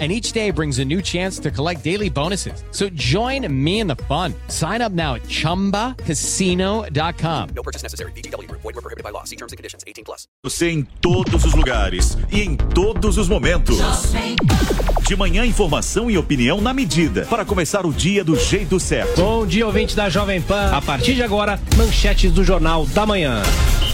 and each day brings a new chance to collect daily bonuses. So join me in the fun. Sign up now at ChumbaCasino.com. No purchase necessary. BGW. Void were prohibited by law. See terms and conditions. 18 plus. Você em todos os lugares e em todos os momentos. De manhã, informação e opinião na medida para começar o dia do jeito certo. Bom dia, ouvinte da Jovem Pan. A partir de agora, manchetes do Jornal da Manhã.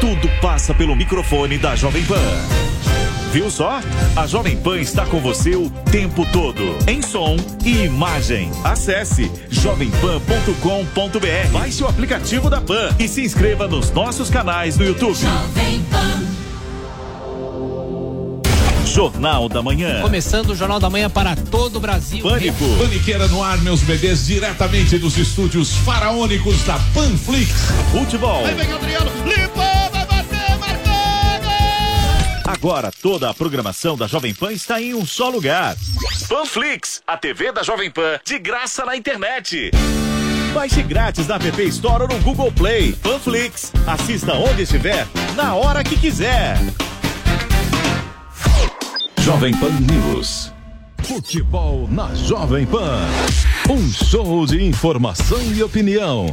tudo passa pelo microfone da Jovem Pan. Viu só? A Jovem Pan está com você o tempo todo, em som e imagem. Acesse jovempan.com.br. Baixe o aplicativo da Pan e se inscreva nos nossos canais no YouTube. Jovem Pan. Jornal da Manhã. Começando o Jornal da Manhã para todo o Brasil. Pânico. Paniqueira no ar, meus bebês, diretamente dos estúdios faraônicos da Panflix. Futebol. Aí vem Adriano, marcado! Agora toda a programação da Jovem Pan está em um só lugar. Panflix, a TV da Jovem Pan, de graça na internet. Baixe grátis na App Store ou no Google Play. Panflix, assista onde estiver, na hora que quiser. Jovem Pan News. Futebol na Jovem Pan. Um show de informação e opinião.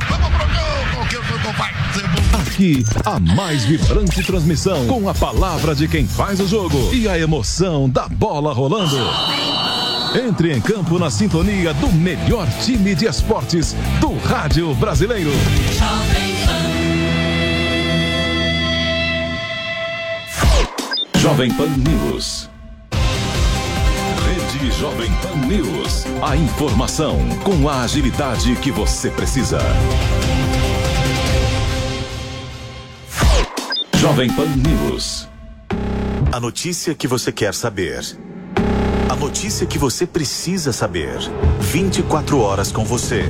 Aqui, a mais vibrante transmissão com a palavra de quem faz o jogo e a emoção da bola rolando. Entre em campo na sintonia do melhor time de esportes do rádio brasileiro. Jovem Pan News. Rede Jovem Pan News. A informação com a agilidade que você precisa. Jovem Pan News. A notícia que você quer saber. A notícia que você precisa saber. 24 horas com você.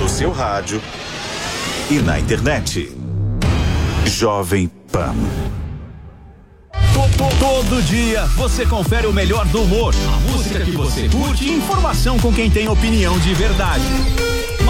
No seu rádio e na internet. Jovem Pan. Todo dia você confere o melhor do humor, a música que você curte e informação com quem tem opinião de verdade.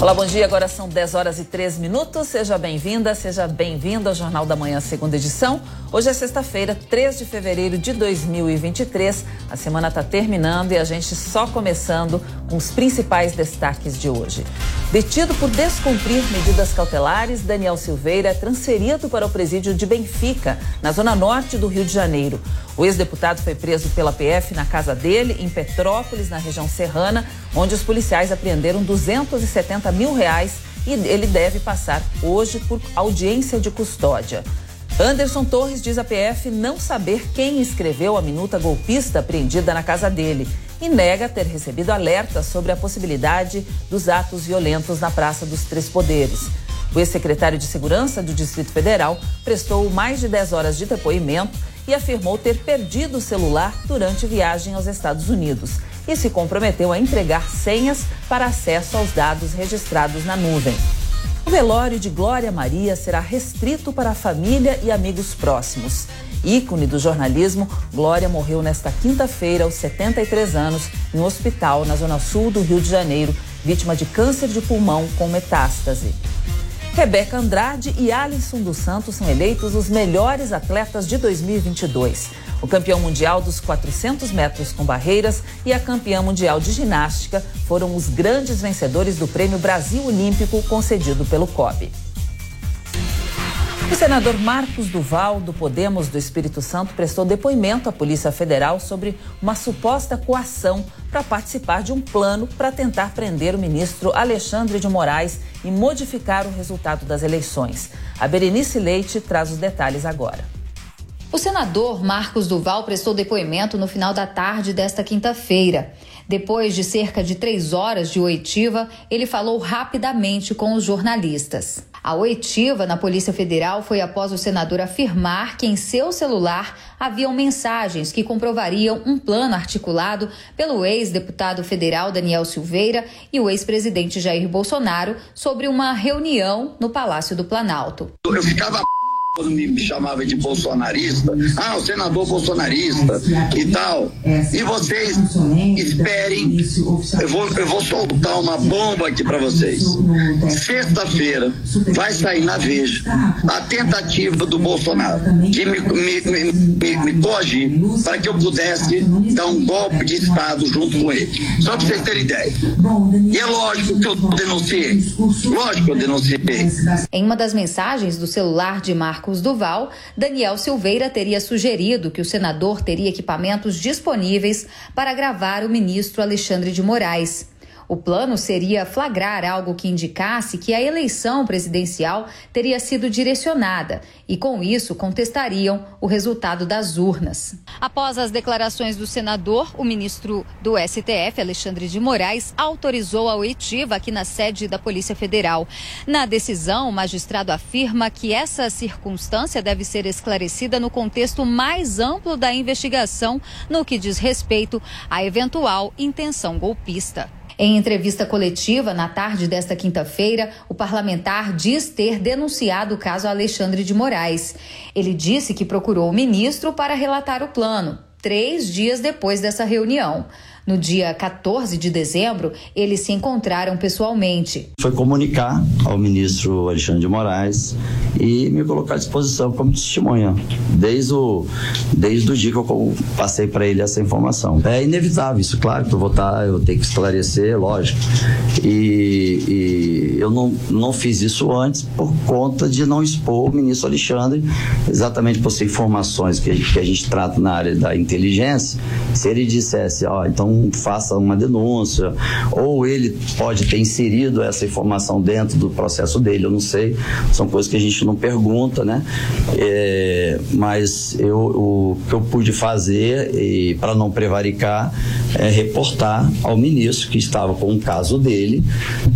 Olá, bom dia. Agora são 10 horas e 3 minutos. Seja bem-vinda, seja bem-vindo ao Jornal da Manhã, segunda edição. Hoje é sexta-feira, 3 de fevereiro de 2023. A semana está terminando e a gente só começando com os principais destaques de hoje. Detido por descumprir medidas cautelares, Daniel Silveira é transferido para o presídio de Benfica, na zona norte do Rio de Janeiro. O ex-deputado foi preso pela PF na casa dele, em Petrópolis, na região serrana, onde os policiais apreenderam 270 mil reais e ele deve passar hoje por audiência de custódia. Anderson Torres diz à PF não saber quem escreveu a minuta golpista apreendida na casa dele e nega ter recebido alerta sobre a possibilidade dos atos violentos na Praça dos Três Poderes. O ex-secretário de Segurança do Distrito Federal prestou mais de 10 horas de depoimento e afirmou ter perdido o celular durante viagem aos Estados Unidos e se comprometeu a entregar senhas para acesso aos dados registrados na nuvem. O velório de Glória Maria será restrito para a família e amigos próximos. Ícone do jornalismo, Glória morreu nesta quinta-feira, aos 73 anos, em um hospital na zona sul do Rio de Janeiro, vítima de câncer de pulmão com metástase. Rebeca Andrade e Alisson dos Santos são eleitos os melhores atletas de 2022. O campeão mundial dos 400 metros com barreiras e a campeã mundial de ginástica foram os grandes vencedores do Prêmio Brasil Olímpico concedido pelo COB. O senador Marcos Duval, do Podemos do Espírito Santo, prestou depoimento à Polícia Federal sobre uma suposta coação para participar de um plano para tentar prender o ministro Alexandre de Moraes e modificar o resultado das eleições. A Berenice Leite traz os detalhes agora. O senador Marcos Duval prestou depoimento no final da tarde desta quinta-feira. Depois de cerca de três horas de oitiva, ele falou rapidamente com os jornalistas. A oitiva na Polícia Federal foi após o senador afirmar que em seu celular haviam mensagens que comprovariam um plano articulado pelo ex-deputado federal Daniel Silveira e o ex-presidente Jair Bolsonaro sobre uma reunião no Palácio do Planalto. Eu ficava me chamava de bolsonarista, ah, o senador bolsonarista e tal. E vocês esperem, eu vou, eu vou soltar uma bomba aqui para vocês. Sexta-feira vai sair na Veja a tentativa do Bolsonaro de me, me, me, me, coagir para que eu pudesse dar um golpe de Estado junto com ele. Só para vocês terem ideia. E é lógico que eu denunciei. Lógico que eu denunciei. Em uma das mensagens do celular de Marcos Marcos Duval, Daniel Silveira teria sugerido que o senador teria equipamentos disponíveis para gravar o ministro Alexandre de Moraes. O plano seria flagrar algo que indicasse que a eleição presidencial teria sido direcionada e, com isso, contestariam o resultado das urnas. Após as declarações do senador, o ministro do STF, Alexandre de Moraes, autorizou a oitiva aqui na sede da Polícia Federal. Na decisão, o magistrado afirma que essa circunstância deve ser esclarecida no contexto mais amplo da investigação, no que diz respeito à eventual intenção golpista. Em entrevista coletiva na tarde desta quinta-feira, o parlamentar diz ter denunciado o caso Alexandre de Moraes. Ele disse que procurou o ministro para relatar o plano, três dias depois dessa reunião. No dia 14 de dezembro, eles se encontraram pessoalmente. Foi comunicar ao ministro Alexandre de Moraes e me colocar à disposição como testemunha, desde o, desde o dia que eu passei para ele essa informação. É inevitável isso, claro que eu vou estar, eu tenho que esclarecer, lógico. E, e eu não, não fiz isso antes por conta de não expor o ministro Alexandre, exatamente por ser informações que que a gente trata na área da inteligência. Se ele dissesse, ó, oh, então faça uma denúncia, ou ele pode ter inserido essa informação dentro do processo dele, eu não sei, são coisas que a gente não pergunta, né? É, mas eu, o que eu pude fazer, para não prevaricar, é reportar ao ministro que estava com o caso dele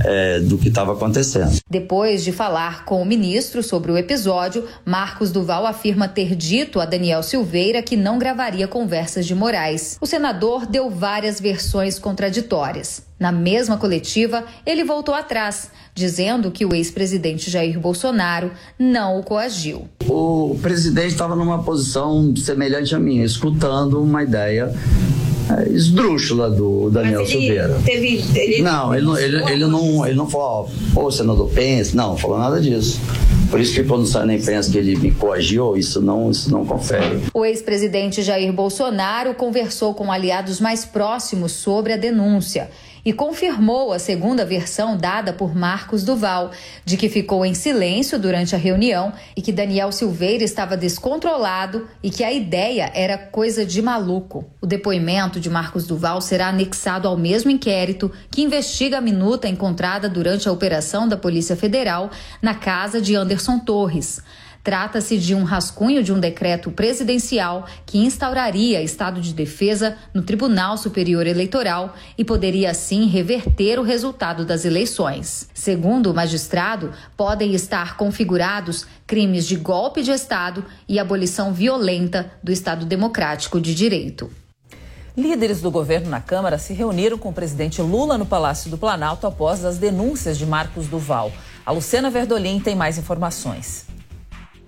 é, do que estava acontecendo. Depois de falar com o ministro sobre o episódio, Marcos Duval afirma ter dito a Daniel Silveira que não gravaria conversas de Moraes. O senador deu várias várias versões contraditórias. Na mesma coletiva, ele voltou atrás, dizendo que o ex-presidente Jair Bolsonaro não o coagiu. O presidente estava numa posição semelhante à minha, escutando uma ideia esdrúxula do Daniel Mas ele Silveira. Teve, ele não, ele, não, ele, ele, não, ele não falou, pô, senador, pense, não, falou nada disso. Por isso que quando sai na imprensa que ele me coagiu, isso não, isso não confere. O ex-presidente Jair Bolsonaro conversou com aliados mais próximos sobre a denúncia e confirmou a segunda versão dada por Marcos Duval, de que ficou em silêncio durante a reunião e que Daniel Silveira estava descontrolado e que a ideia era coisa de maluco. O depoimento de Marcos Duval será anexado ao mesmo inquérito que investiga a minuta encontrada durante a operação da Polícia Federal na casa de Anderson Torres. Trata-se de um rascunho de um decreto presidencial que instauraria estado de defesa no Tribunal Superior Eleitoral e poderia assim reverter o resultado das eleições. Segundo o magistrado, podem estar configurados crimes de golpe de Estado e abolição violenta do Estado Democrático de Direito. Líderes do governo na Câmara se reuniram com o presidente Lula no Palácio do Planalto após as denúncias de Marcos Duval. A Luciana Verdolim tem mais informações.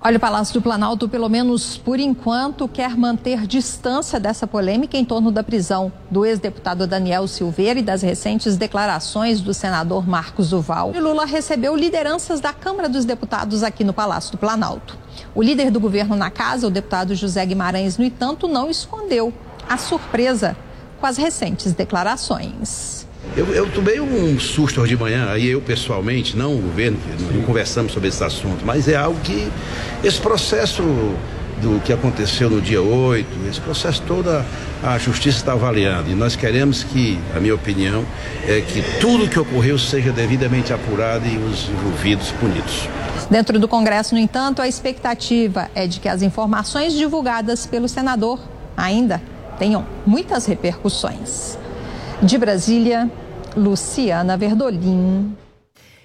Olha, o Palácio do Planalto, pelo menos por enquanto, quer manter distância dessa polêmica em torno da prisão do ex-deputado Daniel Silveira e das recentes declarações do senador Marcos Duval. E Lula recebeu lideranças da Câmara dos Deputados aqui no Palácio do Planalto. O líder do governo na casa, o deputado José Guimarães, no entanto, não escondeu a surpresa com as recentes declarações. Eu, eu tomei um susto hoje de manhã, aí eu pessoalmente, não o governo, não conversamos sobre esse assunto, mas é algo que esse processo do que aconteceu no dia 8, esse processo todo a justiça está avaliando. E nós queremos que, a minha opinião, é que tudo que ocorreu seja devidamente apurado e os envolvidos punidos. Dentro do Congresso, no entanto, a expectativa é de que as informações divulgadas pelo senador ainda tenham muitas repercussões. De Brasília, Luciana Verdolim.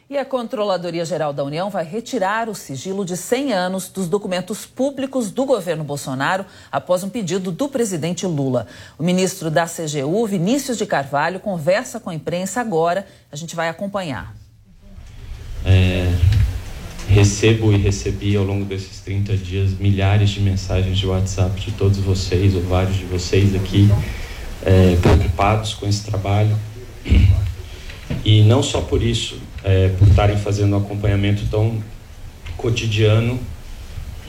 E a Controladoria Geral da União vai retirar o sigilo de 100 anos dos documentos públicos do governo Bolsonaro após um pedido do presidente Lula. O ministro da CGU, Vinícius de Carvalho, conversa com a imprensa agora. A gente vai acompanhar. É, recebo e recebi ao longo desses 30 dias milhares de mensagens de WhatsApp de todos vocês, ou vários de vocês aqui, é, preocupados com esse trabalho. E não só por isso, é, por estarem fazendo um acompanhamento tão cotidiano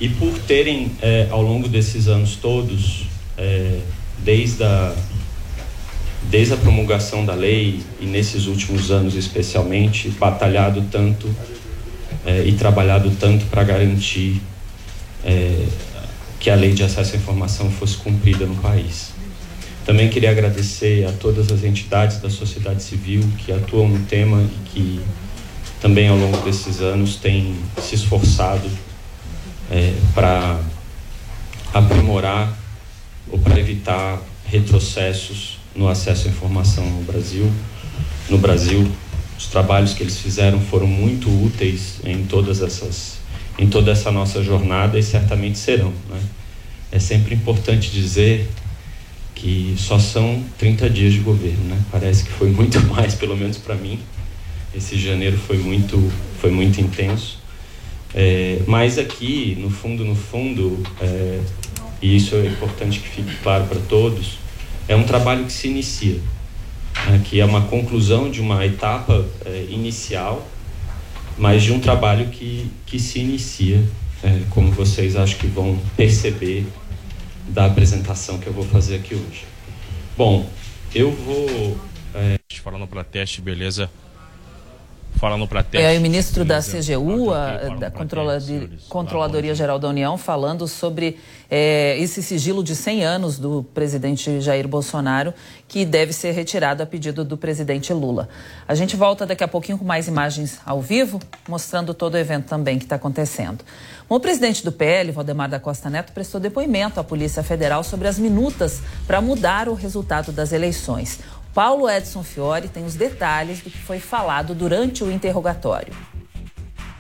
e por terem, é, ao longo desses anos todos, é, desde, a, desde a promulgação da lei e nesses últimos anos especialmente, batalhado tanto é, e trabalhado tanto para garantir é, que a lei de acesso à informação fosse cumprida no país. Também queria agradecer a todas as entidades da sociedade civil que atuam no tema e que também ao longo desses anos têm se esforçado é, para aprimorar ou para evitar retrocessos no acesso à informação no Brasil. No Brasil, os trabalhos que eles fizeram foram muito úteis em todas essas, em toda essa nossa jornada e certamente serão. Né? É sempre importante dizer que só são 30 dias de governo, né? Parece que foi muito mais, pelo menos para mim. Esse janeiro foi muito, foi muito intenso. É, mas aqui, no fundo, no fundo, é, e isso é importante que fique claro para todos, é um trabalho que se inicia, né? que é uma conclusão de uma etapa é, inicial, mas de um trabalho que, que se inicia, é, como vocês acho que vão perceber da apresentação que eu vou fazer aqui hoje. Bom, eu vou. É... Falando para teste, beleza? Falando para teste. É, o ministro da CGU, a, da Controladoria, Controladoria Geral da União, falando sobre é, esse sigilo de 100 anos do presidente Jair Bolsonaro, que deve ser retirado a pedido do presidente Lula. A gente volta daqui a pouquinho com mais imagens ao vivo, mostrando todo o evento também que está acontecendo. o presidente do PL, Valdemar da Costa Neto, prestou depoimento à Polícia Federal sobre as minutas para mudar o resultado das eleições. Paulo Edson Fiore tem os detalhes do que foi falado durante o interrogatório.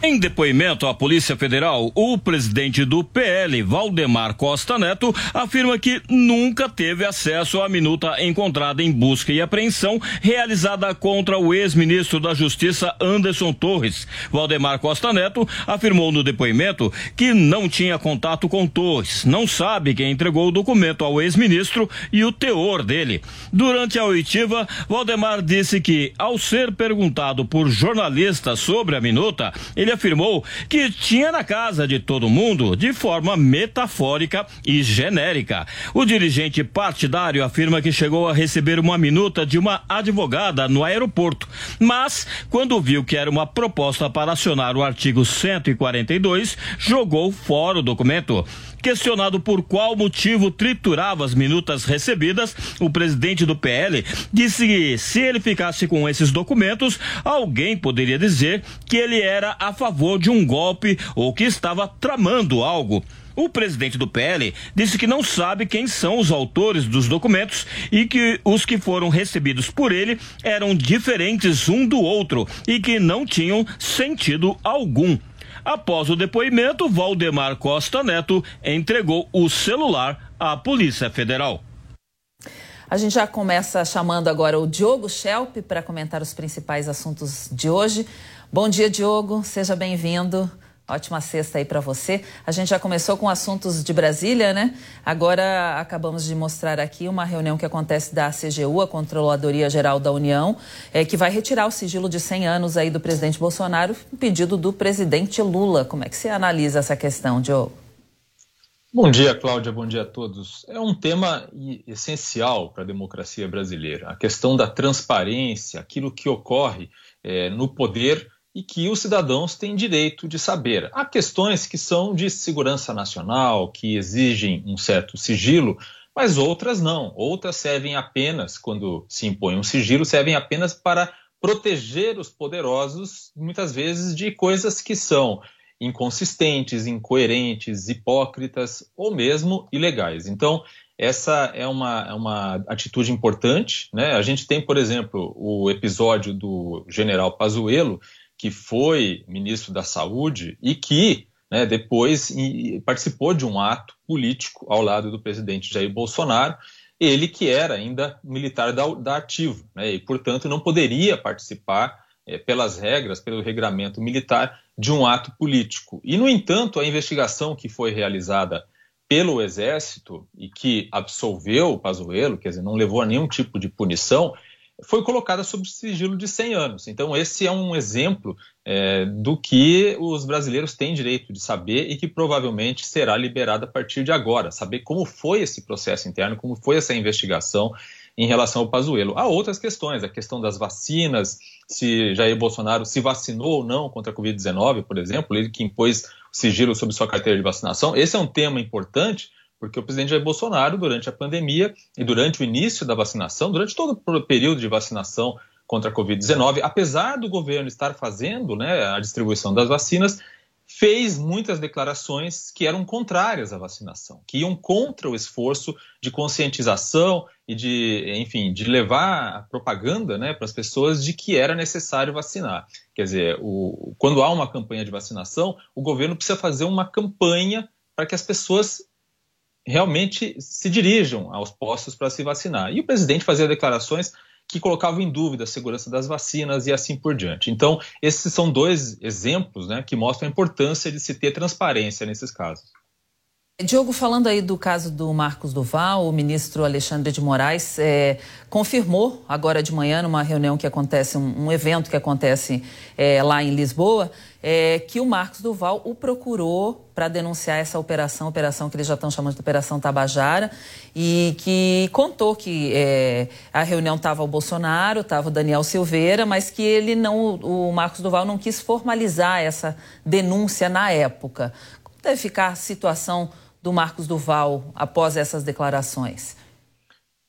Em depoimento à Polícia Federal, o presidente do PL, Valdemar Costa Neto, afirma que nunca teve acesso à minuta encontrada em busca e apreensão realizada contra o ex-ministro da Justiça Anderson Torres. Valdemar Costa Neto afirmou no depoimento que não tinha contato com Torres, não sabe quem entregou o documento ao ex-ministro e o teor dele. Durante a oitiva, Valdemar disse que, ao ser perguntado por jornalistas sobre a minuta, ele afirmou que tinha na casa de todo mundo de forma metafórica e genérica. O dirigente partidário afirma que chegou a receber uma minuta de uma advogada no aeroporto, mas quando viu que era uma proposta para acionar o artigo 142, jogou fora o documento. Questionado por qual motivo triturava as minutas recebidas, o presidente do PL disse que se ele ficasse com esses documentos, alguém poderia dizer que ele era a favor de um golpe ou que estava tramando algo. O presidente do PL disse que não sabe quem são os autores dos documentos e que os que foram recebidos por ele eram diferentes um do outro e que não tinham sentido algum. Após o depoimento, Valdemar Costa Neto entregou o celular à Polícia Federal. A gente já começa chamando agora o Diogo Schelp para comentar os principais assuntos de hoje. Bom dia, Diogo. Seja bem-vindo. Ótima sexta aí para você. A gente já começou com assuntos de Brasília, né? Agora acabamos de mostrar aqui uma reunião que acontece da CGU, a Controladoria Geral da União, é, que vai retirar o sigilo de 100 anos aí do presidente Bolsonaro, pedido do presidente Lula. Como é que você analisa essa questão, Diogo? Bom dia, Cláudia. Bom dia a todos. É um tema essencial para a democracia brasileira. A questão da transparência, aquilo que ocorre é, no poder e que os cidadãos têm direito de saber. Há questões que são de segurança nacional, que exigem um certo sigilo, mas outras não. Outras servem apenas, quando se impõe um sigilo, servem apenas para proteger os poderosos, muitas vezes, de coisas que são inconsistentes, incoerentes, hipócritas ou mesmo ilegais. Então, essa é uma, é uma atitude importante. Né? A gente tem, por exemplo, o episódio do general Pazuello, que foi ministro da Saúde e que né, depois participou de um ato político ao lado do presidente Jair Bolsonaro, ele que era ainda militar da, da ativo, né, e portanto não poderia participar é, pelas regras, pelo regramento militar, de um ato político. E, no entanto, a investigação que foi realizada pelo Exército e que absolveu o Pazuello, quer dizer, não levou a nenhum tipo de punição, foi colocada sob sigilo de 100 anos. Então, esse é um exemplo é, do que os brasileiros têm direito de saber e que provavelmente será liberado a partir de agora. Saber como foi esse processo interno, como foi essa investigação em relação ao Pazuello. Há outras questões, a questão das vacinas, se Jair Bolsonaro se vacinou ou não contra a Covid-19, por exemplo, ele que impôs sigilo sobre sua carteira de vacinação. Esse é um tema importante porque o presidente Jair Bolsonaro, durante a pandemia e durante o início da vacinação, durante todo o período de vacinação contra a Covid-19, apesar do governo estar fazendo né, a distribuição das vacinas, fez muitas declarações que eram contrárias à vacinação, que iam contra o esforço de conscientização e de, enfim, de levar a propaganda né, para as pessoas de que era necessário vacinar. Quer dizer, o, quando há uma campanha de vacinação, o governo precisa fazer uma campanha para que as pessoas realmente se dirijam aos postos para se vacinar. E o presidente fazia declarações que colocavam em dúvida a segurança das vacinas e assim por diante. Então, esses são dois exemplos né, que mostram a importância de se ter transparência nesses casos. Diogo, falando aí do caso do Marcos Duval, o ministro Alexandre de Moraes é, confirmou agora de manhã, numa reunião que acontece, um, um evento que acontece é, lá em Lisboa, é, que o Marcos Duval o procurou para denunciar essa operação, operação que eles já estão chamando de Operação Tabajara, e que contou que é, a reunião estava o Bolsonaro, estava o Daniel Silveira, mas que ele não, o Marcos Duval não quis formalizar essa denúncia na época. Deve ficar a situação do Marcos Duval após essas declarações?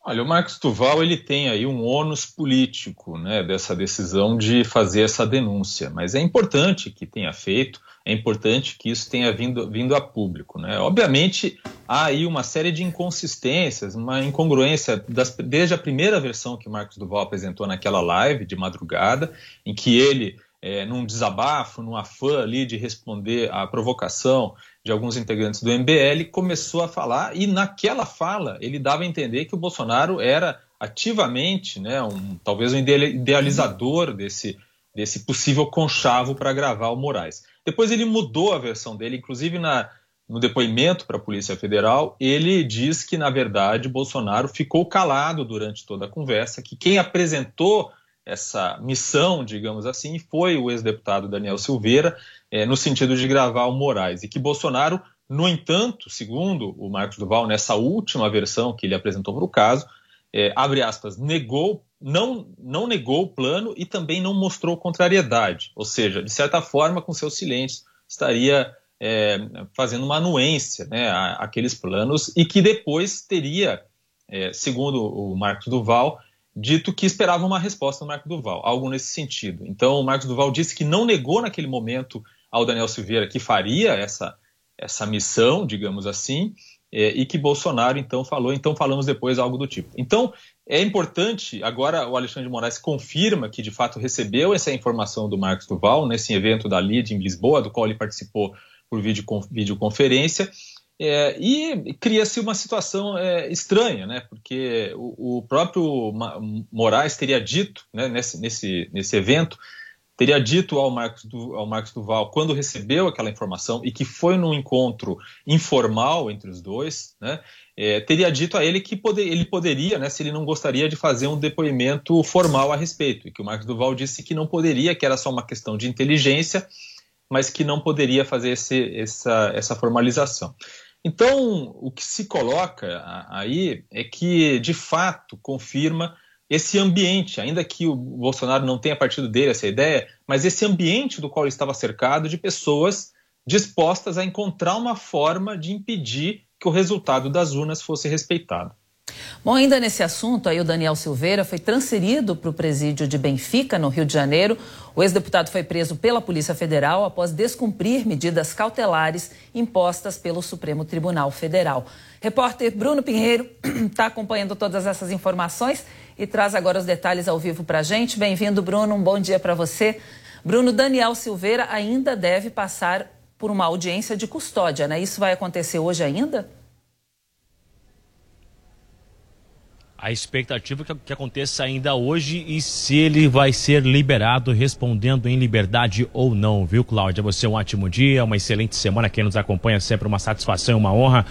Olha, o Marcos Duval ele tem aí um ônus político né, dessa decisão de fazer essa denúncia, mas é importante que tenha feito, é importante que isso tenha vindo, vindo a público. Né? Obviamente, há aí uma série de inconsistências, uma incongruência das, desde a primeira versão que o Marcos Duval apresentou naquela live de madrugada, em que ele é, num desabafo, num afã ali de responder à provocação de alguns integrantes do MBL, começou a falar e naquela fala ele dava a entender que o Bolsonaro era ativamente, né, um, talvez um idealizador desse, desse possível conchavo para gravar o Moraes. Depois ele mudou a versão dele, inclusive na, no depoimento para a Polícia Federal, ele diz que, na verdade, Bolsonaro ficou calado durante toda a conversa, que quem apresentou essa missão, digamos assim, foi o ex-deputado Daniel Silveira, é, no sentido de gravar o Moraes. E que Bolsonaro, no entanto, segundo o Marcos Duval, nessa última versão que ele apresentou para o caso, é, abre aspas, negou, não, não negou o plano e também não mostrou contrariedade. Ou seja, de certa forma, com seus silêncios, estaria é, fazendo uma anuência né, àqueles planos e que depois teria, é, segundo o Marcos Duval, dito que esperava uma resposta do Marco Duval, algo nesse sentido. Então, o Marcos Duval disse que não negou naquele momento ao Daniel Silveira que faria essa, essa missão, digamos assim, é, e que Bolsonaro então falou, então falamos depois algo do tipo. Então, é importante, agora o Alexandre de Moraes confirma que de fato recebeu essa informação do Marcos Duval nesse evento da LID em Lisboa, do qual ele participou por videoconferência, é, e cria-se uma situação é, estranha, né? porque o, o, próprio Moraes teria dito né, nesse, nesse, nesse evento teria dito ao Marcos, du, ao Marcos Duval, quando recebeu aquela informação e que foi num encontro informal entre os dois, né, é, teria dito a ele que poder, ele poderia, né, se ele não gostaria de fazer um depoimento formal a respeito, e que o Marcos Duval disse que não poderia, que era só uma questão de inteligência, mas que não poderia fazer esse, essa, essa formalização. Então, o que se coloca aí é que, de fato, confirma esse ambiente, ainda que o Bolsonaro não tenha partido dele essa ideia, mas esse ambiente do qual ele estava cercado de pessoas dispostas a encontrar uma forma de impedir que o resultado das urnas fosse respeitado. Bom, ainda nesse assunto, aí o Daniel Silveira foi transferido para o presídio de Benfica, no Rio de Janeiro. O ex-deputado foi preso pela Polícia Federal após descumprir medidas cautelares impostas pelo Supremo Tribunal Federal. Repórter Bruno Pinheiro está acompanhando todas essas informações e traz agora os detalhes ao vivo para a gente. Bem-vindo, Bruno. Um bom dia para você. Bruno, Daniel Silveira ainda deve passar por uma audiência de custódia, né? Isso vai acontecer hoje ainda? A expectativa é que aconteça ainda hoje e se ele vai ser liberado respondendo em liberdade ou não, viu, Cláudia? Você é um ótimo dia, uma excelente semana. Quem nos acompanha sempre uma satisfação, uma honra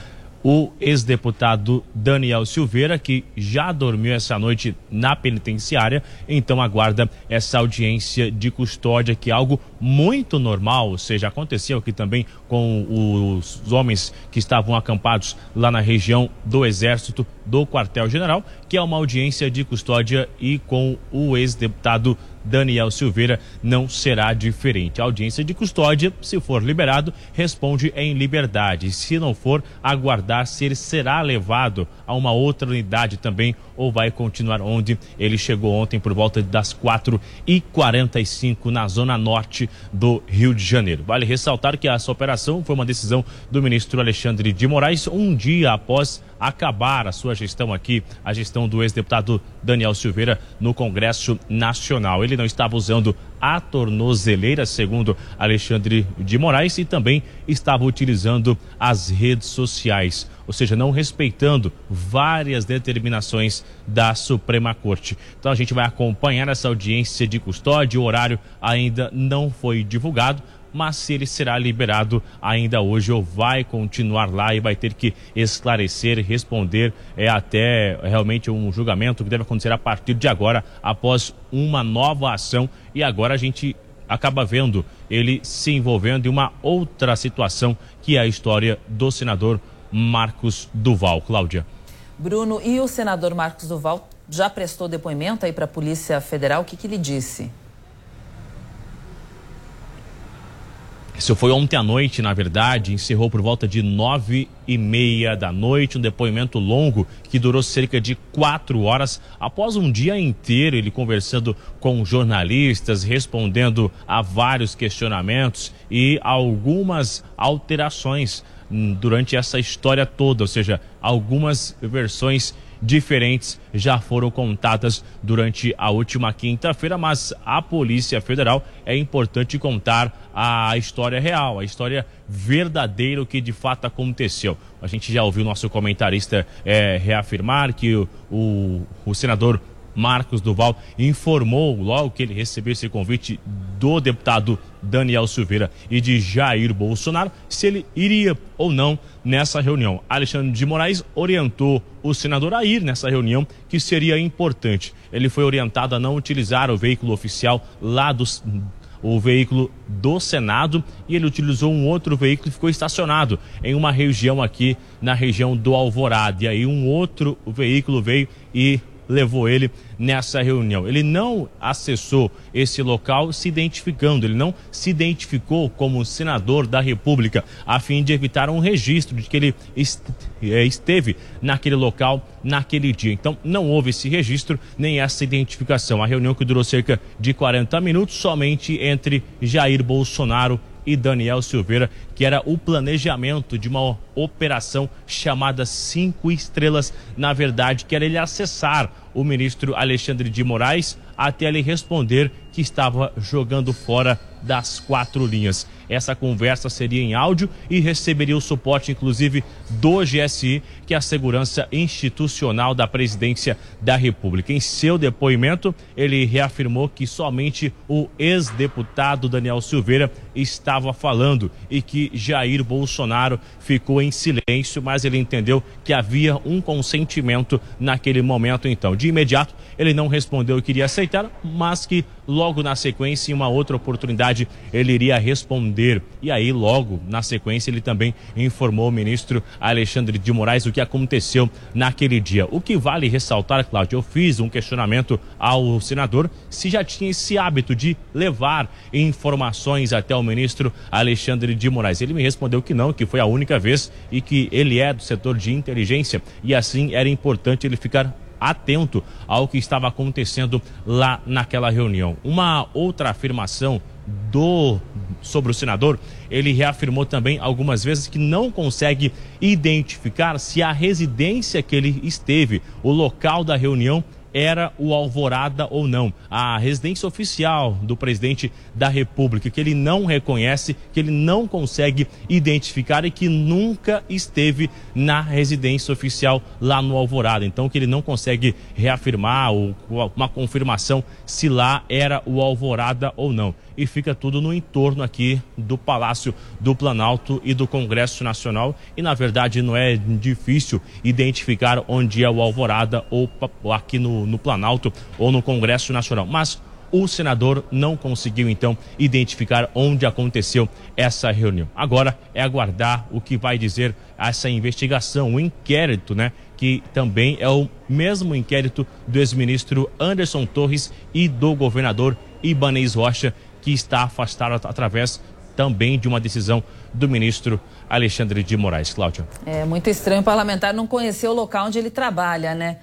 o ex-deputado Daniel Silveira, que já dormiu essa noite na penitenciária, então aguarda essa audiência de custódia, que é algo muito normal, ou seja, aconteceu aqui também com os homens que estavam acampados lá na região do Exército do quartel-general, que é uma audiência de custódia e com o ex-deputado Daniel Silveira não será diferente. A audiência de custódia, se for liberado, responde em liberdade. Se não for, aguardar se ele será levado a uma outra unidade também ou vai continuar onde ele chegou ontem por volta das 4 e 45 na zona norte do Rio de Janeiro. Vale ressaltar que essa operação foi uma decisão do ministro Alexandre de Moraes um dia após acabar a sua gestão aqui, a gestão do ex-deputado Daniel Silveira no Congresso Nacional. Ele não estava usando a tornozeleira, segundo Alexandre de Moraes, e também estava utilizando as redes sociais, ou seja, não respeitando várias determinações da Suprema Corte. Então a gente vai acompanhar essa audiência de custódia, o horário ainda não foi divulgado mas se ele será liberado ainda hoje ou vai continuar lá e vai ter que esclarecer responder é até realmente um julgamento que deve acontecer a partir de agora, após uma nova ação. E agora a gente acaba vendo ele se envolvendo em uma outra situação, que é a história do senador Marcos Duval. Cláudia. Bruno, e o senador Marcos Duval já prestou depoimento aí para a Polícia Federal? O que, que ele disse? Isso foi ontem à noite, na verdade, encerrou por volta de nove e meia da noite, um depoimento longo que durou cerca de quatro horas. Após um dia inteiro, ele conversando com jornalistas, respondendo a vários questionamentos e algumas alterações hum, durante essa história toda, ou seja, algumas versões diferentes já foram contadas durante a última quinta-feira, mas a Polícia Federal é importante contar a história real, a história verdadeira, o que de fato aconteceu. A gente já ouviu nosso comentarista é, reafirmar que o, o, o senador Marcos Duval informou logo que ele recebeu esse convite do deputado Daniel Silveira e de Jair Bolsonaro se ele iria ou não nessa reunião. Alexandre de Moraes orientou o senador a ir nessa reunião, que seria importante. Ele foi orientado a não utilizar o veículo oficial lá dos o veículo do Senado e ele utilizou um outro veículo que ficou estacionado em uma região aqui na região do Alvorada. E aí um outro veículo veio e levou ele nessa reunião. Ele não acessou esse local se identificando, ele não se identificou como senador da República, a fim de evitar um registro de que ele é, esteve naquele local naquele dia. Então, não houve esse registro nem essa identificação. A reunião que durou cerca de 40 minutos, somente entre Jair Bolsonaro e Daniel Silveira, que era o planejamento de uma operação chamada Cinco Estrelas, na verdade, que era ele acessar o ministro Alexandre de Moraes até ele responder que estava jogando fora das quatro linhas. Essa conversa seria em áudio e receberia o suporte, inclusive, do GSI, que é a segurança institucional da presidência da República. Em seu depoimento, ele reafirmou que somente o ex-deputado Daniel Silveira estava falando e que Jair Bolsonaro ficou em silêncio, mas ele entendeu que havia um consentimento naquele momento. Então, de imediato, ele não respondeu que iria aceitar, mas que logo na sequência, em uma outra oportunidade, ele iria responder. E aí, logo na sequência, ele também informou o ministro Alexandre de Moraes o que aconteceu naquele dia. O que vale ressaltar, Cláudio, eu fiz um questionamento ao senador se já tinha esse hábito de levar informações até o ministro Alexandre de Moraes. Ele me respondeu que não, que foi a única vez e que ele é do setor de inteligência e assim era importante ele ficar atento ao que estava acontecendo lá naquela reunião. Uma outra afirmação do sobre o senador, ele reafirmou também algumas vezes que não consegue identificar se a residência que ele esteve, o local da reunião era o Alvorada ou não. A residência oficial do presidente da República, que ele não reconhece, que ele não consegue identificar e que nunca esteve na residência oficial lá no Alvorada. Então, que ele não consegue reafirmar ou uma confirmação se lá era o Alvorada ou não e fica tudo no entorno aqui do Palácio do Planalto e do Congresso Nacional. E na verdade não é difícil identificar onde é o Alvorada ou aqui no, no Planalto ou no Congresso Nacional. Mas o senador não conseguiu então identificar onde aconteceu essa reunião. Agora é aguardar o que vai dizer essa investigação, o inquérito, né? Que também é o mesmo inquérito do ex-ministro Anderson Torres e do governador Ibanez Rocha, que está afastado através também de uma decisão do ministro Alexandre de Moraes. Cláudia. É muito estranho o parlamentar não conhecer o local onde ele trabalha, né?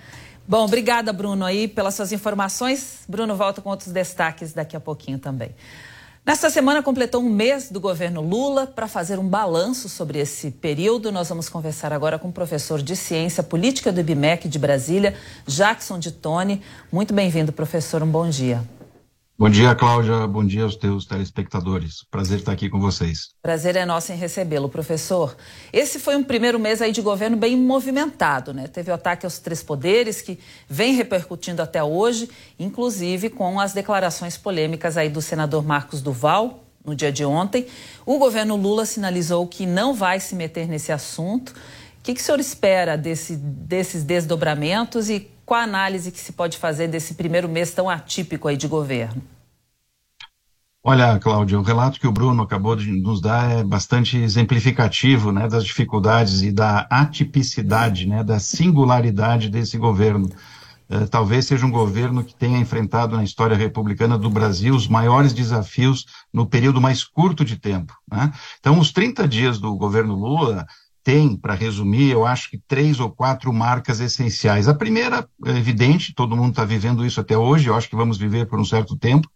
Bom, obrigada, Bruno, aí pelas suas informações. Bruno volta com outros destaques daqui a pouquinho também. Nesta semana completou um mês do governo Lula para fazer um balanço sobre esse período. Nós vamos conversar agora com o professor de Ciência Política do IBMEC de Brasília, Jackson de Tone. Muito bem-vindo, professor. Um bom dia. Bom dia, Cláudia. Bom dia aos teus telespectadores. Prazer estar aqui com vocês. Prazer é nosso em recebê-lo, professor. Esse foi um primeiro mês aí de governo bem movimentado, né? Teve o ataque aos três poderes que vem repercutindo até hoje, inclusive com as declarações polêmicas aí do senador Marcos Duval no dia de ontem. O governo Lula sinalizou que não vai se meter nesse assunto. O que, que o senhor espera desse, desses desdobramentos e qual a análise que se pode fazer desse primeiro mês tão atípico aí de governo? Olha, Cláudia, o relato que o Bruno acabou de nos dar é bastante exemplificativo né, das dificuldades e da atipicidade, né, da singularidade desse governo. Uh, talvez seja um governo que tenha enfrentado na história republicana do Brasil os maiores desafios no período mais curto de tempo. Né? Então, os 30 dias do governo Lula tem, para resumir, eu acho que três ou quatro marcas essenciais. A primeira, é evidente, todo mundo está vivendo isso até hoje, eu acho que vamos viver por um certo tempo,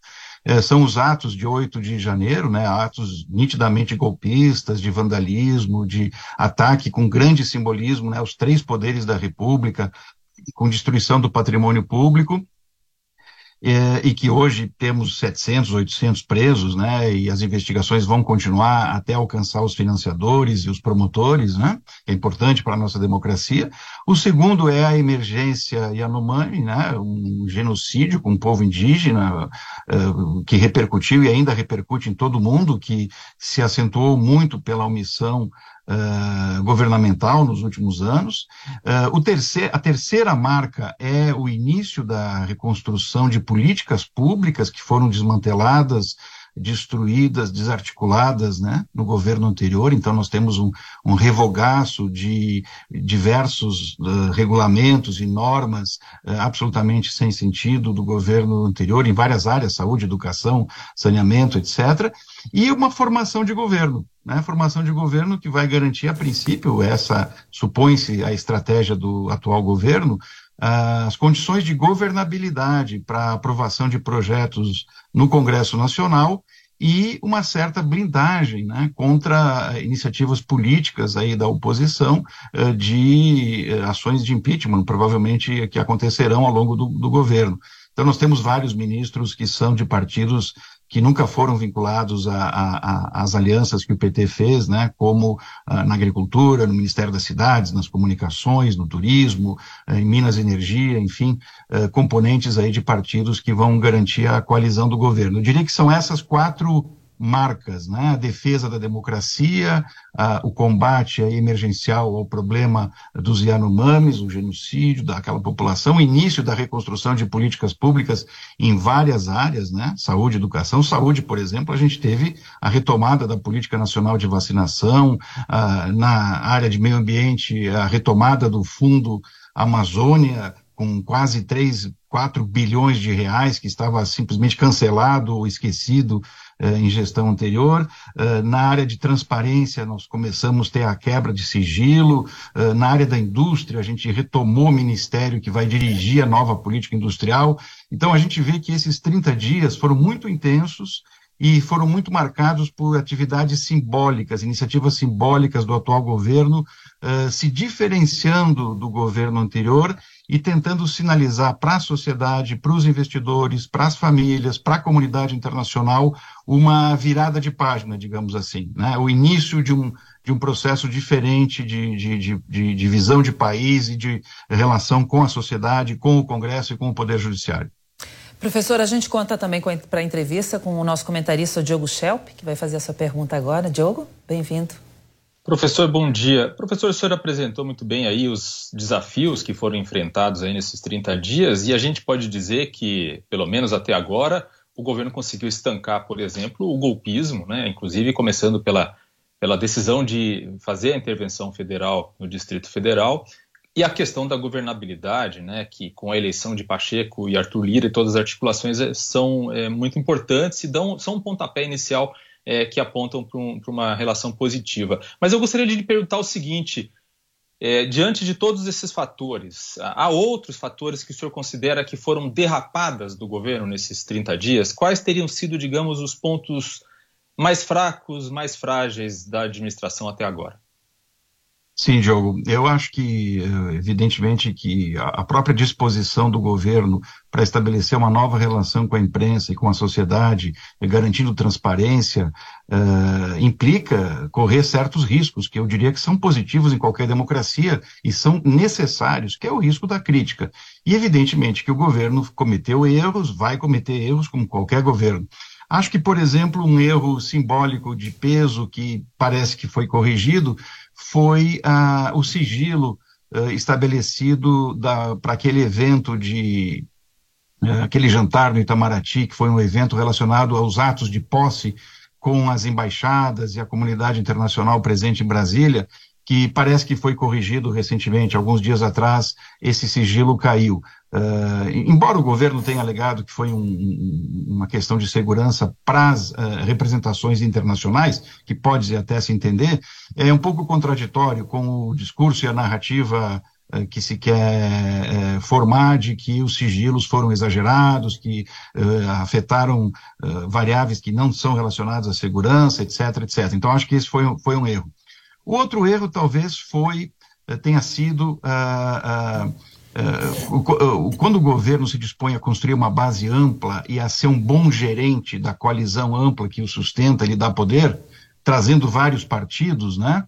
é, são os atos de 8 de janeiro, né, atos nitidamente golpistas, de vandalismo, de ataque com grande simbolismo né, aos três poderes da República, com destruição do patrimônio público, é, e que hoje temos 700, 800 presos, né, e as investigações vão continuar até alcançar os financiadores e os promotores, né, é importante para a nossa democracia. O segundo é a emergência Yanomami, né, um genocídio com o povo indígena, uh, que repercutiu e ainda repercute em todo o mundo, que se acentuou muito pela omissão uh, governamental nos últimos anos. Uh, a terceira marca é o início da reconstrução de políticas públicas que foram desmanteladas destruídas, desarticuladas né, no governo anterior. Então, nós temos um, um revogaço de diversos uh, regulamentos e normas uh, absolutamente sem sentido do governo anterior, em várias áreas saúde, educação, saneamento, etc. E uma formação de governo. Né, formação de governo que vai garantir, a princípio, essa supõe-se a estratégia do atual governo, as condições de governabilidade para aprovação de projetos no Congresso Nacional e uma certa blindagem né, contra iniciativas políticas aí da oposição uh, de uh, ações de impeachment, provavelmente que acontecerão ao longo do, do governo. Então, nós temos vários ministros que são de partidos que nunca foram vinculados às alianças que o PT fez, né, como ah, na agricultura, no Ministério das Cidades, nas comunicações, no turismo, ah, em Minas Energia, enfim, ah, componentes aí de partidos que vão garantir a coalizão do governo. Eu diria que são essas quatro marcas, né? a defesa da democracia, a, o combate emergencial ao problema dos Yanomamis, o genocídio daquela população, o início da reconstrução de políticas públicas em várias áreas, né? saúde, educação. Saúde, por exemplo, a gente teve a retomada da política nacional de vacinação, a, na área de meio ambiente, a retomada do fundo Amazônia, com quase 3, 4 bilhões de reais, que estava simplesmente cancelado ou esquecido em gestão anterior. Eh, na área de transparência, nós começamos a ter a quebra de sigilo. Eh, na área da indústria, a gente retomou o ministério que vai dirigir a nova política industrial. Então, a gente vê que esses 30 dias foram muito intensos e foram muito marcados por atividades simbólicas, iniciativas simbólicas do atual governo, se diferenciando do governo anterior e tentando sinalizar para a sociedade, para os investidores, para as famílias, para a comunidade internacional, uma virada de página, digamos assim, né? o início de um, de um processo diferente de, de, de, de visão de país e de relação com a sociedade, com o Congresso e com o Poder Judiciário. Professor, a gente conta também para a entrevista com o nosso comentarista Diogo Schelp, que vai fazer a sua pergunta agora. Diogo, bem-vindo. Professor, bom dia. Professor, o senhor apresentou muito bem aí os desafios que foram enfrentados aí nesses 30 dias e a gente pode dizer que, pelo menos até agora, o governo conseguiu estancar, por exemplo, o golpismo, né? inclusive começando pela, pela decisão de fazer a intervenção federal no Distrito Federal e a questão da governabilidade, né, que com a eleição de Pacheco e Arthur Lira e todas as articulações eh, são é, muito importantes e dão, são um pontapé inicial é, que apontam para um, uma relação positiva. Mas eu gostaria de lhe perguntar o seguinte: é, diante de todos esses fatores, há outros fatores que o senhor considera que foram derrapadas do governo nesses 30 dias? Quais teriam sido, digamos, os pontos mais fracos, mais frágeis da administração até agora? Sim, Diogo. Eu acho que, eh, evidentemente, que a própria disposição do governo para estabelecer uma nova relação com a imprensa e com a sociedade, eh, garantindo transparência, uh, implica correr certos riscos, que eu diria que são positivos em qualquer democracia e são necessários, que é o risco da crítica. E, evidentemente, que o governo cometeu erros, vai cometer erros, como qualquer governo. Acho que, por exemplo, um erro simbólico de peso que parece que foi corrigido foi ah, o sigilo ah, estabelecido para aquele evento de ah, aquele jantar no Itamaraty, que foi um evento relacionado aos atos de posse com as embaixadas e a comunidade internacional presente em Brasília, que parece que foi corrigido recentemente, alguns dias atrás, esse sigilo caiu. Uh, embora o governo tenha alegado que foi um, uma questão de segurança para as uh, representações internacionais, que pode até se entender, é um pouco contraditório com o discurso e a narrativa uh, que se quer formar de que os sigilos foram exagerados, que afetaram variáveis que não são relacionadas à segurança, etc, etc. Então, acho que esse foi, foi um erro. O outro erro talvez foi, eh, tenha sido uh, uh, uh, quando o governo se dispõe a construir uma base ampla e a ser um bom gerente da coalizão ampla que o sustenta, lhe dá poder, trazendo vários partidos, né?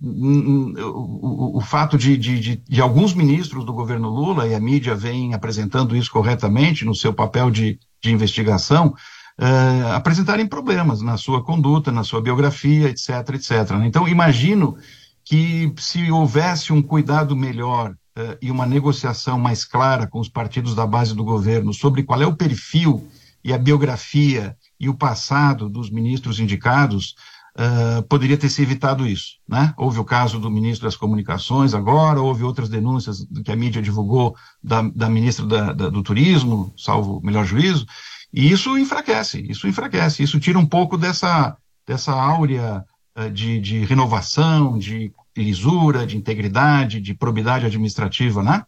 o, o, fato de, de, de, de, alguns ministros do governo Lula, e a mídia vem apresentando isso corretamente no seu papel de investigação, uh, apresentarem problemas na sua conduta, na sua biografia, etc, etc. Né? Então, imagino que se houvesse um cuidado melhor uh, e uma negociação mais clara com os partidos da base do governo sobre qual é o perfil e a biografia e o passado dos ministros indicados, uh, poderia ter se evitado isso. Né? Houve o caso do ministro das Comunicações agora, houve outras denúncias que a mídia divulgou da, da ministra da, da, do Turismo, salvo melhor juízo, e isso enfraquece, isso enfraquece, isso tira um pouco dessa, dessa áurea uh, de, de renovação, de lisura, de integridade, de probidade administrativa, né?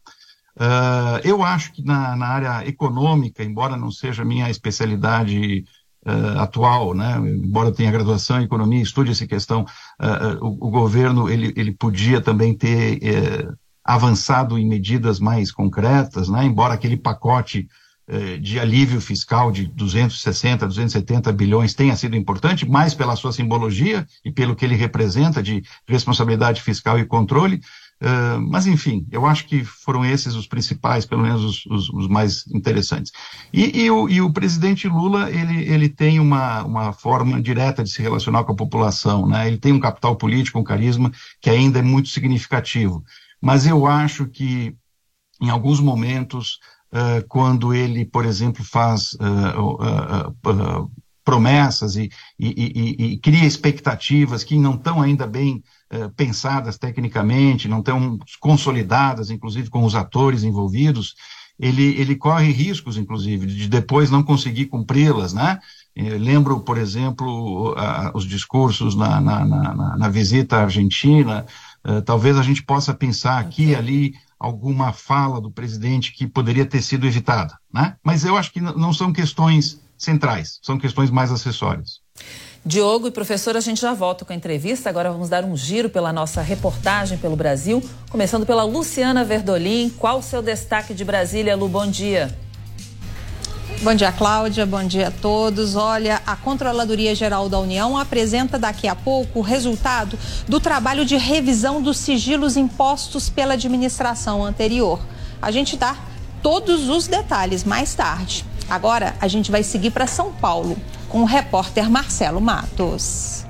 Uh, eu acho que na, na, área econômica, embora não seja minha especialidade uh, atual, né? embora tenha graduação em economia, estude essa questão, uh, o, o, governo ele, ele podia também ter eh, avançado em medidas mais concretas, né? embora aquele pacote eh, de alívio fiscal de 260, 270 bilhões tenha sido importante, mais pela sua simbologia e pelo que ele representa de responsabilidade fiscal e controle, Uh, mas, enfim, eu acho que foram esses os principais, pelo menos os, os, os mais interessantes. E, e, o, e, o, presidente Lula, ele, ele tem uma, uma forma direta de se relacionar com a população, né? Ele tem um capital político, um carisma que ainda é muito significativo. Mas eu acho que, em alguns momentos, uh, quando ele, por exemplo, faz uh, promessas e, e, e, cria expectativas que não estão ainda bem eh, pensadas tecnicamente, não estão consolidadas, inclusive com os atores envolvidos, ele, ele corre riscos, inclusive, de depois não conseguir cumpri-las, né? Eu lembro, por exemplo, a, os discursos na, na, na, na visita à Argentina, uh, talvez a gente possa pensar aqui e ali alguma fala do presidente que poderia ter sido evitada, né? Mas eu acho que não são questões centrais, são questões mais acessórias. Diogo e professor, a gente já volta com a entrevista. Agora vamos dar um giro pela nossa reportagem pelo Brasil, começando pela Luciana Verdolim. Qual o seu destaque de Brasília, Lu? Bom dia. Bom dia, Cláudia. Bom dia a todos. Olha, a Controladoria Geral da União apresenta daqui a pouco o resultado do trabalho de revisão dos sigilos impostos pela administração anterior. A gente dá todos os detalhes mais tarde. Agora a gente vai seguir para São Paulo com o repórter Marcelo Matos.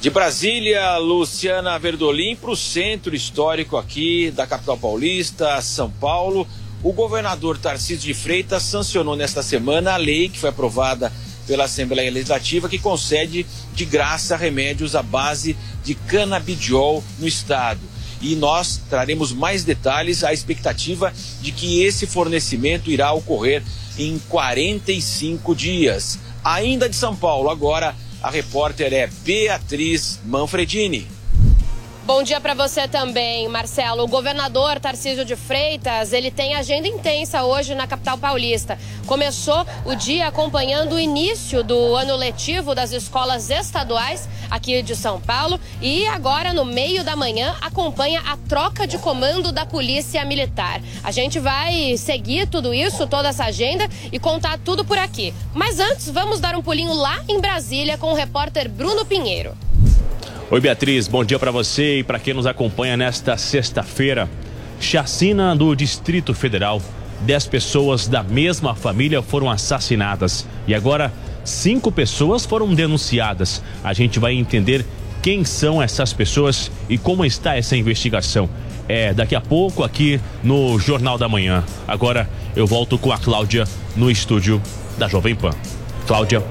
De Brasília, Luciana Verdolim, para o centro histórico aqui da capital paulista, São Paulo. O governador Tarcísio de Freitas sancionou nesta semana a lei que foi aprovada pela Assembleia Legislativa que concede de graça remédios à base de canabidiol no estado. E nós traremos mais detalhes à expectativa de que esse fornecimento irá ocorrer em 45 dias. Ainda de São Paulo, agora a repórter é Beatriz Manfredini. Bom dia para você também, Marcelo. O governador Tarcísio de Freitas, ele tem agenda intensa hoje na capital paulista. Começou o dia acompanhando o início do ano letivo das escolas estaduais aqui de São Paulo e agora no meio da manhã acompanha a troca de comando da Polícia Militar. A gente vai seguir tudo isso, toda essa agenda e contar tudo por aqui. Mas antes, vamos dar um pulinho lá em Brasília com o repórter Bruno Pinheiro. Oi, Beatriz, bom dia para você e para quem nos acompanha nesta sexta-feira. Chacina do Distrito Federal. Dez pessoas da mesma família foram assassinadas e agora cinco pessoas foram denunciadas. A gente vai entender quem são essas pessoas e como está essa investigação. É daqui a pouco aqui no Jornal da Manhã. Agora eu volto com a Cláudia no estúdio da Jovem Pan. Cláudia.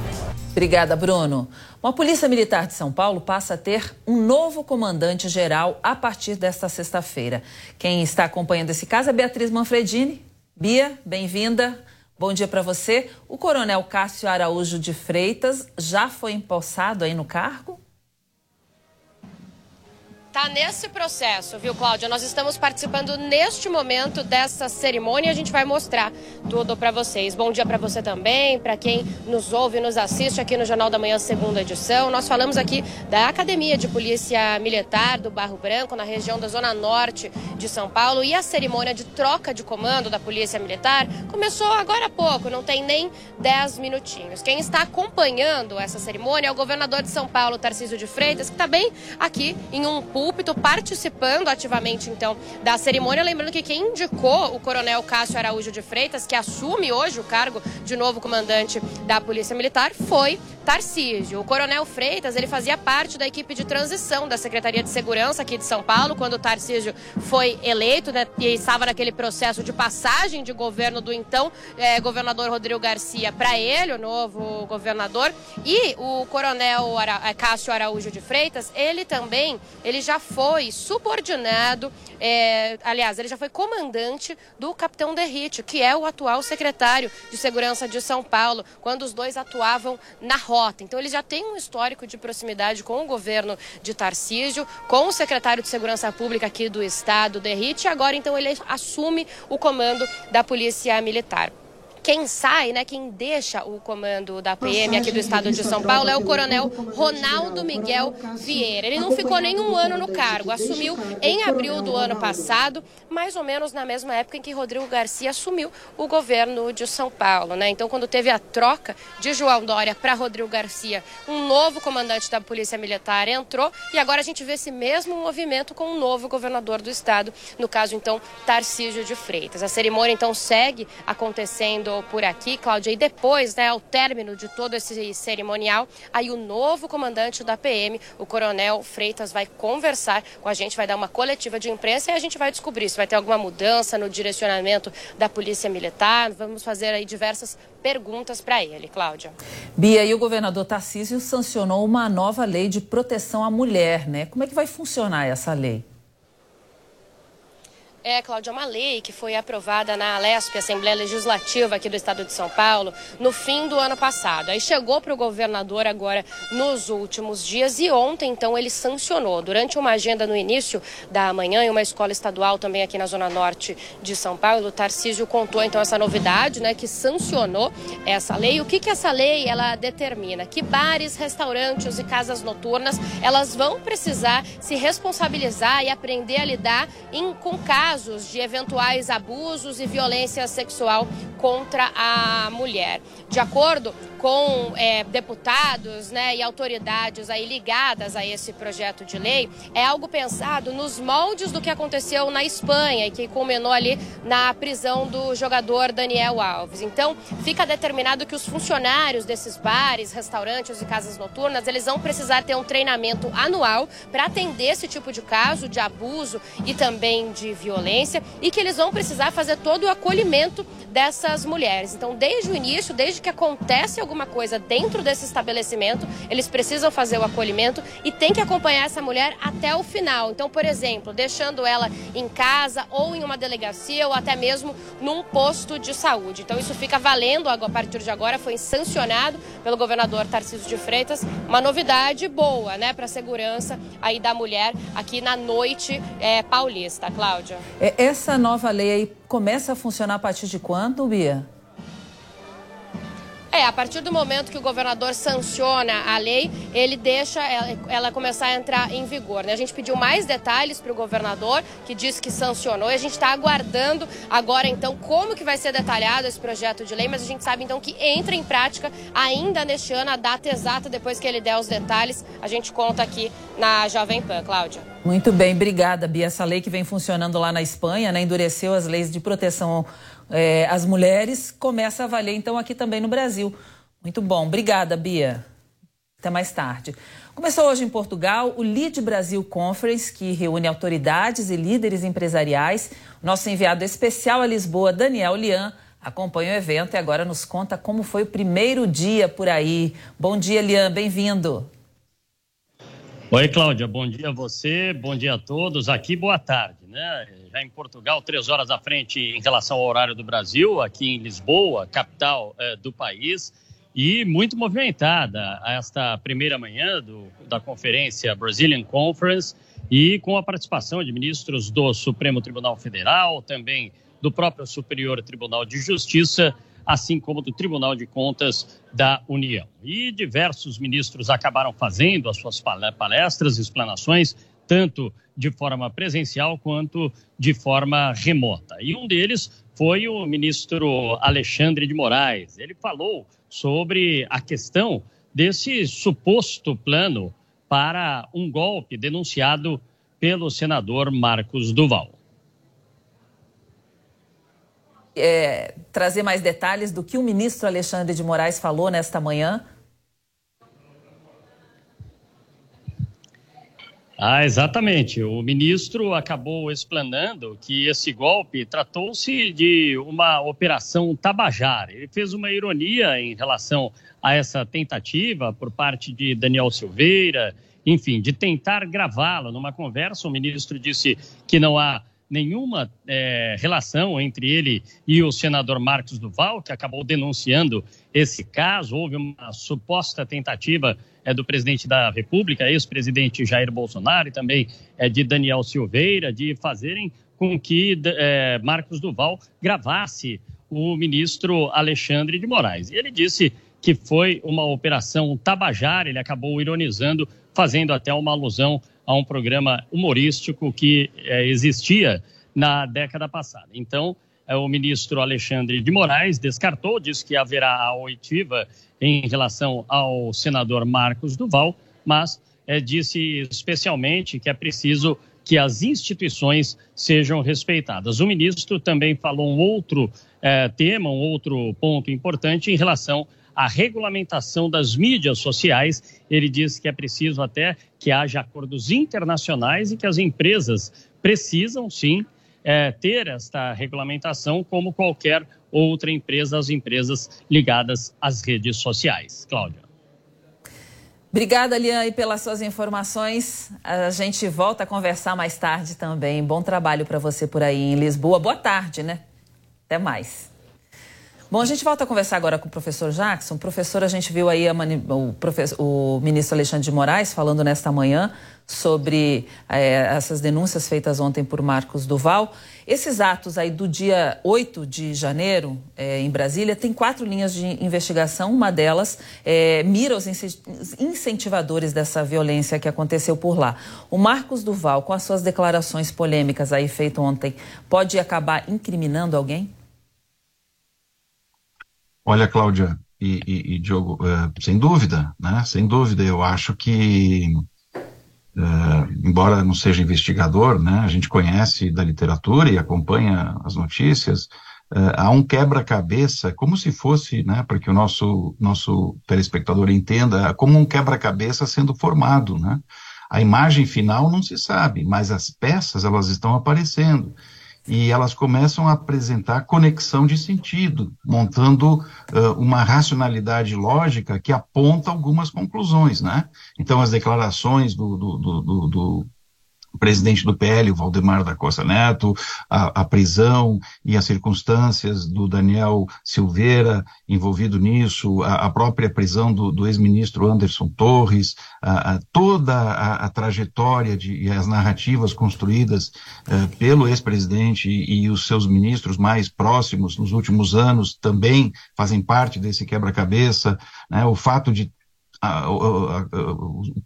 Obrigada, Bruno. Uma Polícia Militar de São Paulo passa a ter um novo comandante-geral a partir desta sexta-feira. Quem está acompanhando esse caso é Beatriz Manfredini. Bia, bem-vinda. Bom dia para você. O coronel Cássio Araújo de Freitas já foi empossado aí no cargo? Tá nesse processo, viu, Cláudia? Nós estamos participando neste momento dessa cerimônia e a gente vai mostrar tudo para vocês. Bom dia para você também, para quem nos ouve e nos assiste aqui no Jornal da Manhã, segunda edição. Nós falamos aqui da Academia de Polícia Militar do Barro Branco, na região da Zona Norte de São Paulo, e a cerimônia de troca de comando da Polícia Militar começou agora há pouco, não tem nem 10 minutinhos. Quem está acompanhando essa cerimônia é o governador de São Paulo, Tarcísio de Freitas, que está bem aqui em um púlpito participando ativamente, então, da cerimônia. Lembrando que quem indicou o coronel Cássio Araújo de Freitas, que assume hoje o cargo de novo comandante da Polícia Militar, foi Tarcísio. O coronel Freitas, ele fazia parte da equipe de transição da Secretaria de Segurança aqui de São Paulo, quando o Tarcísio foi eleito né, e estava naquele processo de passagem de governo do então eh, governador Rodrigo Garcia para ele, o novo governador. E o coronel Ara eh, Cássio Araújo de Freitas, ele também, ele já foi subordinado, é, aliás, ele já foi comandante do capitão Derrite, que é o atual secretário de Segurança de São Paulo, quando os dois atuavam na rota. Então, ele já tem um histórico de proximidade com o governo de Tarcísio, com o secretário de Segurança Pública aqui do estado, Derrite, e agora, então, ele assume o comando da Polícia Militar. Quem sai, né, quem deixa o comando da PM aqui do estado de São Paulo é o coronel Ronaldo Miguel Vieira. Ele não ficou nem um ano no cargo, assumiu em abril do ano passado, mais ou menos na mesma época em que Rodrigo Garcia assumiu o governo de São Paulo, né? Então, quando teve a troca de João Dória para Rodrigo Garcia, um novo comandante da Polícia Militar entrou e agora a gente vê esse mesmo movimento com um novo governador do estado, no caso então Tarcísio de Freitas. A cerimônia então segue acontecendo por aqui, Cláudia, e depois, né, ao término de todo esse cerimonial, aí o novo comandante da PM, o Coronel Freitas, vai conversar com a gente, vai dar uma coletiva de imprensa e a gente vai descobrir se vai ter alguma mudança no direcionamento da Polícia Militar. Vamos fazer aí diversas perguntas para ele, Cláudia. Bia, e o governador Tarcísio sancionou uma nova lei de proteção à mulher, né? Como é que vai funcionar essa lei? É, Cláudia, uma lei que foi aprovada na Alesp, Assembleia Legislativa aqui do Estado de São Paulo, no fim do ano passado. Aí chegou para o governador agora nos últimos dias e ontem, então, ele sancionou. Durante uma agenda no início da manhã, em uma escola estadual também aqui na Zona Norte de São Paulo, o Tarcísio contou, então, essa novidade, né, que sancionou essa lei. O que que essa lei, ela determina? Que bares, restaurantes e casas noturnas, elas vão precisar se responsabilizar e aprender a lidar em, com casos casos de eventuais abusos e violência sexual contra a mulher. De acordo com é, deputados né, e autoridades aí ligadas a esse projeto de lei, é algo pensado nos moldes do que aconteceu na Espanha e que culminou ali na prisão do jogador Daniel Alves. Então, fica determinado que os funcionários desses bares, restaurantes e casas noturnas, eles vão precisar ter um treinamento anual para atender esse tipo de caso de abuso e também de violência e que eles vão precisar fazer todo o acolhimento dessas mulheres. Então, desde o início, desde que acontece alguma coisa dentro desse estabelecimento, eles precisam fazer o acolhimento e tem que acompanhar essa mulher até o final. Então, por exemplo, deixando ela em casa ou em uma delegacia ou até mesmo num posto de saúde. Então, isso fica valendo a partir de agora, foi sancionado pelo governador Tarcísio de Freitas, uma novidade boa, né, para a segurança aí da mulher aqui na noite é, paulista, Cláudia. É, essa nova lei aí começa a funcionar a partir de quando, Bia? É, a partir do momento que o governador sanciona a lei, ele deixa ela, começar a entrar em vigor. Né? A gente pediu mais detalhes para o governador, que disse que sancionou, e a gente está aguardando agora, então, como que vai ser detalhado esse projeto de lei, mas a gente sabe, então, que entra em prática ainda neste ano, a data exata, depois que ele der os detalhes, a gente conta aqui na Jovem Pan. Cláudia. Muito bem, obrigada, Bia. Essa lei que vem funcionando lá na Espanha, né, endureceu as leis de proteção é, as mulheres, começa a valer então aqui também no Brasil. Muito bom. Obrigada, Bia. Até mais tarde. Começou hoje em Portugal o Lead Brasil Conference, que reúne autoridades e líderes empresariais. Nosso enviado especial a Lisboa, Daniel Lian, acompanha o evento e agora nos conta como foi o primeiro dia por aí. Bom dia, Lian, bem-vindo. Oi, Cláudia, bom dia a você, bom dia a todos. Aqui, boa tarde, né? já em Portugal, três horas à frente em relação ao horário do Brasil, aqui em Lisboa, capital é, do país, e muito movimentada esta primeira manhã do, da conferência Brazilian Conference, e com a participação de ministros do Supremo Tribunal Federal, também do próprio Superior Tribunal de Justiça, assim como do Tribunal de Contas da União. E diversos ministros acabaram fazendo as suas palestras, explanações, tanto de forma presencial quanto de forma remota. E um deles foi o ministro Alexandre de Moraes. Ele falou sobre a questão desse suposto plano para um golpe denunciado pelo senador Marcos Duval. É, trazer mais detalhes do que o ministro Alexandre de Moraes falou nesta manhã Ah, exatamente. O ministro acabou explanando que esse golpe tratou-se de uma operação Tabajara. Ele fez uma ironia em relação a essa tentativa por parte de Daniel Silveira, enfim, de tentar gravá-lo numa conversa. O ministro disse que não há nenhuma é, relação entre ele e o senador Marcos Duval, que acabou denunciando esse caso. Houve uma suposta tentativa é, do presidente da República, ex-presidente Jair Bolsonaro, e também é, de Daniel Silveira, de fazerem com que é, Marcos Duval gravasse o ministro Alexandre de Moraes. E ele disse que foi uma operação Tabajara, ele acabou ironizando, fazendo até uma alusão a um programa humorístico que é, existia na década passada. Então, o ministro Alexandre de Moraes descartou, disse que haverá a oitiva em relação ao senador Marcos Duval, mas é, disse especialmente que é preciso que as instituições sejam respeitadas. O ministro também falou um outro é, tema, um outro ponto importante em relação à regulamentação das mídias sociais. Ele disse que é preciso até que haja acordos internacionais e que as empresas precisam, sim, é, ter esta regulamentação como qualquer outra empresa, as empresas ligadas às redes sociais. Cláudia. Obrigada, Liane, pelas suas informações. A gente volta a conversar mais tarde também. Bom trabalho para você por aí em Lisboa. Boa tarde, né? Até mais. Bom, a gente volta a conversar agora com o professor Jackson. Professor, a gente viu aí mani... o, professor... o, ministro Alexandre de Moraes falando nesta manhã sobre é, essas denúncias feitas ontem por Marcos Duval. Esses atos aí do dia 8 de janeiro, é, em Brasília, tem quatro linhas de investigação. Uma delas é, mira os incentivadores dessa violência que aconteceu por lá. O Marcos Duval, com as suas declarações polêmicas aí feitas ontem, pode acabar incriminando alguém? Olha, Cláudia e, e, e Diogo, uh, sem dúvida, né? Sem dúvida, eu acho que, uh, embora não seja investigador, né? A gente conhece da literatura e acompanha as notícias. Uh, há um quebra-cabeça, como se fosse, né, para que o nosso, nosso telespectador entenda, como um quebra-cabeça sendo formado, né? A imagem final não se sabe, mas as peças, elas estão aparecendo e elas começam a apresentar conexão de sentido, montando uh, uma racionalidade lógica que aponta algumas conclusões, né? Então, as declarações do, do, do, do o presidente do PL, o Valdemar da Costa Neto, a, a, prisão e as circunstâncias do Daniel Silveira envolvido nisso, a, a própria prisão do, do ex-ministro Anderson Torres, a, toda a, trajetória de, e as narrativas construídas uh, pelo ex-presidente e, e os seus ministros mais próximos nos últimos anos também fazem parte desse quebra-cabeça, né, o fato de a, a, a,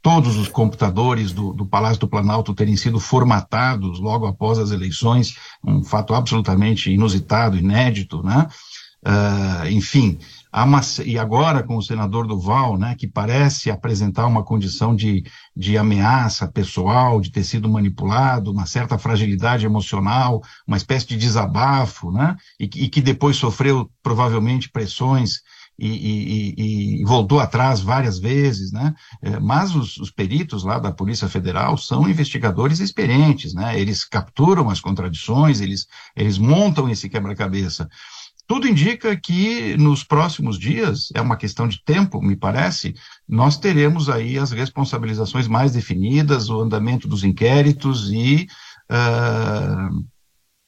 todos os computadores do, do, Palácio do Planalto terem sido formatados logo após as eleições, um fato absolutamente inusitado, inédito, né? Uh, enfim, uma, e agora com o senador Duval, né, que parece apresentar uma condição de, de ameaça pessoal, de ter sido manipulado, uma certa fragilidade emocional, uma espécie de desabafo, né, e, e que depois sofreu provavelmente pressões e, e, e, voltou atrás várias vezes, né? É, mas os, os, peritos lá da Polícia Federal são investigadores experientes, né? Eles capturam as contradições, eles, eles montam esse quebra-cabeça. Tudo indica que nos próximos dias, é uma questão de tempo, me parece, nós teremos aí as responsabilizações mais definidas, o andamento dos inquéritos e uh,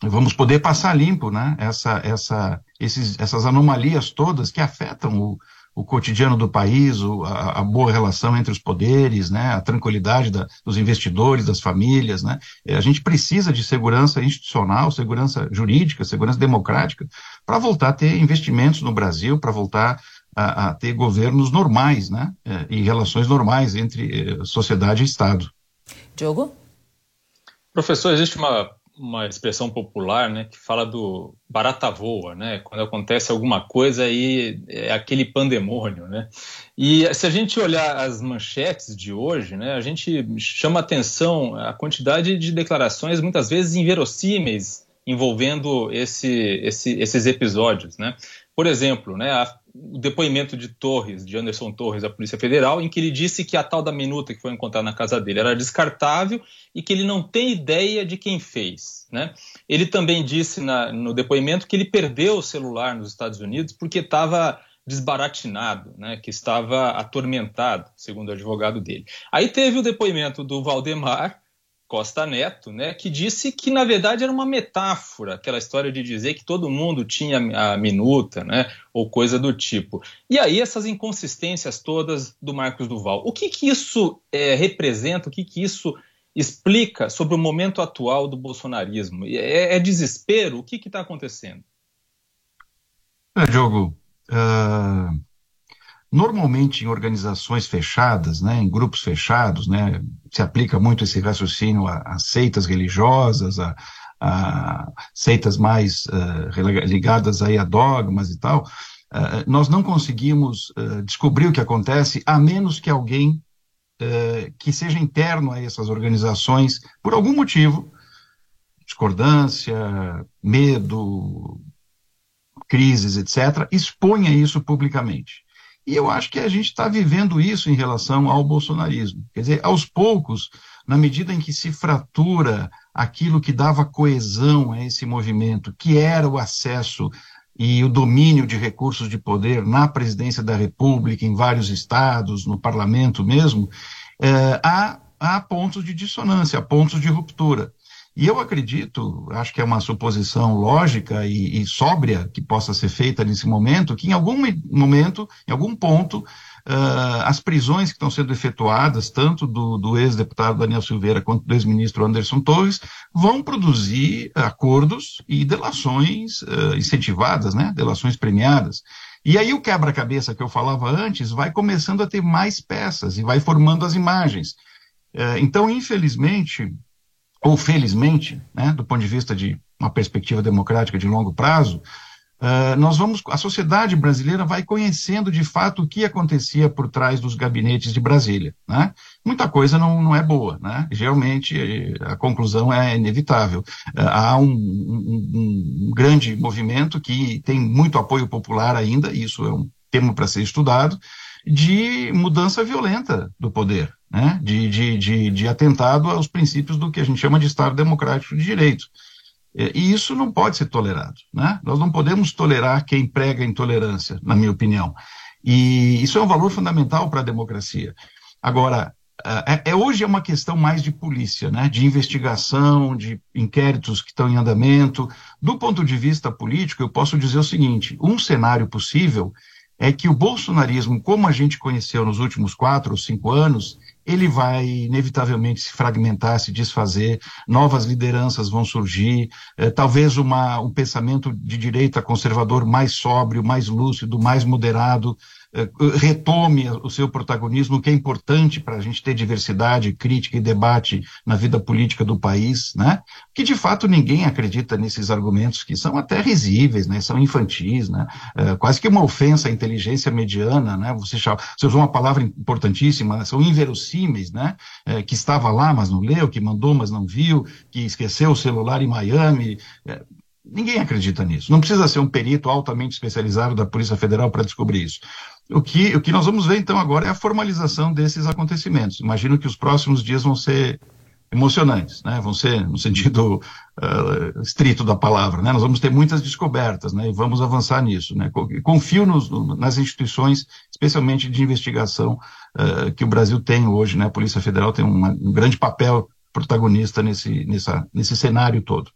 vamos poder passar limpo, né? Essa, essa, esses, essas anomalias todas que afetam o, o cotidiano do país, o, a, a, boa relação entre os poderes, né? A tranquilidade da, dos investidores, das famílias, né? A gente precisa de segurança institucional, segurança jurídica, segurança democrática para voltar a ter investimentos no Brasil, para voltar a, a, ter governos normais, né? É, e relações normais entre eh, sociedade e Estado. Diogo? Professor, existe uma uma expressão popular, né, que fala do barata voa, né, quando acontece alguma coisa aí é aquele pandemônio, né. E se a gente olhar as manchetes de hoje, né, a gente chama atenção a quantidade de declarações muitas vezes inverossímeis envolvendo esse, esse, esses episódios, né. Por exemplo, né, a, o depoimento de Torres, de Anderson Torres, da Polícia Federal, em que ele disse que a tal da minuta que foi encontrada na casa dele era descartável e que ele não tem ideia de quem fez. Né? Ele também disse na, no depoimento que ele perdeu o celular nos Estados Unidos porque estava desbaratinado, né, que estava atormentado, segundo o advogado dele. Aí teve o depoimento do Valdemar, Costa Neto, né, que disse que na verdade era uma metáfora, aquela história de dizer que todo mundo tinha a minuta, né, ou coisa do tipo. E aí essas inconsistências todas do Marcos Duval. O que que isso é, representa? O que que isso explica sobre o momento atual do bolsonarismo? É, é desespero? O que está acontecendo? É, Diogo, uh, normalmente em organizações fechadas, né, em grupos fechados, né, se aplica muito esse raciocínio a, a seitas religiosas, a, a seitas mais uh, ligadas aí a dogmas e tal, uh, nós não conseguimos uh, descobrir o que acontece a menos que alguém que seja interno a essas organizações, por algum motivo, discordância, medo, crises, etc., exponha isso publicamente. E eu acho que a gente está vivendo isso em relação ao bolsonarismo. Quer dizer, aos poucos, na medida em que se fratura aquilo que dava coesão a esse movimento, que era o acesso e o domínio de recursos de poder na presidência da República, em vários estados, no parlamento mesmo, é, há, há pontos de dissonância, pontos de ruptura. E eu acredito, acho que é uma suposição lógica e, e, sóbria que possa ser feita nesse momento, que em algum momento, em algum ponto, uh, as prisões que estão sendo efetuadas, tanto do, do ex-deputado Daniel Silveira quanto do ex-ministro Anderson Torres, vão produzir acordos e delações uh, incentivadas, né? delações premiadas. E aí o quebra-cabeça que eu falava antes vai começando a ter mais peças e vai formando as imagens. Uh, então, infelizmente, ou felizmente, né, do ponto de vista de uma perspectiva democrática de longo prazo, uh, nós vamos, a sociedade brasileira vai conhecendo de fato o que acontecia por trás dos gabinetes de Brasília. Né? Muita coisa não, não é boa, né? geralmente a conclusão é inevitável. Uh, há um, um, um grande movimento que tem muito apoio popular ainda, isso é um tema para ser estudado, de mudança violenta do poder né, de, de, de, de atentado aos princípios do que a gente chama de Estado Democrático de Direito. E isso não pode ser tolerado. Né? Nós não podemos tolerar quem prega intolerância, na minha opinião. E isso é um valor fundamental para a democracia. Agora, é, é, hoje é uma questão mais de polícia, né? de investigação, de inquéritos que estão em andamento. Do ponto de vista político, eu posso dizer o seguinte: um cenário possível é que o bolsonarismo, como a gente conheceu nos últimos quatro ou cinco anos, ele vai inevitavelmente se fragmentar, se desfazer, novas lideranças vão surgir, eh, talvez uma, um pensamento de direita conservador mais sóbrio, mais lúcido, mais moderado, retome o seu protagonismo, que é importante para a gente ter diversidade, crítica e debate na vida política do país, né? Que de fato ninguém acredita nesses argumentos que são até risíveis, né? São infantis, né? É, quase que uma ofensa à inteligência mediana, né? Você, você usou uma palavra importantíssima, são inverossímeis, né? É, que estava lá, mas não leu, que mandou, mas não viu, que esqueceu o celular em Miami. É, ninguém acredita nisso. Não precisa ser um perito altamente especializado da Polícia Federal para descobrir isso. O que, o que nós vamos ver, então, agora é a formalização desses acontecimentos. Imagino que os próximos dias vão ser emocionantes, né? Vão ser no sentido uh, estrito da palavra, né? Nós vamos ter muitas descobertas, né? E vamos avançar nisso, né? Confio nos, nas instituições, especialmente de investigação uh, que o Brasil tem hoje, né? A Polícia Federal tem uma, um grande papel protagonista nesse, nessa, nesse cenário todo.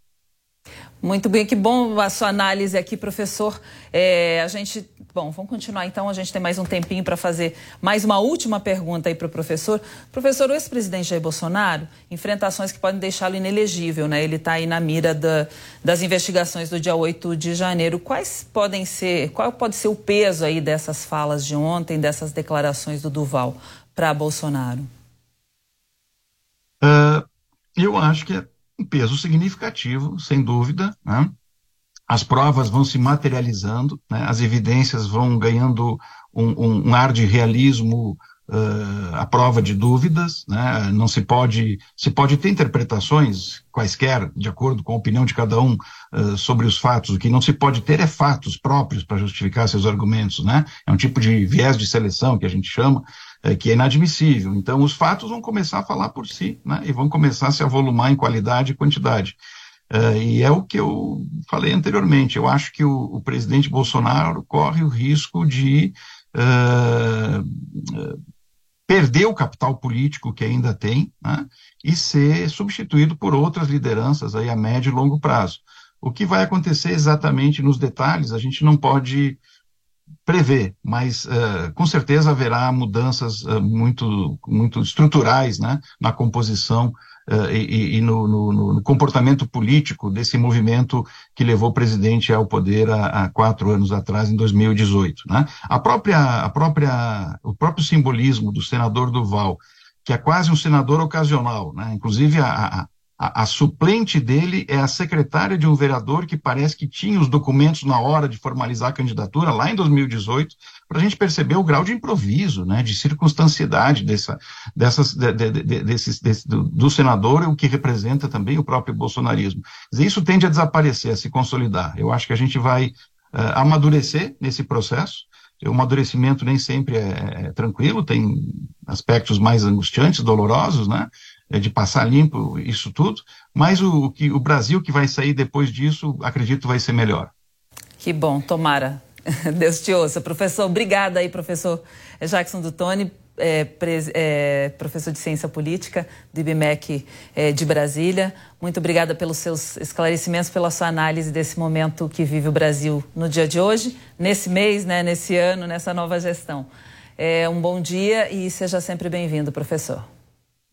Muito bem, que bom a sua análise aqui, professor. É, a gente, bom, vamos continuar então. A gente tem mais um tempinho para fazer mais uma última pergunta aí para o professor. Professor, o ex-presidente Jair Bolsonaro enfrenta ações que podem deixá-lo inelegível, né? Ele está aí na mira da, das investigações do dia 8 de janeiro. Quais podem ser, qual pode ser o peso aí dessas falas de ontem, dessas declarações do Duval para Bolsonaro? Uh, eu acho que é um peso significativo, sem dúvida. Né? As provas vão se materializando, né? as evidências vão ganhando um, um, ar de realismo uh, à prova de dúvidas. Né? Não se pode, se pode ter interpretações quaisquer, de acordo com a opinião de cada um, uh, sobre os fatos. O que não se pode ter é fatos próprios para justificar seus argumentos. Né? É um tipo de viés de seleção que a gente chama é, que é inadmissível. Então, os fatos vão começar a falar por si, né? e vão começar a se avolumar em qualidade e quantidade. É, e é o que eu falei anteriormente. Eu acho que o, o presidente Bolsonaro corre o risco de uh, perder o capital político que ainda tem né? e ser substituído por outras lideranças aí a médio e longo prazo. O que vai acontecer exatamente nos detalhes, a gente não pode prever, mas uh, com certeza haverá mudanças uh, muito, muito estruturais né, na composição uh, e, e no, no, no, comportamento político desse movimento que levou o presidente ao poder há, há quatro anos atrás, em 2018. Né? A própria, a própria, o próprio simbolismo do senador Duval, que é quase um senador ocasional, né? inclusive a, a a, a, suplente dele é a secretária de um vereador que parece que tinha os documentos na hora de formalizar a candidatura, lá em 2018, para a gente perceber o grau de improviso, né, de circunstanciedade dessa, dessas, de, de, de, desses, desse, do, do, senador, o que representa também o próprio bolsonarismo. Isso tende a desaparecer, a se consolidar. Eu acho que a gente vai uh, amadurecer nesse processo. O amadurecimento nem sempre é, é tranquilo, tem aspectos mais angustiantes, dolorosos, né? É, de passar limpo isso tudo, mas o, que, o Brasil que vai sair depois disso, acredito, vai ser melhor. Que bom, tomara. Deus te ouça. Professor, obrigada aí, professor Jackson Dutoni, é, é, professor de Ciência Política do IBMEC é, de Brasília. Muito obrigada pelos seus esclarecimentos, pela sua análise desse momento que vive o Brasil no dia de hoje, nesse mês, né, nesse ano, nessa nova gestão. É, um bom dia e seja sempre bem-vindo, professor.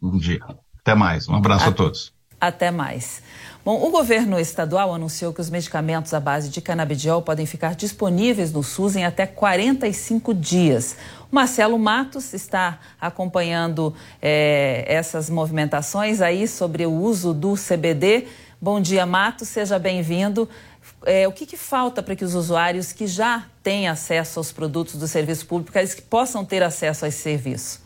Bom dia. Até mais. Um abraço a, a todos. Até mais. Bom, o governo estadual anunciou que os medicamentos à base de canabidiol podem ficar disponíveis no SUS em até 45 dias. O Marcelo Matos está acompanhando é, essas movimentações aí sobre o uso do CBD. Bom dia, Matos, seja bem-vindo. É, o que, que falta para que os usuários que já têm acesso aos produtos do serviço público eles possam ter acesso a esse serviço?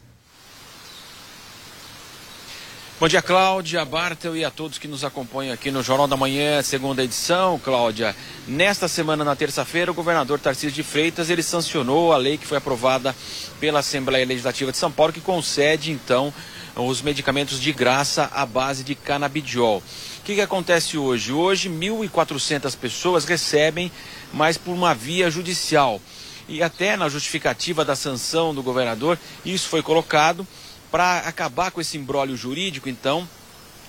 Bom dia, Cláudia, Bartel e a todos que nos acompanham aqui no Jornal da Manhã, segunda edição. Cláudia, nesta semana, na terça-feira, o governador Tarcísio de Freitas, ele sancionou a lei que foi aprovada pela Assembleia Legislativa de São Paulo, que concede, então, os medicamentos de graça à base de canabidiol. O que, que acontece hoje? Hoje, 1.400 pessoas recebem, mas por uma via judicial. E até na justificativa da sanção do governador, isso foi colocado para acabar com esse imbróglio jurídico, então,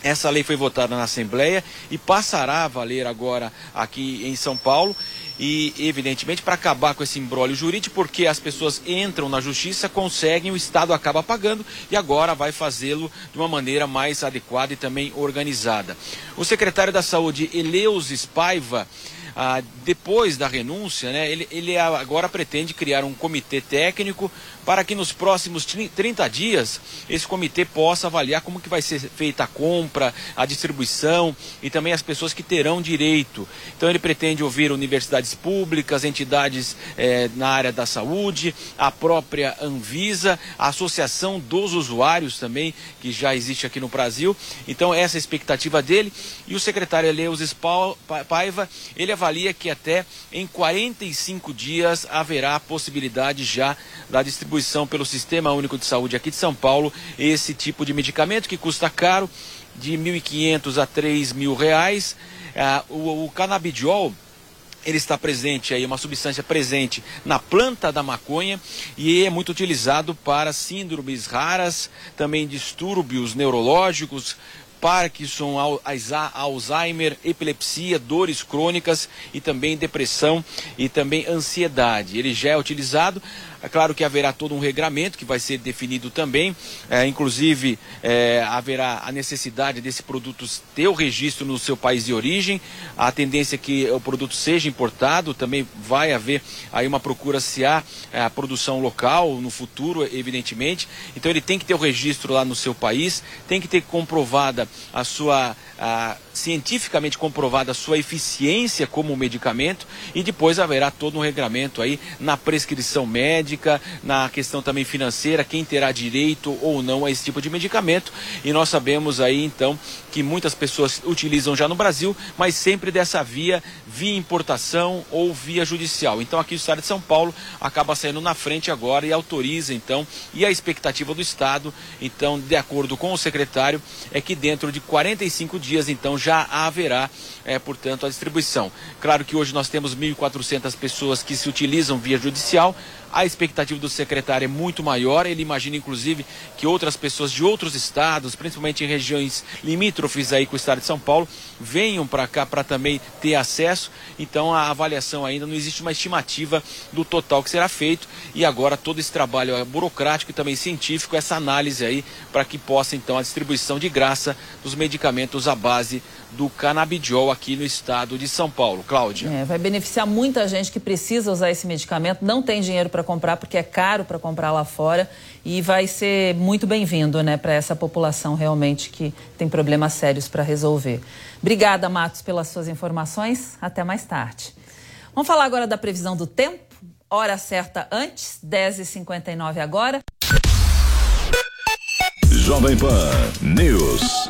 essa lei foi votada na Assembleia e passará a valer agora aqui em São Paulo. E, evidentemente, para acabar com esse embrólio jurídico, porque as pessoas entram na justiça, conseguem, o Estado acaba pagando e agora vai fazê-lo de uma maneira mais adequada e também organizada. O secretário da Saúde, Eleus Paiva, ah, depois da renúncia, né, ele, ele agora pretende criar um comitê técnico para que nos próximos 30 dias esse comitê possa avaliar como que vai ser feita a compra, a distribuição e também as pessoas que terão direito. Então ele pretende ouvir universidades públicas, entidades eh, na área da saúde, a própria Anvisa, a Associação dos Usuários também, que já existe aqui no Brasil. Então essa é a expectativa dele. E o secretário Eleusis Paiva, ele avalia que até em 45 dias haverá a possibilidade já da distribuição pelo Sistema Único de Saúde aqui de São Paulo esse tipo de medicamento que custa caro, de R$ 1.500 a 3.000 reais. Ah, o, o canabidiol ele está presente aí, uma substância presente na planta da maconha e é muito utilizado para síndromes raras, também distúrbios neurológicos, Parkinson, Alzheimer, epilepsia, dores crônicas e também depressão e também ansiedade. Ele já é utilizado é claro que haverá todo um regramento que vai ser definido também, é, inclusive é, haverá a necessidade desse produto ter o registro no seu país de origem, a tendência é que o produto seja importado, também vai haver aí uma procura se há é, a produção local no futuro, evidentemente. Então ele tem que ter o registro lá no seu país, tem que ter comprovada a sua a, cientificamente comprovada a sua eficiência como medicamento e depois haverá todo um regramento aí na prescrição médica, na questão também financeira, quem terá direito ou não a esse tipo de medicamento. E nós sabemos aí então que muitas pessoas utilizam já no Brasil, mas sempre dessa via, via importação ou via judicial. Então aqui o Estado de São Paulo acaba saindo na frente agora e autoriza então, e a expectativa do Estado, então, de acordo com o secretário, é que dentro de 45 dias então, já haverá, é, portanto, a distribuição. Claro que hoje nós temos 1.400 pessoas que se utilizam via judicial, A expectativa do secretário é muito maior. Ele imagina, inclusive, que outras pessoas de outros estados, principalmente em regiões limítrofes aí com o estado de São Paulo, venham para cá para também ter acesso. Então a avaliação ainda não existe uma estimativa do total que será feito. E agora todo esse trabalho é burocrático e também científico, essa análise aí, para que possa então a distribuição de graça dos medicamentos à base do canabidiol aqui no estado de São Paulo. Cláudia. É, vai beneficiar muita gente que precisa usar esse medicamento, não tem dinheiro para comprar porque é caro para comprar lá fora e vai ser muito bem-vindo, né, para essa população realmente que tem problemas sérios para resolver. Obrigada, Matos, pelas suas informações. Até mais tarde. Vamos falar agora da previsão do tempo. Hora certa antes, 10h59 agora. Jovem Pan News.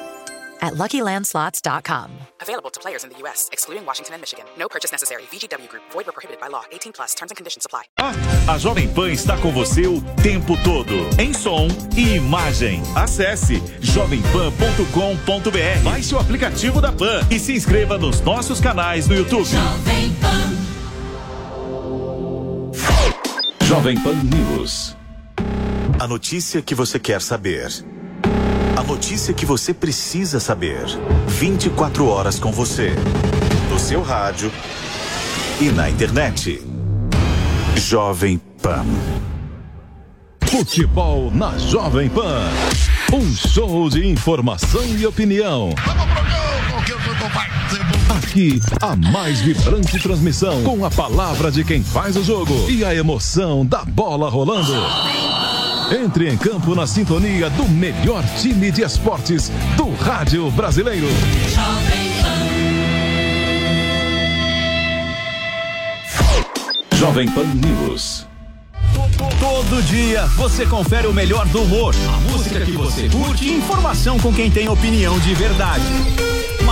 at LuckyLandSlots.com. Available to players in the U.S., excluding Washington and Michigan. No purchase necessary. VGW Group. Void or prohibited by law. 18 plus. Terms and conditions apply. A Jovem Pan está com você o tempo todo, em som e imagem. Acesse jovempan.com.br. Baixe o aplicativo da Pan e se inscreva nos nossos canais no YouTube. Jovem Pan. Jovem Pan News. A notícia que você quer saber. A notícia que você precisa saber. 24 horas com você. No seu rádio e na internet. Jovem Pan. Futebol na Jovem Pan. Um show de informação e opinião. Aqui, a mais vibrante transmissão com a palavra de quem faz o jogo e a emoção da bola rolando. Entre em campo na sintonia do melhor time de esportes do rádio brasileiro. Jovem Pan News. Todo dia você confere o melhor do humor, a música que você curte e informação com quem tem opinião de verdade.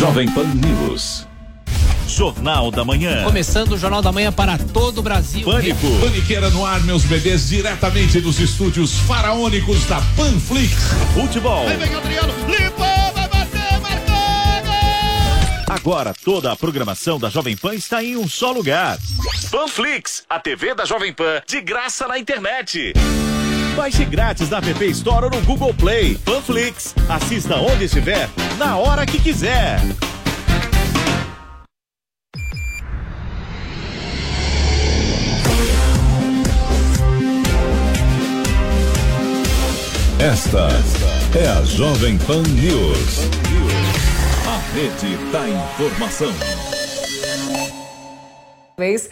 Jovem Pan News. Jornal da Manhã. Começando o Jornal da Manhã para todo o Brasil. Pânico. Paniqueira no ar, meus bebês, diretamente dos estúdios faraônicos da Panflix. Futebol. Aí vem Adriano, limpou, vai bater, marcou! Agora toda a programação da Jovem Pan está em um só lugar. Panflix, a TV da Jovem Pan, de graça na internet. Baixe grátis na App Store ou no Google Play. Panflix, assista onde estiver, na hora que quiser. Esta é a Jovem Pan News. A rede da informação. Vez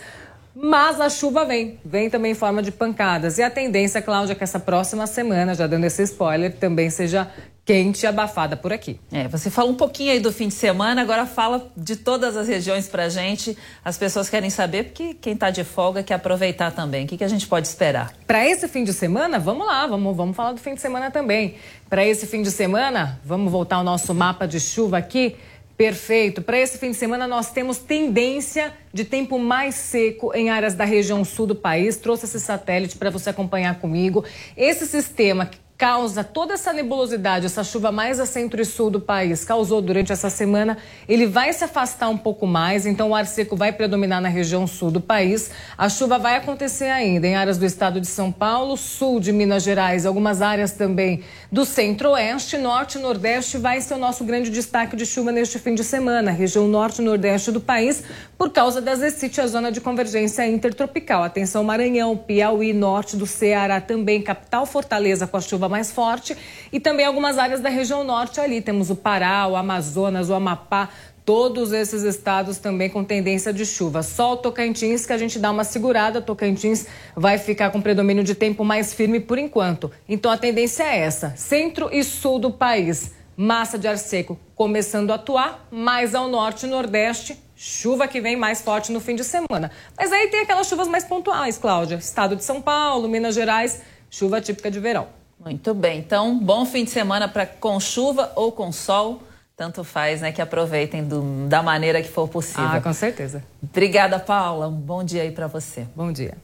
mas a chuva vem, vem também em forma de pancadas. E a tendência, Cláudia, é que essa próxima semana, já dando esse spoiler, também seja quente e abafada por aqui. É, você fala um pouquinho aí do fim de semana, agora fala de todas as regiões pra gente. As pessoas querem saber, porque quem tá de folga quer aproveitar também. O que, que a gente pode esperar? Para esse fim de semana, vamos lá, vamos, vamos falar do fim de semana também. Para esse fim de semana, vamos voltar ao nosso mapa de chuva aqui. Perfeito. Para esse fim de semana, nós temos tendência de tempo mais seco em áreas da região sul do país. Trouxe esse satélite para você acompanhar comigo. Esse sistema causa toda essa nebulosidade, essa chuva mais a centro e sul do país, causou durante essa semana, ele vai se afastar um pouco mais, então o ar seco vai predominar na região sul do país. A chuva vai acontecer ainda em áreas do estado de São Paulo, sul de Minas Gerais, algumas áreas também do centro-oeste, norte e nordeste vai ser o nosso grande destaque de chuva neste fim de semana, região norte e nordeste do país, por causa das ECIT, a zona de convergência intertropical. Atenção Maranhão, Piauí, norte do Ceará também, capital Fortaleza com a chuva mais forte e também algumas áreas da região norte ali. Temos o Pará, o Amazonas, o Amapá, todos esses estados também com tendência de chuva. Só o Tocantins que a gente dá uma segurada, Tocantins vai ficar com predomínio de tempo mais firme por enquanto. Então a tendência é essa: centro e sul do país, massa de ar seco começando a atuar, mais ao norte e nordeste, chuva que vem mais forte no fim de semana. Mas aí tem aquelas chuvas mais pontuais, Cláudia. Estado de São Paulo, Minas Gerais, chuva típica de verão. Muito bem. Então, bom fim de semana para com chuva ou com sol. Tanto faz, né? Que aproveitem do, da maneira que for possível. Ah, com certeza. Obrigada, Paula. Um bom dia aí para você. Bom dia.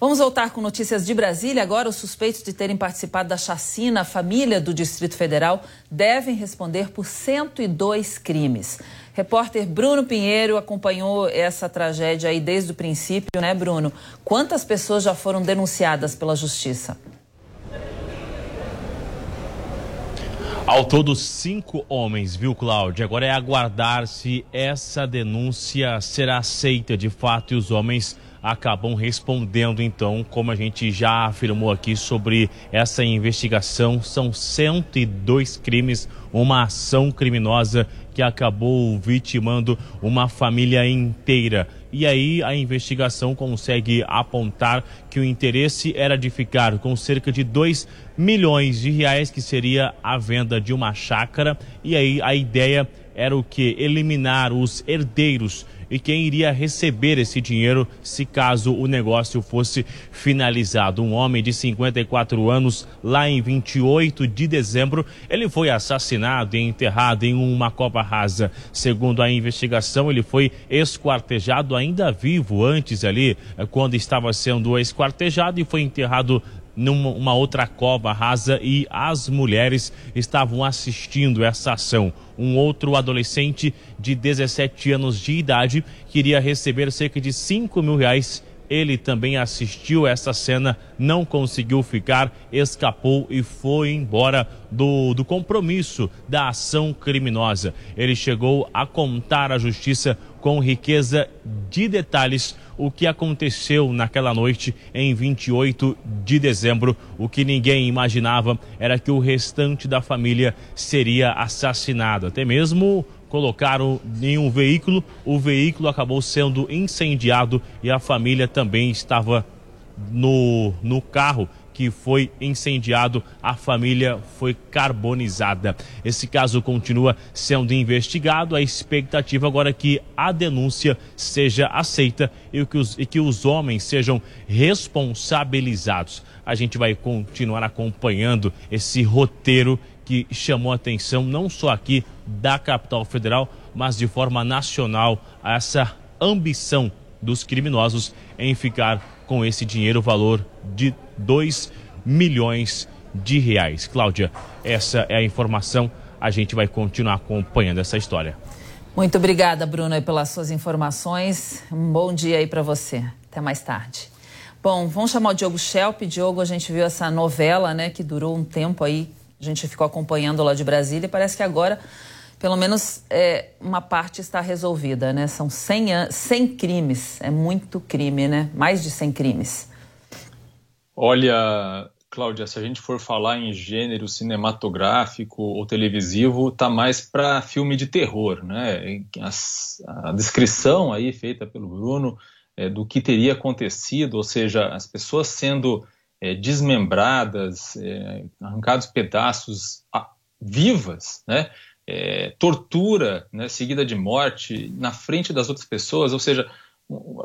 Vamos voltar com notícias de Brasília. Agora, os suspeitos de terem participado da chacina, a família do Distrito Federal, devem responder por 102 crimes. Repórter Bruno Pinheiro acompanhou essa tragédia aí desde o princípio, né, Bruno? Quantas pessoas já foram denunciadas pela Justiça? Ao todo, cinco homens, viu, Cláudio? Agora é aguardar se essa denúncia será aceita de fato e os homens acabam respondendo, então, como a gente já afirmou aqui sobre essa investigação. São 102 crimes, uma ação criminosa que acabou vitimando uma família inteira. E aí a investigação consegue apontar que o interesse era de ficar com cerca de 2 milhões de reais, que seria a venda de uma chácara. E aí a ideia era o que? Eliminar os herdeiros e quem iria receber esse dinheiro se caso o negócio fosse finalizado. Um homem de 54 anos, lá em 28 de dezembro, ele foi assassinado e enterrado em uma copa rasa. Segundo a investigação, ele foi esquartejado ainda vivo antes ali, eh, quando estava sendo esquartejado e foi enterrado numa outra cova rasa e as mulheres estavam assistindo essa ação. Um outro adolescente de 17 anos de idade queria receber cerca de 5 mil reais. Ele também assistiu essa cena, não conseguiu ficar, escapou e foi embora do, do compromisso da ação criminosa. Ele chegou a contar à justiça com riqueza de detalhes o que aconteceu naquela noite em 28 de dezembro. O que ninguém imaginava era que o restante da família seria assassinado. Até mesmo colocaram em um veículo, o veículo acabou sendo incendiado e a família também estava no, no carro que foi incendiado, a família foi carbonizada. Esse caso continua sendo investigado. A expectativa agora é que a denúncia seja aceita e que os, e que os homens sejam responsabilizados. A gente vai continuar acompanhando esse roteiro que chamou a atenção não só aqui da capital federal, mas de forma nacional, essa ambição dos criminosos em ficar com esse dinheiro, valor de 2 milhões de reais. Cláudia, essa é a informação. A gente vai continuar acompanhando essa história. Muito obrigada, Bruno, pelas suas informações. Um bom dia aí para você. Até mais tarde. Bom, vamos chamar o Diogo Schelp. Diogo, a gente viu essa novela, né, que durou um tempo aí. A gente ficou acompanhando lá de Brasília e parece que agora pelo menos é, uma parte está resolvida, né? São 100, 100 crimes, é muito crime, né? Mais de 100 crimes. Olha, Cláudia, se a gente for falar em gênero cinematográfico ou televisivo, tá mais para filme de terror, né? A, a, descrição aí feita pelo Bruno é, do que teria acontecido, ou seja, as pessoas sendo é, desmembradas, é, arrancados pedaços a, vivas, né? É, tortura né, seguida de morte na frente das outras pessoas, ou seja,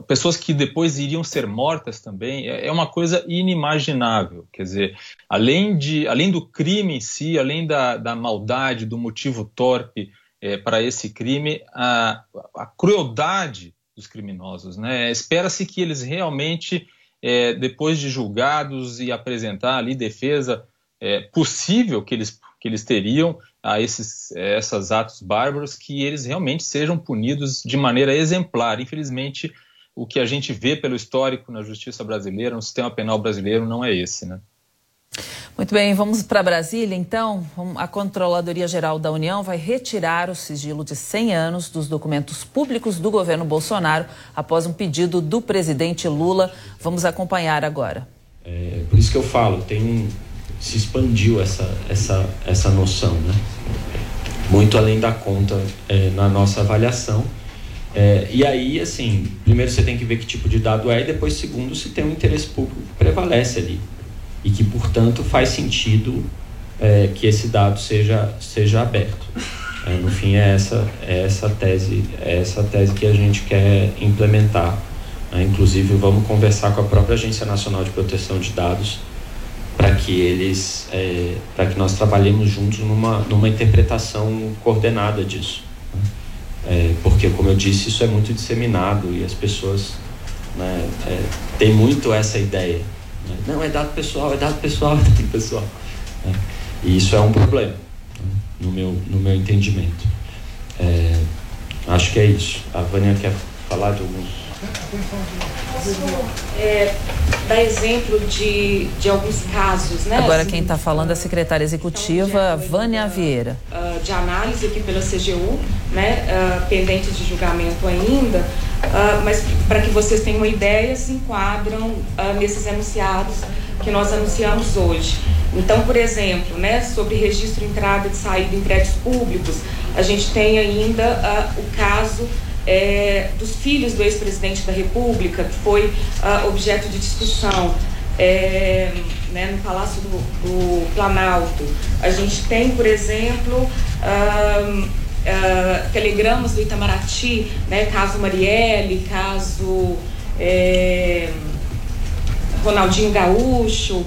pessoas que depois iriam ser mortas também, é, é uma coisa inimaginável. Quer dizer, além, de, além do crime em si, além da, da maldade, do motivo torpe é, para esse crime, a, a crueldade dos criminosos. Né? Espera-se que eles realmente, é, depois de julgados e apresentar ali defesa é, possível que eles, que eles teriam a esses, esses atos bárbaros, que eles realmente sejam punidos de maneira exemplar. Infelizmente, o que a gente vê pelo histórico na justiça brasileira, no sistema penal brasileiro, não é esse. Né? Muito bem, vamos para Brasília então. A Controladoria Geral da União vai retirar o sigilo de 100 anos dos documentos públicos do governo Bolsonaro após um pedido do presidente Lula. Vamos acompanhar agora. É, por isso que eu falo, tem se expandiu essa, essa, essa noção, né? Muito além da conta é, na nossa avaliação. É, e aí, assim, primeiro você tem que ver que tipo de dado é, e depois, segundo, se tem um interesse público que prevalece ali e que, portanto, faz sentido é, que esse dado seja, seja aberto. É, no fim, é essa, é essa tese é essa tese que a gente quer implementar. É, inclusive, vamos conversar com a própria Agência Nacional de Proteção de Dados para que eles, é, para que nós trabalhemos juntos numa, numa interpretação coordenada disso. Né? É, porque, como eu disse, isso é muito disseminado e as pessoas né, é, têm muito essa ideia não, é dado pessoal, é dado pessoal, é dado pessoal. É. E isso é um problema, né? no, meu, no meu entendimento. É, acho que é isso. A Vânia quer falar de alguns. Posso é, dar exemplo de, de alguns casos, né? Agora quem está falando é a secretária executiva Vânia Vieira. Uh, de análise aqui pela CGU, né? Uh, pendente de julgamento ainda, uh, mas para que vocês tenham uma ideia, se enquadram nesses enunciados que nós anunciamos hoje. Então, por exemplo, né, sobre registro entrada e saída em prédios públicos, a gente tem ainda o caso é, dos filhos do ex-presidente da República, que foi uh, objeto de discussão é, né, no Palácio do, do, Planalto. A gente tem, por exemplo, uh, uh, telegramas do Itamaraty, né, caso Marielle, caso é, Ronaldinho Gaúcho,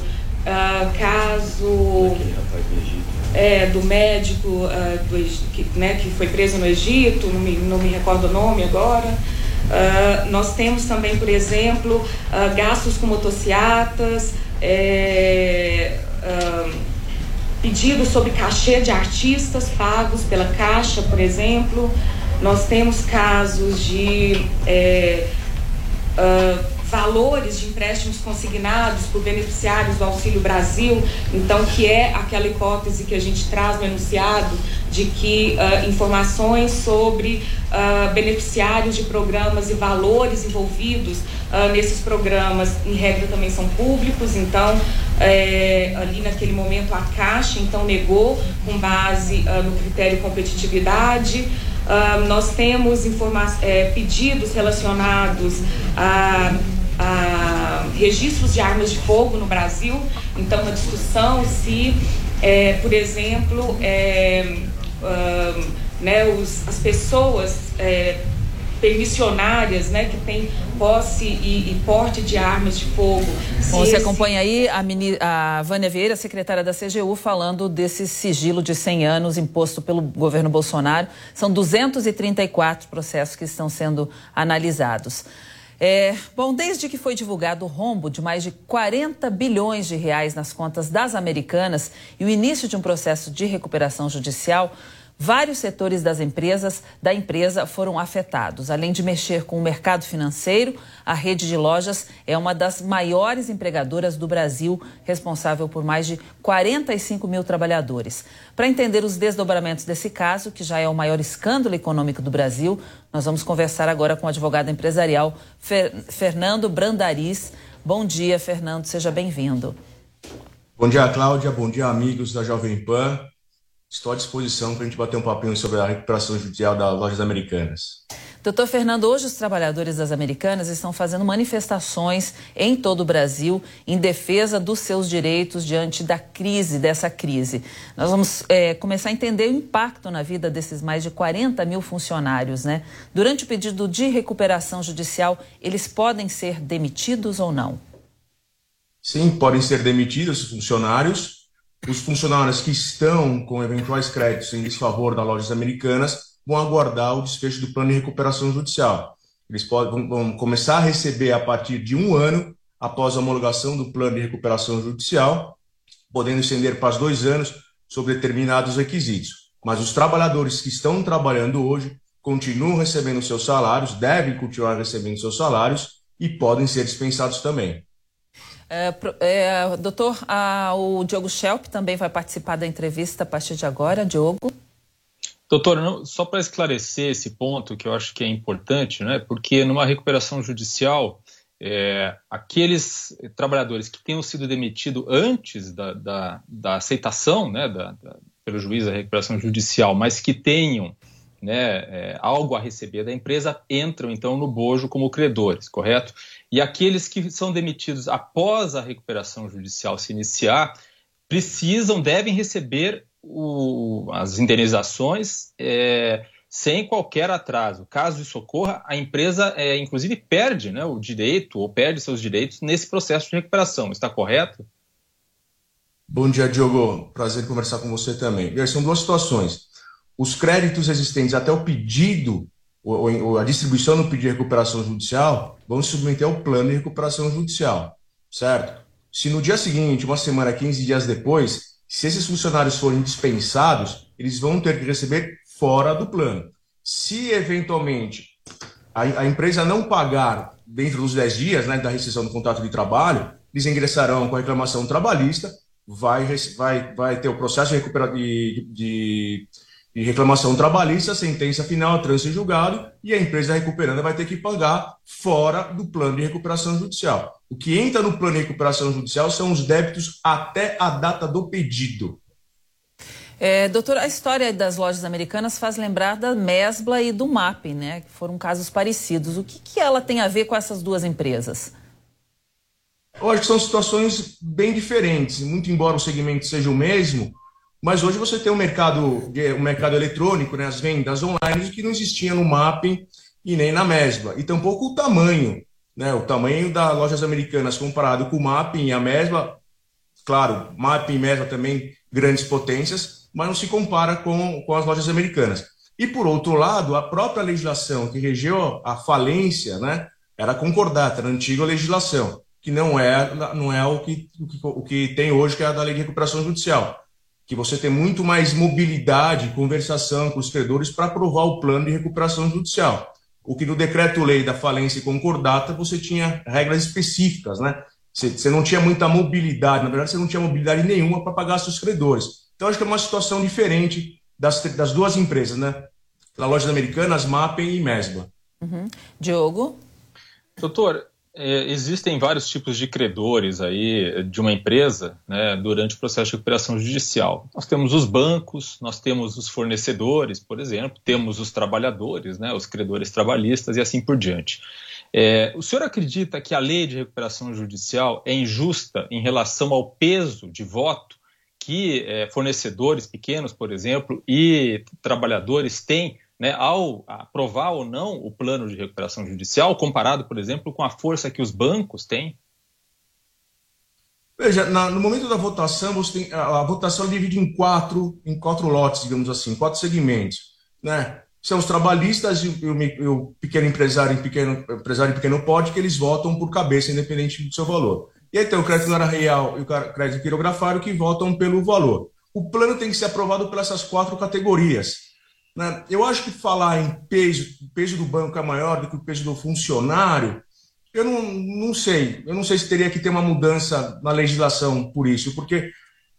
caso é, do médico uh, do, que, né, que foi preso no Egito, não me, não me recordo o nome agora. Uh, nós temos também, por exemplo, uh, gastos com motocicletas, é, pedidos sobre cachê de artistas pagos pela Caixa, por exemplo. Nós temos casos de é, valores de empréstimos consignados por beneficiários do Auxílio Brasil, então que é aquela hipótese que a gente traz no enunciado de que uh, informações sobre uh, beneficiários de programas e valores envolvidos uh, nesses programas, em regra, também são públicos, então é, ali naquele momento a Caixa então negou com base no critério competitividade. nós temos é, pedidos relacionados a a registros de armas de fogo no Brasil. Então, uma discussão se, é, por exemplo, é, né, os, as pessoas é, permissionárias, né, que têm posse e, e, porte de armas de fogo. Bom, você esse... acompanha aí a, a Vânia Vieira, secretária da CGU, falando desse sigilo de 100 anos imposto pelo governo Bolsonaro. São 234 processos que estão sendo analisados. É, bom, desde que foi divulgado o rombo de mais de 40 bilhões de reais nas contas das americanas e o início de um processo de recuperação judicial, Vários setores das empresas da empresa foram afetados. Além de mexer com o mercado financeiro, a rede de lojas é uma das maiores empregadoras do Brasil, responsável por mais de 45 mil trabalhadores. Para entender os desdobramentos desse caso, que já é o maior escândalo econômico do Brasil, nós vamos conversar agora com o advogado empresarial Fer Fernando Brandariz. Bom dia, Fernando, seja bem-vindo. Bom dia, Cláudia. Bom dia, amigos da Jovem Pan. Estou à disposição para a gente bater um papinho sobre a recuperação judicial das lojas americanas. Doutor Fernando, hoje os trabalhadores das Americanas estão fazendo manifestações em todo o Brasil em defesa dos seus direitos diante da crise, dessa crise. Nós vamos é, começar a entender o impacto na vida desses mais de 40 mil funcionários, né? Durante o pedido de recuperação judicial, eles podem ser demitidos ou não? Sim, podem ser demitidos os funcionários. Os funcionários que estão com eventuais créditos em desfavor das lojas americanas vão aguardar o desfecho do plano de recuperação judicial. Eles podem, vão começar a receber a partir de um ano após a homologação do plano de recuperação judicial, podendo estender para dois anos sob determinados requisitos. Mas os trabalhadores que estão trabalhando hoje continuam recebendo seus salários, devem continuar recebendo seus salários e podem ser dispensados também. É, é, doutor, a, o Diogo Schelp também vai participar da entrevista a partir de agora. Diogo. Doutor, só para esclarecer esse ponto que eu acho que é importante, né? porque numa recuperação judicial, é, aqueles trabalhadores que tenham sido demitidos antes da, da, da aceitação né, da, pelo juiz da recuperação judicial, mas que tenham né, é, algo a receber da empresa, entram então no bojo como credores, correto? E aqueles que são demitidos após a recuperação judicial se iniciar, precisam, devem receber o, as indenizações é, sem qualquer atraso. Caso isso ocorra, a empresa, é, inclusive, perde né, o direito ou perde seus direitos nesse processo de recuperação. Está correto? Bom dia, Diogo. Prazer conversar com você também. São duas situações. Os créditos existentes até o pedido, a distribuição do pedido de recuperação judicial, vão submeter ao plano de recuperação judicial, certo? Se no dia seguinte, uma semana, 15 dias depois, se esses funcionários forem dispensados, eles vão ter que receber fora do plano. Se eventualmente a, a empresa não pagar dentro dos 10 dias né, da rescisão do contrato de trabalho, eles ingressarão com a reclamação trabalhista, vai, vai, vai ter o processo de, de, de de reclamação trabalhista, sentença final, trânsito julgado, e a empresa recuperando vai ter que pagar fora do plano de recuperação judicial. O que entra no plano de recuperação judicial são os débitos até a data do pedido. É, doutor, a história das lojas americanas faz lembrar da Mesbla e do MAP, né? Que foram casos parecidos. O que, que ela tem a ver com essas duas empresas? Eu acho que são situações bem diferentes. Muito embora o segmento seja o mesmo, mas hoje você tem um mercado, um mercado eletrônico, né, as vendas online, que não existia no Mapping e nem na Mesbla. E tampouco o tamanho, né, o tamanho das lojas americanas comparado com o Mapping e a Mesbla. Claro, Mapping e Mesbla também grandes potências, mas não se compara com, com as lojas americanas. E, por outro lado, a própria legislação que regeu a falência né, era concordata, era a antiga legislação, que não é, não é o, que, o, que, o que tem hoje, que é a da Lei de Recuperação Judicial que você tem muito mais mobilidade, conversação com os credores para aprovar o plano de recuperação judicial. O que no decreto-lei da falência e concordata você tinha regras específicas, né? Você, você não tinha muita mobilidade, na verdade, você não tinha mobilidade nenhuma para pagar seus credores. Então, acho que é uma situação diferente das, das duas empresas, né? Da loja americana, as Mapping e Mesbla. Uhum. Diogo? Doutor, existem vários tipos de credores aí de uma empresa né, durante o processo de recuperação judicial. Nós temos os bancos, nós temos os fornecedores, por exemplo, temos os trabalhadores, né, os credores trabalhistas e assim por diante. É, o senhor acredita que a lei de recuperação judicial é injusta em relação ao peso de voto que é, fornecedores pequenos, por exemplo, e trabalhadores têm né, ao aprovar ou não o plano de recuperação judicial, comparado, por exemplo, com a força que os bancos têm? Veja, na, no momento da votação, você tem, a, a votação divide em quatro, em quatro lotes, digamos assim, quatro segmentos. Né? São os trabalhistas e o, o, o pequeno empresário e pequeno empresário e pequeno porte, que eles votam por cabeça, independente do seu valor. E aí tem o crédito na real e o crédito quirografário que votam pelo valor. O plano tem que ser aprovado por essas quatro categorias. Né? Eu acho que falar em peso, peso do banco é maior do que o peso do funcionário, eu não, não sei. Eu não sei se teria que ter uma mudança na legislação por isso, porque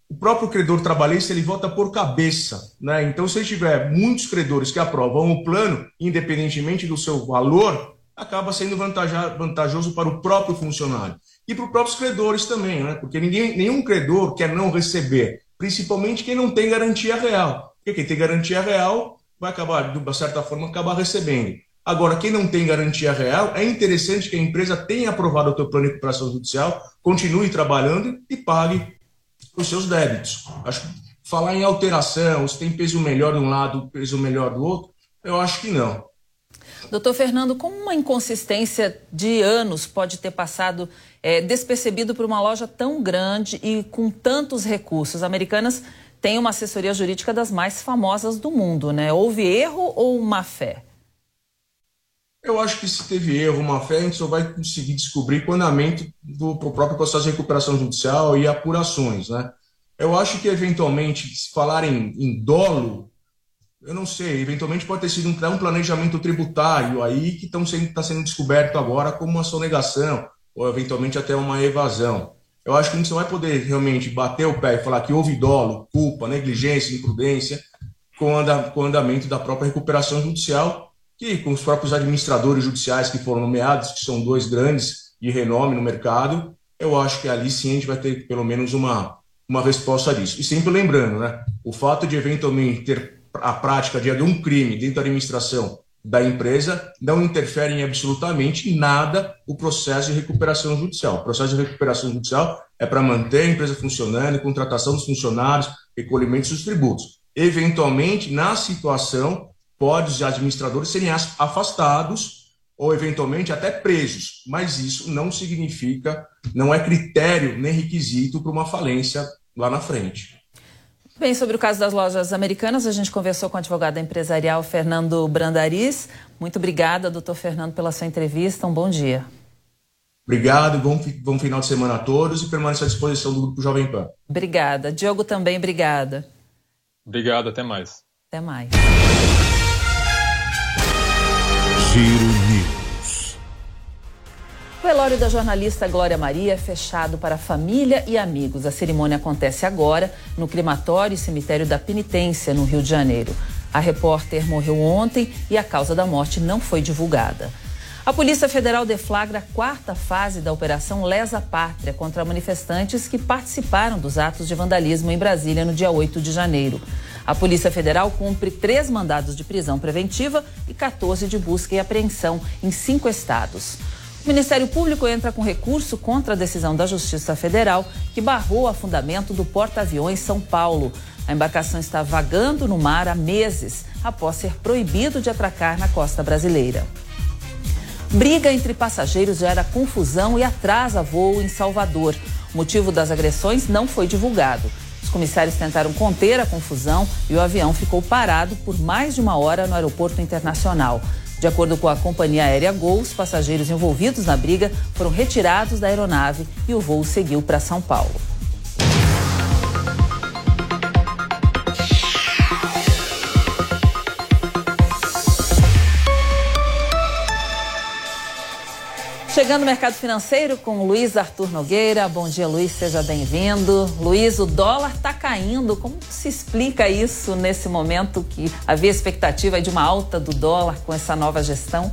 o próprio credor trabalhista ele vota por cabeça. Né? Então, se tiver muitos credores que aprovam o plano, independentemente do seu valor, acaba sendo vantajoso para o próprio funcionário. E para os próprios credores também, né? porque ninguém, nenhum credor quer não receber. principalmente quem não tem garantia real. Porque quem tem garantia real vai acabar, de uma certa forma, acabar recebendo. Agora, quem não tem garantia real, é interessante que a empresa tenha aprovado o teu plano de recuperação judicial, continue trabalhando e pague os seus débitos. Acho que falar em alteração, se tem peso melhor de um lado, peso melhor do outro, eu acho que não. Doutor Fernando, como uma inconsistência de anos pode ter passado é, despercebido por uma loja tão grande e com tantos recursos? Americanas tem uma assessoria jurídica das mais famosas do mundo, né? Houve erro ou má fé? Eu acho que se teve erro, má fé, a gente só vai conseguir descobrir com o do próprio processo de recuperação judicial e apurações, né? Eu acho que, eventualmente, se falarem em dolo, eu não sei, eventualmente pode ter sido um, um planejamento tributário aí que está sendo, tá sendo descoberto agora como uma sonegação, ou eventualmente até uma evasão. Eu acho que a gente não vai poder realmente bater o pé e falar que houve dolo, culpa, negligência, imprudência com, o andamento da própria recuperação judicial, que com os próprios administradores judiciais que foram nomeados, que são dois grandes de renome no mercado, eu acho que ali sim a gente vai ter pelo menos uma, uma resposta disso. E sempre lembrando, né, o fato de eventualmente ter a prática de um crime dentro da administração da empresa não interfere em absolutamente nada o processo de recuperação judicial. O processo de recuperação judicial é para manter a empresa funcionando, contratação dos funcionários, recolhimento dos tributos. Eventualmente, na situação, pode os administradores serem afastados ou eventualmente até presos, mas isso não significa, não é critério nem requisito para uma falência lá na frente. Bem, sobre o caso das lojas americanas, a gente conversou com o advogado empresarial Fernando Brandariz. Muito obrigada, doutor Fernando, pela sua entrevista. Um bom dia. Obrigado, bom, bom final de semana a todos e permaneço à disposição do Grupo Jovem Pan. Obrigada. Diogo também, obrigada. Obrigado, até mais. Até mais. Giro velório da jornalista Glória Maria é fechado para família e amigos. A cerimônia acontece agora no crematório e cemitério da Penitência, no Rio de Janeiro. A repórter morreu ontem e a causa da morte não foi divulgada. A Polícia Federal deflagra a quarta fase da Operação Lesa Pátria contra manifestantes que participaram dos atos de vandalismo em Brasília no dia 8 de janeiro. A Polícia Federal cumpre três mandados de prisão preventiva e 14 de busca e apreensão em cinco estados. O Ministério Público entra com recurso contra a decisão da Justiça Federal que barrou o afundamento do porta-aviões São Paulo. A embarcação está vagando no mar há meses, após ser proibido de atracar na costa brasileira. Briga entre passageiros gera confusão e atrasa voo em Salvador. O motivo das agressões não foi divulgado. Os comissários tentaram conter a confusão e o avião ficou parado por mais de uma hora no aeroporto internacional. De acordo com a companhia aérea Gol, os passageiros envolvidos na briga foram retirados da aeronave e o voo seguiu para São Paulo. Chegando no mercado financeiro com Luiz Arthur Nogueira. Bom dia, Luiz, seja bem-vindo. Luiz, o dólar está caindo. Como se explica isso nesse momento que havia expectativa de uma alta do dólar com essa nova gestão?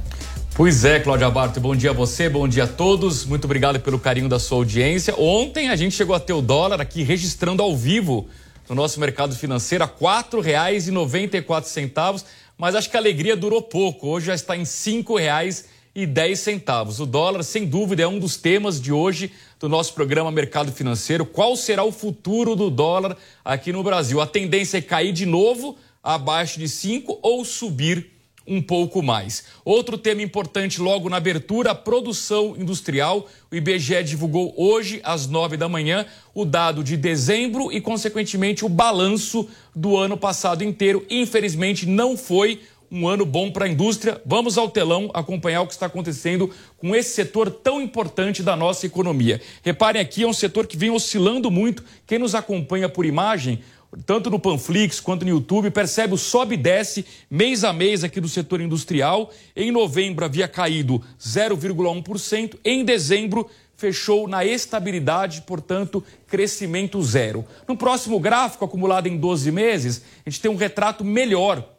Pois é, Cláudia Barto, bom dia a você, bom dia a todos. Muito obrigado pelo carinho da sua audiência. Ontem a gente chegou a ter o dólar aqui registrando ao vivo no nosso mercado financeiro a R$ 4,94, mas acho que a alegria durou pouco. Hoje já está em R$ 5,00 e 10 centavos. O dólar, sem dúvida, é um dos temas de hoje do nosso programa Mercado Financeiro. Qual será o futuro do dólar aqui no Brasil? A tendência é cair de novo abaixo de 5 ou subir um pouco mais. Outro tema importante logo na abertura, a produção industrial. O IBGE divulgou hoje, às nove da manhã, o dado de dezembro e, consequentemente, o balanço do ano passado inteiro. Infelizmente, não foi um ano bom para a indústria. Vamos ao telão acompanhar o que está acontecendo com esse setor tão importante da nossa economia. Reparem aqui, é um setor que vem oscilando muito. Quem nos acompanha por imagem, tanto no Panflix quanto no YouTube, percebe o sobe e desce mês a mês aqui do setor industrial. Em novembro havia caído 0,1%, em dezembro fechou na estabilidade, portanto, crescimento zero. No próximo gráfico, acumulado em 12 meses, a gente tem um retrato melhor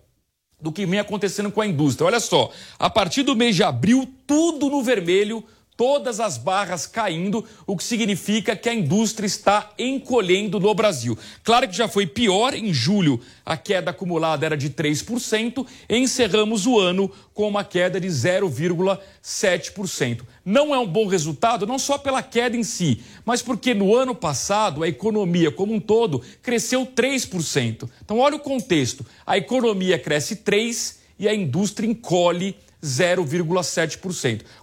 do que vem acontecendo com a indústria. Olha só, a partir do mês de abril, tudo no vermelho, todas as barras caindo, o que significa que a indústria está encolhendo no Brasil. Claro que já foi pior, em julho a queda acumulada era de 3%, encerramos o ano com uma queda de 0,7%. Não é um bom resultado, não só pela queda em si, mas porque no ano passado a economia como um todo cresceu 3%. Então, olha o contexto: a economia cresce 3% e a indústria encolhe 0,7%.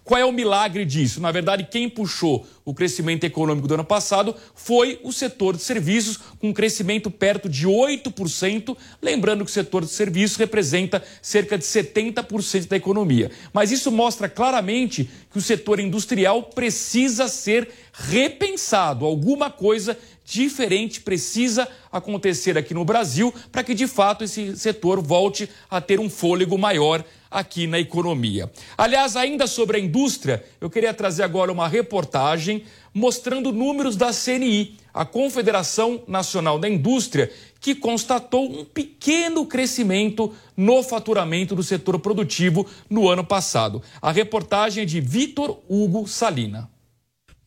Qual é o milagre disso? Na verdade, quem puxou o crescimento econômico do ano passado foi o setor de serviços, com um crescimento perto de 8%. Lembrando que o setor de serviços representa cerca de 70% da economia. Mas isso mostra claramente que o setor industrial precisa ser repensado. Alguma coisa diferente precisa acontecer aqui no Brasil para que de fato esse setor volte a ter um fôlego maior aqui na economia. Aliás, ainda sobre a indústria, eu queria trazer agora uma reportagem mostrando números da CNI, a Confederação Nacional da Indústria, que constatou um pequeno crescimento no faturamento do setor produtivo no ano passado. A reportagem é de Vitor Hugo Salina.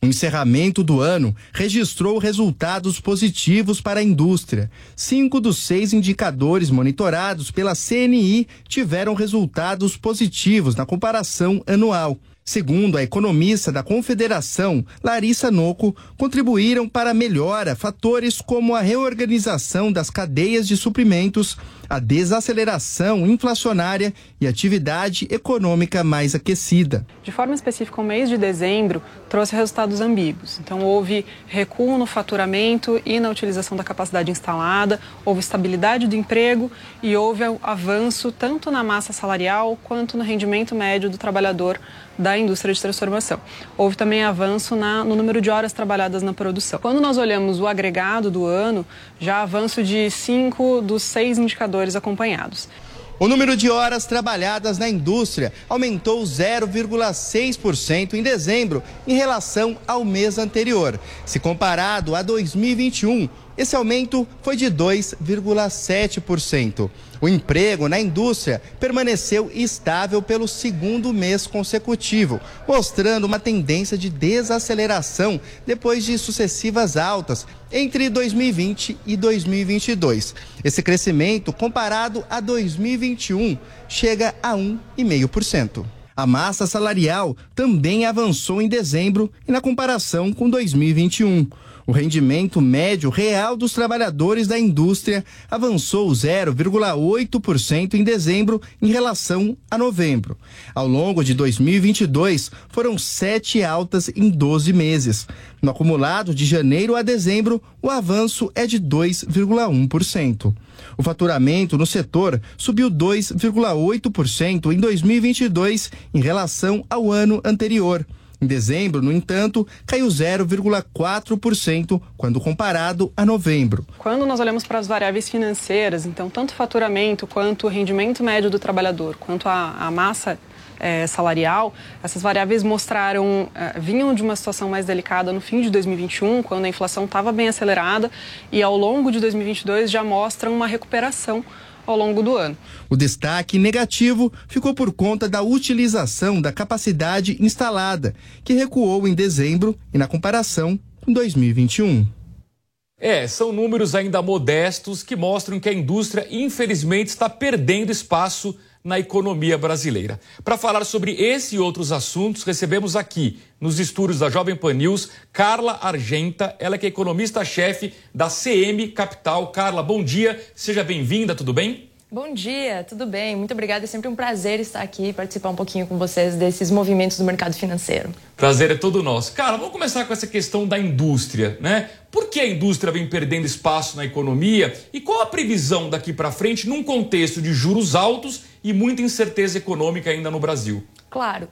O encerramento do ano registrou resultados positivos para a indústria. Cinco dos seis indicadores monitorados pela CNI tiveram resultados positivos na comparação anual. Segundo a economista da Confederação, Larissa Noco, contribuíram para a melhora fatores como a reorganização das cadeias de suprimentos, a desaceleração inflacionária e atividade econômica mais aquecida. De forma específica, o mês de dezembro trouxe resultados ambíguos. Então, houve recuo no faturamento e na utilização da capacidade instalada, houve estabilidade do emprego e houve avanço tanto na massa salarial quanto no rendimento médio do trabalhador da indústria de transformação. Houve também avanço na, no número de horas trabalhadas na produção. Quando nós olhamos o agregado do ano, já avanço de cinco dos seis indicadores acompanhados. O número de horas trabalhadas na indústria aumentou 0,6% em dezembro em relação ao mês anterior. Se comparado a 2021, esse aumento foi de 2,7%. O emprego na indústria permaneceu estável pelo segundo mês consecutivo, mostrando uma tendência de desaceleração depois de sucessivas altas entre 2020 e 2022. Esse crescimento, comparado a 2021, chega a 1,5%. A massa salarial também avançou em dezembro e na comparação com 2021. O rendimento médio real dos trabalhadores da indústria avançou 0,8% em dezembro em relação a novembro. Ao longo de 2022, foram sete altas em 12 meses. No acumulado de janeiro a dezembro, o avanço é de 2,1%. O faturamento no setor subiu 2,8% em 2022 em relação ao ano anterior. Em dezembro, no entanto, caiu 0,4% quando comparado a novembro. Quando nós olhamos para as variáveis financeiras, então tanto o faturamento quanto o rendimento médio do trabalhador, quanto a, a massa é, salarial, essas variáveis mostraram, é, vinham de uma situação mais delicada no fim de 2021, quando a inflação estava bem acelerada, e ao longo de 2022 já mostram uma recuperação ao longo do ano. O destaque negativo ficou por conta da utilização da capacidade instalada, que recuou em dezembro e na comparação com 2021. É, são números ainda modestos que mostram que a indústria, infelizmente, está perdendo espaço na economia brasileira. Para falar sobre esse e outros assuntos, recebemos aqui, nos estúdios da Jovem Pan News, Carla Argenta, ela que é economista-chefe da CM Capital. Carla, bom dia, seja bem-vinda, tudo bem? Bom dia, tudo bem? Muito obrigada. É sempre um prazer estar aqui e participar um pouquinho com vocês desses movimentos do mercado financeiro. Prazer é todo nosso. Cara, vamos começar com essa questão da indústria, né? Por que a indústria vem perdendo espaço na economia e qual a previsão daqui para frente num contexto de juros altos e muita incerteza econômica ainda no Brasil? Claro.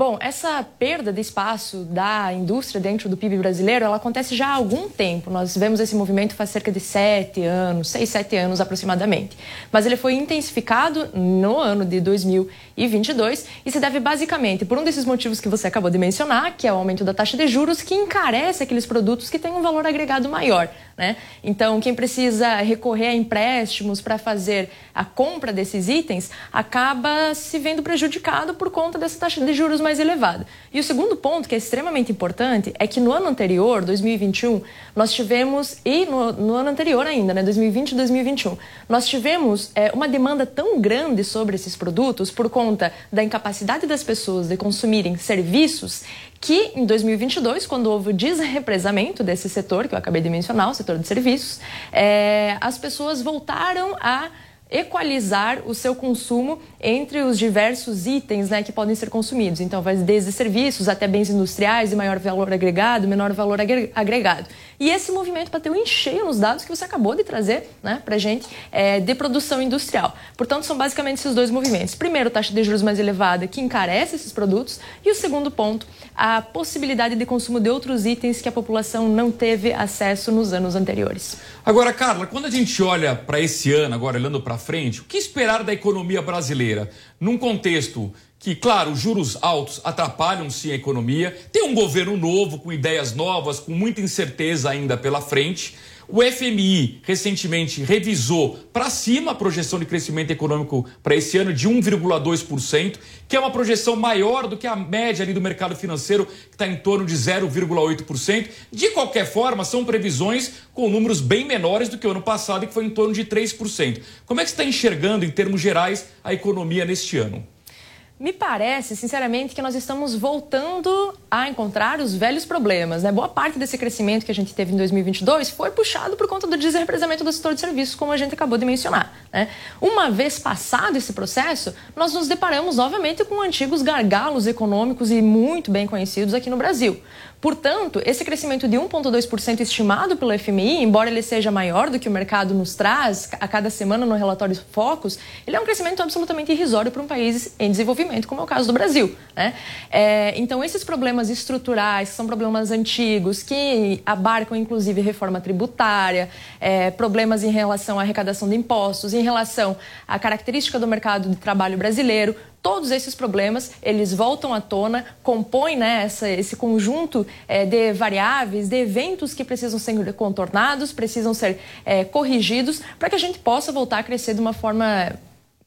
Bom, essa perda de espaço da indústria dentro do PIB brasileiro, ela acontece já há algum tempo. Nós vemos esse movimento faz cerca de sete anos, seis, sete anos aproximadamente. Mas ele foi intensificado no ano de 2022 e se deve basicamente por um desses motivos que você acabou de mencionar, que é o aumento da taxa de juros, que encarece aqueles produtos que têm um valor agregado maior. Né? Então, quem precisa recorrer a empréstimos para fazer a compra desses itens acaba se vendo prejudicado por conta dessa taxa de juros mais elevada. E o segundo ponto, que é extremamente importante, é que no ano anterior, 2021, nós tivemos, e no, no ano anterior ainda, né, 2020 e 2021, nós tivemos é, uma demanda tão grande sobre esses produtos por conta da incapacidade das pessoas de consumirem serviços que em 2022, quando houve o desrepresamento desse setor, que eu acabei de mencionar, o setor de serviços, é, as pessoas voltaram a equalizar o seu consumo entre os diversos itens né, que podem ser consumidos. Então, vai desde serviços até bens industriais de maior valor agregado, menor valor agregado. E esse movimento bateu em cheio nos dados que você acabou de trazer né, para a gente é, de produção industrial. Portanto, são basicamente esses dois movimentos. Primeiro, taxa de juros mais elevada, que encarece esses produtos. E o segundo ponto, a possibilidade de consumo de outros itens que a população não teve acesso nos anos anteriores. Agora, Carla, quando a gente olha para esse ano, agora olhando para frente, o que esperar da economia brasileira num contexto que, claro, juros altos atrapalham sim a economia, tem um governo novo, com ideias novas, com muita incerteza ainda pela frente. O FMI recentemente revisou para cima a projeção de crescimento econômico para esse ano de 1,2%, que é uma projeção maior do que a média ali do mercado financeiro, que está em torno de 0,8%. De qualquer forma, são previsões com números bem menores do que o ano passado, que foi em torno de 3%. Como é que você está enxergando, em termos gerais, a economia neste ano? Me parece, sinceramente, que nós estamos voltando a encontrar os velhos problemas. Né? Boa parte desse crescimento que a gente teve em 2022 foi puxado por conta do desrepresamento do setor de serviços, como a gente acabou de mencionar. Né? Uma vez passado esse processo, nós nos deparamos novamente com antigos gargalos econômicos e muito bem conhecidos aqui no Brasil. Portanto, esse crescimento de 1,2% estimado pelo FMI, embora ele seja maior do que o mercado nos traz a cada semana no relatório Focus, ele é um crescimento absolutamente irrisório para um país em desenvolvimento, como é o caso do Brasil. Né? É, então, esses problemas estruturais, que são problemas antigos, que abarcam inclusive reforma tributária, é, problemas em relação à arrecadação de impostos, em relação à característica do mercado de trabalho brasileiro, Todos esses problemas, eles voltam à tona, compõem né, essa, esse conjunto é, de variáveis, de eventos que precisam ser contornados, precisam ser é, corrigidos, para que a gente possa voltar a crescer de uma forma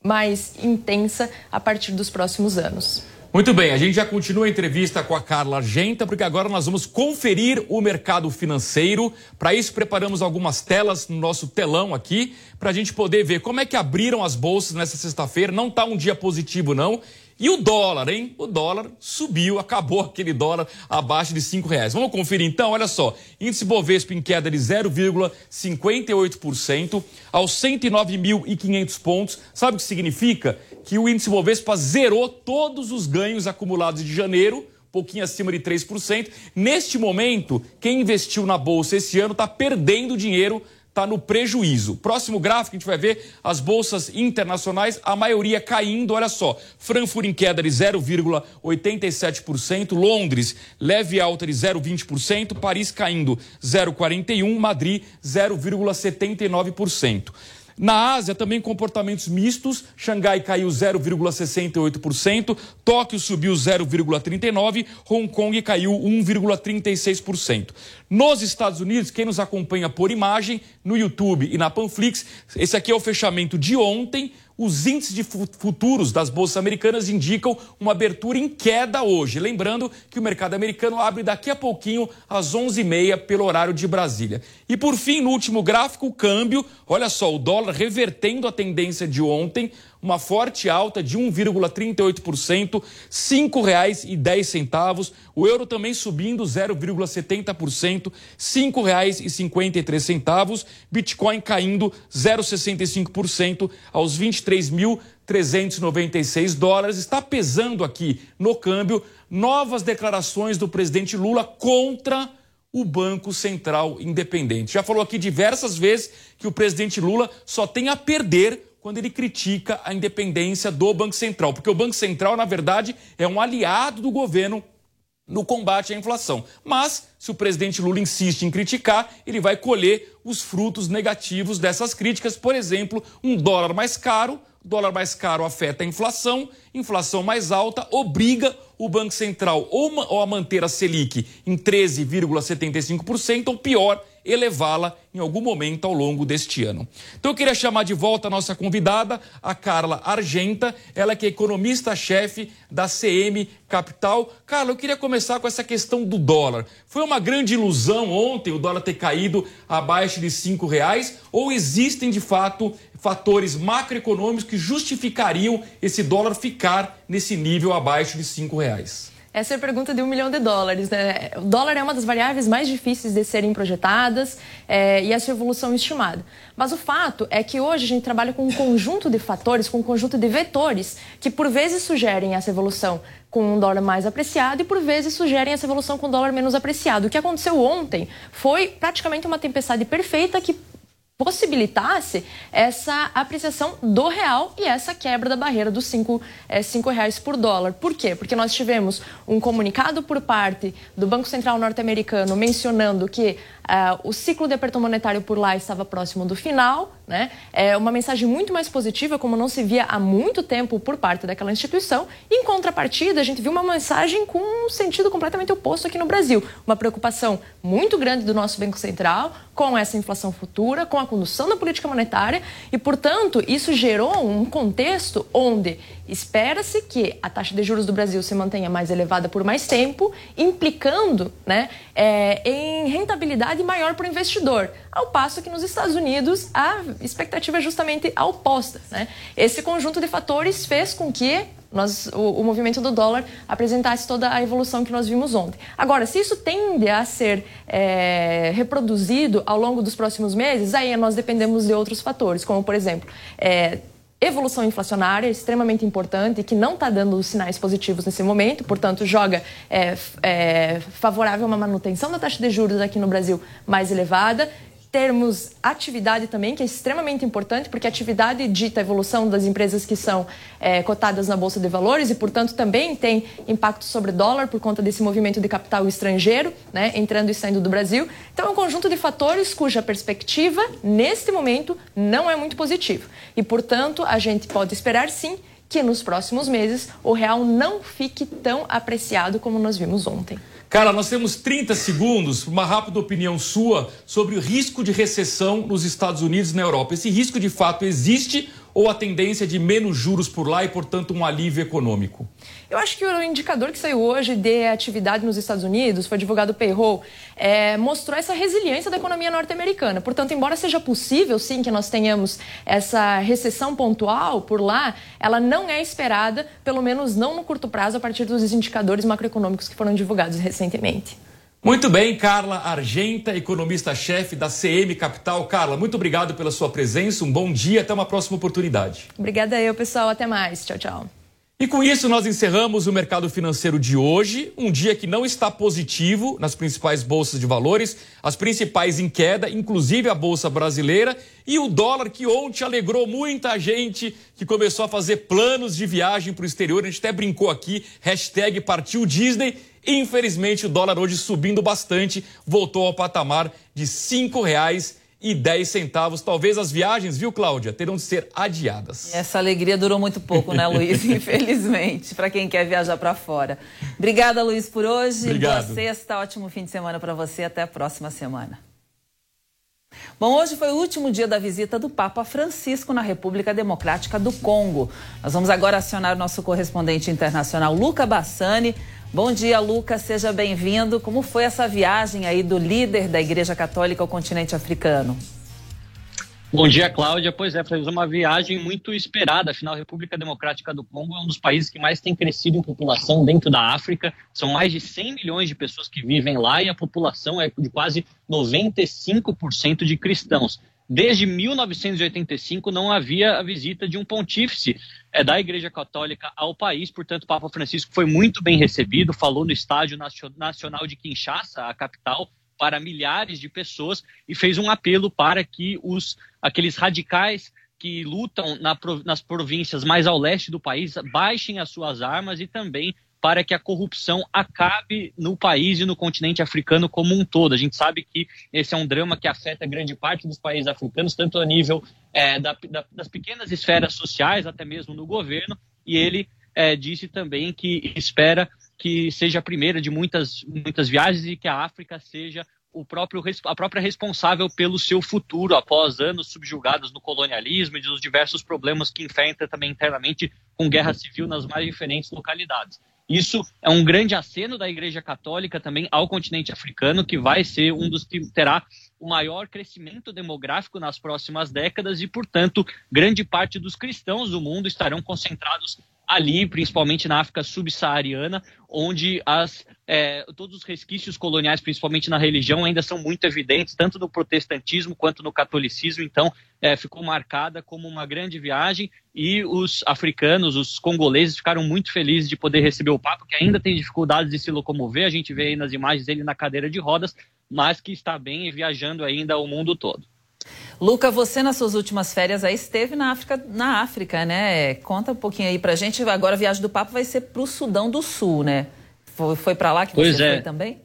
mais intensa a partir dos próximos anos. Muito bem, a gente já continua a entrevista com a Carla Argenta, porque agora nós vamos conferir o mercado financeiro. Para isso, preparamos algumas telas no nosso telão aqui, para a gente poder ver como é que abriram as bolsas nessa sexta-feira. Não está um dia positivo, não. E o dólar, hein? O dólar subiu, acabou aquele dólar abaixo de cinco reais. Vamos conferir então, olha só. Índice Bovespa em queda de 0,58% aos 109.500 pontos. Sabe o que significa? Que o índice Bovespa zerou todos os ganhos acumulados de janeiro pouquinho acima de 3%. Neste momento, quem investiu na bolsa esse ano está perdendo dinheiro está no prejuízo. Próximo gráfico, a gente vai ver as bolsas internacionais, a maioria caindo. Olha só, Frankfurt em queda de 0,87%, Londres leve alta de 0,20%, Paris caindo 0,41%, Madrid 0,79%. Na Ásia, também comportamentos mistos. Xangai caiu 0,68%, Tóquio subiu 0,39%, Hong Kong caiu 1,36%. Nos Estados Unidos, quem nos acompanha por imagem, no YouTube e na Panflix, esse aqui é o fechamento de ontem. Os índices de futuros das bolsas americanas indicam uma abertura em queda hoje. Lembrando que o mercado americano abre daqui a pouquinho, às 11h30, pelo horário de Brasília. E por fim, no último gráfico, o câmbio. Olha só, o dólar revertendo a tendência de ontem uma forte alta de 1,38%, R$ 5,10. O euro também subindo 0,70%, R$ 5,53. Bitcoin caindo 0,65% aos 23.396 dólares. Está pesando aqui no câmbio novas declarações do presidente Lula contra o Banco Central Independente. Já falou aqui diversas vezes que o presidente Lula só tem a perder quando ele critica a independência do Banco Central, porque o Banco Central, na verdade, é um aliado do governo no combate à inflação. Mas, se o presidente Lula insiste em criticar, ele vai colher os frutos negativos dessas críticas. Por exemplo, um dólar mais caro, dólar mais caro afeta a inflação, inflação mais alta obriga o Banco Central ou a manter a Selic em 13,75%, ou pior, elevá-la em algum momento ao longo deste ano. Então eu queria chamar de volta a nossa convidada, a Carla Argenta, ela que é economista-chefe da CM Capital. Carla, eu queria começar com essa questão do dólar. Foi uma grande ilusão ontem o dólar ter caído abaixo de cinco reais ou existem de fato fatores macroeconômicos que justificariam esse dólar ficar nesse nível abaixo de cinco reais? Essa é a pergunta de um milhão de dólares. Né? O dólar é uma das variáveis mais difíceis de serem projetadas é, e essa evolução estimada. Mas o fato é que hoje a gente trabalha com um conjunto de fatores, com um conjunto de vetores, que por vezes sugerem essa evolução com um dólar mais apreciado e por vezes sugerem essa evolução com um dólar menos apreciado. O que aconteceu ontem foi praticamente uma tempestade perfeita que possibilitasse essa apreciação do real e essa quebra da barreira dos cinco, é, cinco reais por dólar. Por quê? Porque nós tivemos um comunicado por parte do Banco Central norte-americano mencionando que Uh, o ciclo de aperto monetário por lá estava próximo do final, né? É uma mensagem muito mais positiva, como não se via há muito tempo por parte daquela instituição. Em contrapartida, a gente viu uma mensagem com um sentido completamente oposto aqui no Brasil. Uma preocupação muito grande do nosso Banco Central com essa inflação futura, com a condução da política monetária. E, portanto, isso gerou um contexto onde espera-se que a taxa de juros do Brasil se mantenha mais elevada por mais tempo, implicando né, é, em rentabilidade rentabilidade maior para o investidor. Ao passo que nos Estados Unidos a expectativa é justamente a oposta. Né? Esse conjunto de fatores fez com que nós, o, o, movimento do dólar apresentasse toda a evolução que nós vimos ontem. Agora, se isso tende a ser é, reproduzido ao longo dos próximos meses, aí nós dependemos de outros fatores, como, por exemplo, é, evolução inflacionária extremamente importante que não está dando sinais positivos nesse momento, portanto, joga é, é, favorável a uma manutenção da taxa de juros aqui no Brasil mais elevada termos atividade também, que é extremamente importante, porque atividade dita a evolução das empresas que são é, cotadas na Bolsa de Valores e, portanto, também tem impacto sobre o dólar por conta desse movimento de capital estrangeiro, né, entrando e saindo do Brasil. Então, é um conjunto de fatores cuja perspectiva, neste momento, não é muito positiva. E, portanto, a gente pode esperar, sim, que nos próximos meses o real não fique tão apreciado como nós vimos ontem. Cara, nós temos 30 segundos, uma rápida opinião sua sobre o risco de recessão nos Estados Unidos e na Europa. Esse risco de fato existe ou a tendência de menos juros por lá e, portanto, um alívio econômico? Eu acho que o indicador que saiu hoje de atividade nos Estados Unidos, foi divulgado o payroll, é, mostrou essa resiliência da economia norte-americana. Portanto, embora seja possível, sim, que nós tenhamos essa recessão pontual por lá, ela não é esperada, pelo menos não no curto prazo, a partir dos indicadores macroeconômicos que foram divulgados recentemente. Muito bem, Carla Argenta, economista-chefe da CM Capital. Carla, muito obrigado pela sua presença, um bom dia, até uma próxima oportunidade. Obrigada eu, pessoal, até mais. Tchau, tchau. E com isso nós encerramos o mercado financeiro de hoje, um dia que não está positivo nas principais bolsas de valores, as principais em queda, inclusive a bolsa brasileira, e o dólar que ontem alegrou muita gente que começou a fazer planos de viagem para o exterior. A gente até brincou aqui, hashtag partiu Disney Infelizmente, o dólar hoje subindo bastante, voltou ao patamar de R$ 5,10 e 10 centavos. Talvez as viagens, viu, Cláudia, terão de ser adiadas. Essa alegria durou muito pouco, né, Luiz? Infelizmente, para quem quer viajar para fora. Obrigada, Luiz, por hoje. Obrigado. Boa sexta, ótimo fim de semana para você. Até a próxima semana. Bom, hoje foi o último dia da visita do Papa Francisco na República Democrática do Congo. Nós vamos agora acionar o nosso correspondente internacional, Luca Bassani. Bom dia, Lucas, seja bem-vindo. Como foi essa viagem aí do líder da Igreja Católica ao continente africano? Bom dia, Cláudia. Pois é, foi uma viagem muito esperada. Afinal, a República Democrática do Congo é um dos países que mais tem crescido em população dentro da África. São mais de 100 milhões de pessoas que vivem lá e a população é de quase 95% de cristãos. Desde 1985 não havia a visita de um pontífice é, da Igreja Católica ao país, portanto, o Papa Francisco foi muito bem recebido, falou no Estádio Nacional de Kinshasa, a capital, para milhares de pessoas e fez um apelo para que os aqueles radicais que lutam na, nas províncias mais ao leste do país baixem as suas armas e também para que a corrupção acabe no país e no continente africano como um todo. A gente sabe que esse é um drama que afeta grande parte dos países africanos, tanto a nível é, da, da, das pequenas esferas sociais, até mesmo no governo, e ele é, disse também que espera que seja a primeira de muitas, muitas viagens e que a África seja o próprio, a própria responsável pelo seu futuro após anos subjugados no colonialismo e dos diversos problemas que enfrenta também internamente com guerra civil nas mais diferentes localidades. Isso é um grande aceno da Igreja Católica também ao continente africano, que vai ser um dos que terá o maior crescimento demográfico nas próximas décadas e, portanto, grande parte dos cristãos do mundo estarão concentrados ali, principalmente na África subsaariana, onde as, é, todos os resquícios coloniais, principalmente na religião, ainda são muito evidentes, tanto no protestantismo quanto no catolicismo. Então, é, ficou marcada como uma grande viagem e os africanos, os congoleses, ficaram muito felizes de poder receber o Papa, que ainda tem dificuldades de se locomover. A gente vê aí nas imagens ele na cadeira de rodas, mas que está bem e viajando ainda o mundo todo. Luca, você nas suas últimas férias aí esteve na África, na África, né? Conta um pouquinho aí pra gente. Agora a viagem do Papa vai ser pro Sudão do Sul, né? Foi, foi para lá que pois você é. foi também?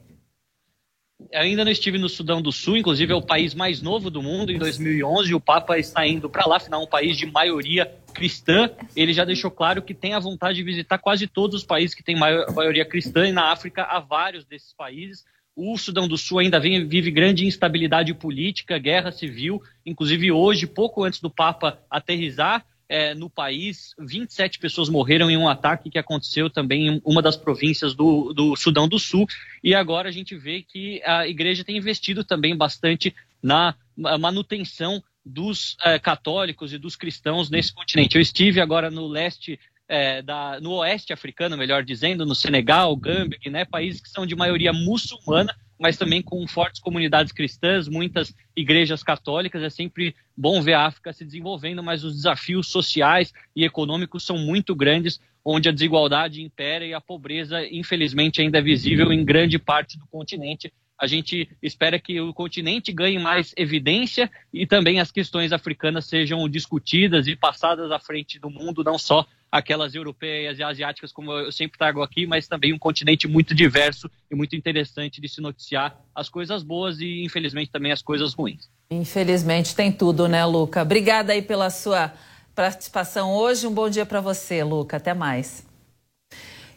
Ainda não estive no Sudão do Sul, inclusive é o país mais novo do mundo. Em 2011, o Papa está indo para lá, afinal, um país de maioria cristã. Ele já deixou claro que tem a vontade de visitar quase todos os países que têm maioria cristã, e na África há vários desses países. O Sudão do Sul ainda vem, vive grande instabilidade política, guerra civil. Inclusive, hoje, pouco antes do Papa aterrizar é, no país, 27 pessoas morreram em um ataque que aconteceu também em uma das províncias do, do Sudão do Sul. E agora a gente vê que a igreja tem investido também bastante na manutenção dos é, católicos e dos cristãos nesse continente. Eu estive agora no leste é, da, no oeste africano, melhor dizendo, no Senegal, Gâmbia, né, países que são de maioria muçulmana, mas também com fortes comunidades cristãs, muitas igrejas católicas. É sempre bom ver a África se desenvolvendo, mas os desafios sociais e econômicos são muito grandes, onde a desigualdade impera e a pobreza, infelizmente, ainda é visível em grande parte do continente. A gente espera que o continente ganhe mais evidência e também as questões africanas sejam discutidas e passadas à frente do mundo, não só aquelas europeias e asiáticas, como eu sempre trago aqui, mas também um continente muito diverso e muito interessante de se noticiar as coisas boas e, infelizmente, também as coisas ruins. Infelizmente tem tudo, né, Luca? Obrigada aí pela sua participação hoje. Um bom dia para você, Luca. Até mais.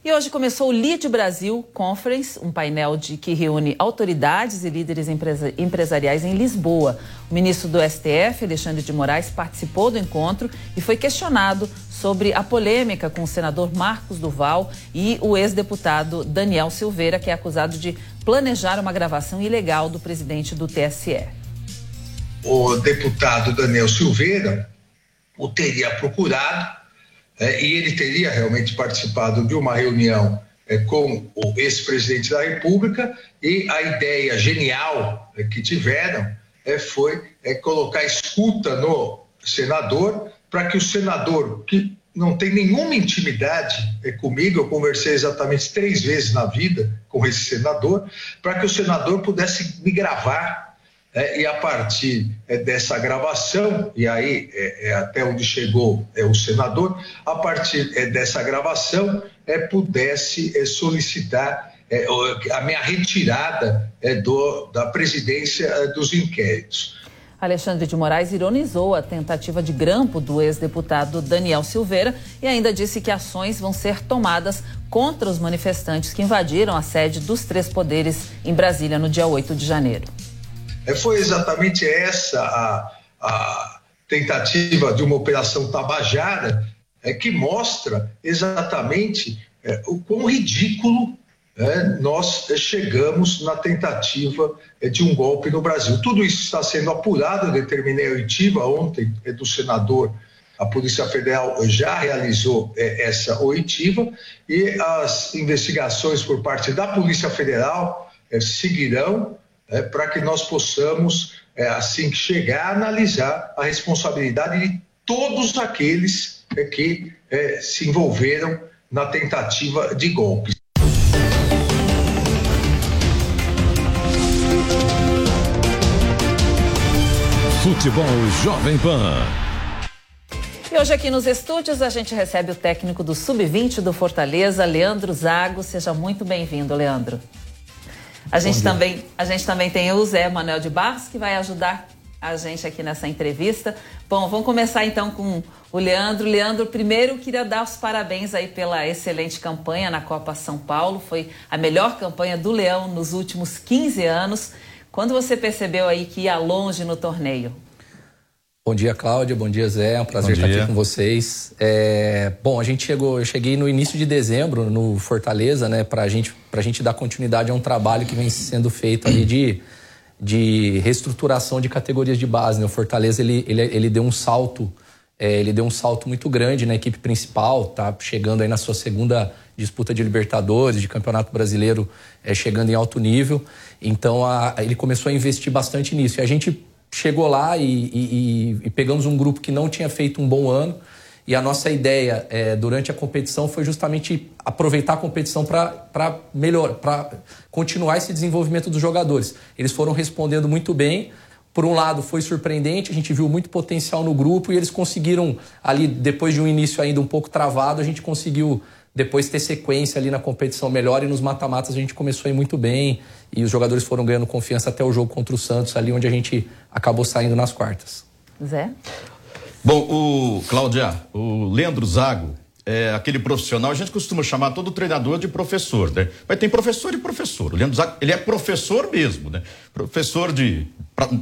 E hoje começou o Lead Brasil Conference, um painel de, que reúne autoridades e líderes empresa, empresariais em Lisboa. O ministro do STF, Alexandre de Moraes, participou do encontro e foi questionado sobre a polêmica com o senador Marcos Duval e o ex-deputado Daniel Silveira, que é acusado de planejar uma gravação ilegal do presidente do TSE. O deputado Daniel Silveira o teria procurado é, e ele teria realmente participado de uma reunião é, com o ex-presidente da República e a ideia genial é, que tiveram é, foi é, colocar escuta no senador para que o senador, que não tem nenhuma intimidade é, comigo, eu conversei exatamente três vezes na vida com esse senador, para que o senador pudesse me gravar é, e a partir é, dessa gravação, e aí é, é até onde chegou é, o senador, a partir é, dessa gravação é, pudesse solicitar a minha retirada do, da presidência dos inquéritos. Alexandre de Moraes ironizou a tentativa de grampo do ex-deputado Daniel Silveira e ainda disse que ações vão ser tomadas contra os manifestantes que invadiram a sede dos três poderes em Brasília no dia 8 de janeiro. É, foi exatamente essa a, a tentativa de uma operação tabajara é, que mostra exatamente é, o quão ridículo é, nós chegamos na tentativa é, de um golpe no Brasil. Tudo isso está sendo apurado, eu determinei a oitiva ontem é, do senador, a Polícia Federal já realizou essa oitiva e as investigações por parte da Polícia Federal seguirão é, para que nós possamos, é, assim que chegar, analisar a responsabilidade de todos aqueles é, que é, se envolveram na tentativa de golpe. Futebol Jovem Pan. E hoje aqui nos estúdios a gente recebe o técnico do Sub-20 do Fortaleza, Leandro Zago. Seja muito bem-vindo, Leandro. A gente, também, a gente também tem o Zé Manuel de Barros, que vai ajudar a gente aqui nessa entrevista. Bom, vamos começar então com o Leandro. Leandro, primeiro queria dar os parabéns aí pela excelente campanha na Copa São Paulo. Foi a melhor campanha do Leão nos últimos 15 anos. Quando você percebeu aí que ia longe no torneio? Bom dia, Cláudia. Bom dia, Zé. É um prazer estar aqui com vocês. É, bom, a gente chegou, eu cheguei no início de dezembro no Fortaleza, né, para gente, a gente dar continuidade a um trabalho que vem sendo feito ali de, de reestruturação de categorias de base. Né? O Fortaleza ele, ele, ele deu um salto, é, ele deu um salto muito grande na equipe principal, tá chegando aí na sua segunda disputa de Libertadores, de Campeonato Brasileiro, é, chegando em alto nível. Então a, ele começou a investir bastante nisso. E a gente chegou lá e, e, e, pegamos um grupo que não tinha feito um bom ano. E a nossa ideia é, durante a competição foi justamente aproveitar a competição para melhor, para continuar esse desenvolvimento dos jogadores. Eles foram respondendo muito bem. Por um lado, foi surpreendente, a gente viu muito potencial no grupo e eles conseguiram, ali, depois de um início ainda um pouco travado, a gente conseguiu depois ter sequência ali na competição melhor e nos mata-matas a gente começou a ir muito bem e os jogadores foram ganhando confiança até o jogo contra o Santos, ali onde a gente acabou saindo nas quartas. Zé? Bom, o Cláudia, o Leandro Zago é aquele profissional, a gente costuma chamar todo treinador de professor, né? Mas tem professor e professor. O Leandro Zago, ele é professor mesmo, né? Professor de,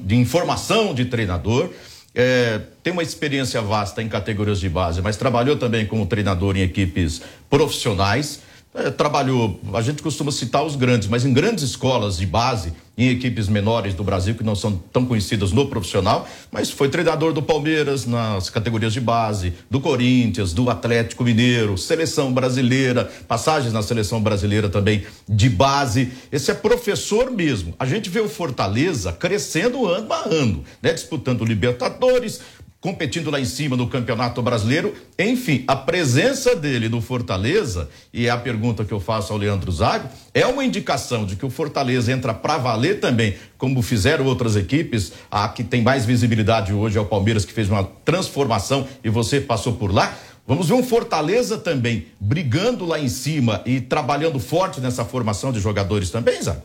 de informação de treinador é, tem uma experiência vasta em categorias de base, mas trabalhou também como treinador em equipes profissionais. É, trabalhou, a gente costuma citar os grandes, mas em grandes escolas de base, em equipes menores do Brasil, que não são tão conhecidas no profissional, mas foi treinador do Palmeiras nas categorias de base, do Corinthians, do Atlético Mineiro, seleção brasileira, passagens na seleção brasileira também de base. Esse é professor mesmo. A gente vê o Fortaleza crescendo ano a ano, né? Disputando Libertadores, competindo lá em cima no Campeonato Brasileiro. Enfim, a presença dele no Fortaleza, e é a pergunta que eu faço ao Leandro Zago, é uma indicação de que o Fortaleza entra para valer também, como fizeram outras equipes. A que tem mais visibilidade hoje é o Palmeiras, que fez uma transformação e você passou por lá. Vamos ver um Fortaleza também brigando lá em cima e trabalhando forte nessa formação de jogadores também, Zago?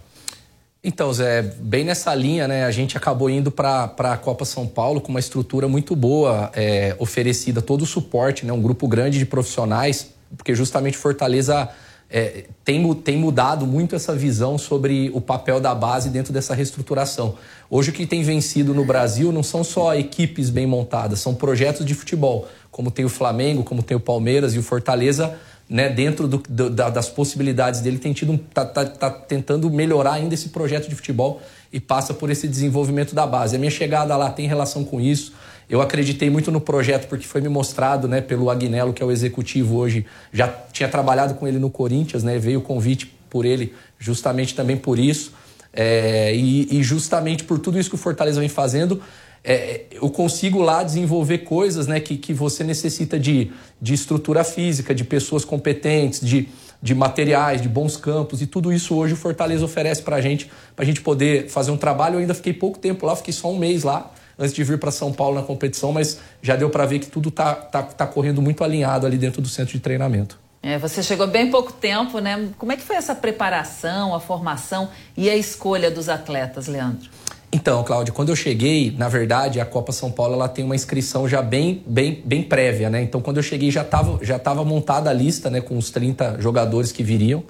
Então, Zé, bem nessa linha, né? A gente acabou indo para a Copa São Paulo com uma estrutura muito boa, é, oferecida todo o suporte, né? Um grupo grande de profissionais, porque justamente Fortaleza é, tem, tem mudado muito essa visão sobre o papel da base dentro dessa reestruturação. Hoje o que tem vencido no Brasil não são só equipes bem montadas, são projetos de futebol, como tem o Flamengo, como tem o Palmeiras e o Fortaleza né, dentro do, do, da, das possibilidades dele, tem tido tá, tá, tá, tentando melhorar ainda esse projeto de futebol e passa por esse desenvolvimento da base. A minha chegada lá tem relação com isso. Eu acreditei muito no projeto porque foi me mostrado, né, pelo Agnello, que é o executivo hoje. Já tinha trabalhado com ele no Corinthians, né, veio o convite por ele justamente também por isso. É, e, e justamente por tudo isso que o Fortaleza vem fazendo, é, eu consigo lá desenvolver coisas né, que, que você necessita de, de estrutura física, de pessoas competentes, de, de materiais, de bons campos, e tudo isso hoje o Fortaleza oferece para a gente, para a gente poder fazer um trabalho. Eu ainda fiquei pouco tempo lá, fiquei só um mês lá, antes de vir para São Paulo na competição, mas já deu para ver que tudo está tá, tá correndo muito alinhado ali dentro do centro de treinamento. É, você chegou bem pouco tempo, né? Como é que foi essa preparação, a formação e a escolha dos atletas, Leandro? Então, Cláudio, quando eu cheguei, na verdade, a Copa São Paulo ela tem uma inscrição já bem, bem, bem prévia, né? Então, quando eu cheguei, já estava já tava montada a lista, né, com os 30 jogadores que viriam.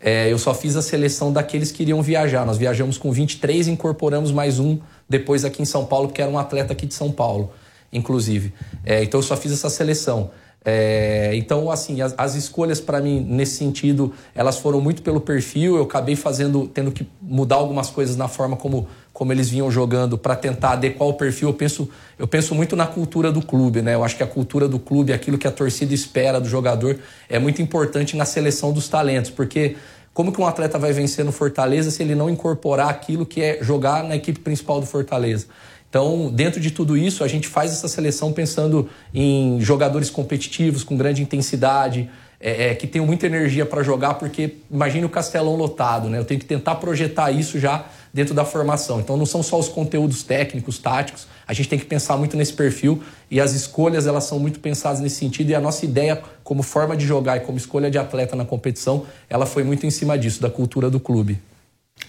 É, eu só fiz a seleção daqueles que iriam viajar. Nós viajamos com 23 e incorporamos mais um depois aqui em São Paulo, que era um atleta aqui de São Paulo, inclusive. É, então, eu só fiz essa seleção. É, então, assim, as, as escolhas para mim nesse sentido, elas foram muito pelo perfil. Eu acabei fazendo, tendo que mudar algumas coisas na forma como como eles vinham jogando para tentar adequar o perfil, eu penso, eu penso muito na cultura do clube, né? Eu acho que a cultura do clube, aquilo que a torcida espera do jogador, é muito importante na seleção dos talentos, porque como que um atleta vai vencer no Fortaleza se ele não incorporar aquilo que é jogar na equipe principal do Fortaleza? Então, dentro de tudo isso, a gente faz essa seleção pensando em jogadores competitivos, com grande intensidade, é, é, que tenham muita energia para jogar, porque imagine o Castelão lotado, né? Eu tenho que tentar projetar isso já dentro da formação. Então não são só os conteúdos técnicos, táticos, a gente tem que pensar muito nesse perfil e as escolhas elas são muito pensadas nesse sentido e a nossa ideia como forma de jogar e como escolha de atleta na competição, ela foi muito em cima disso, da cultura do clube.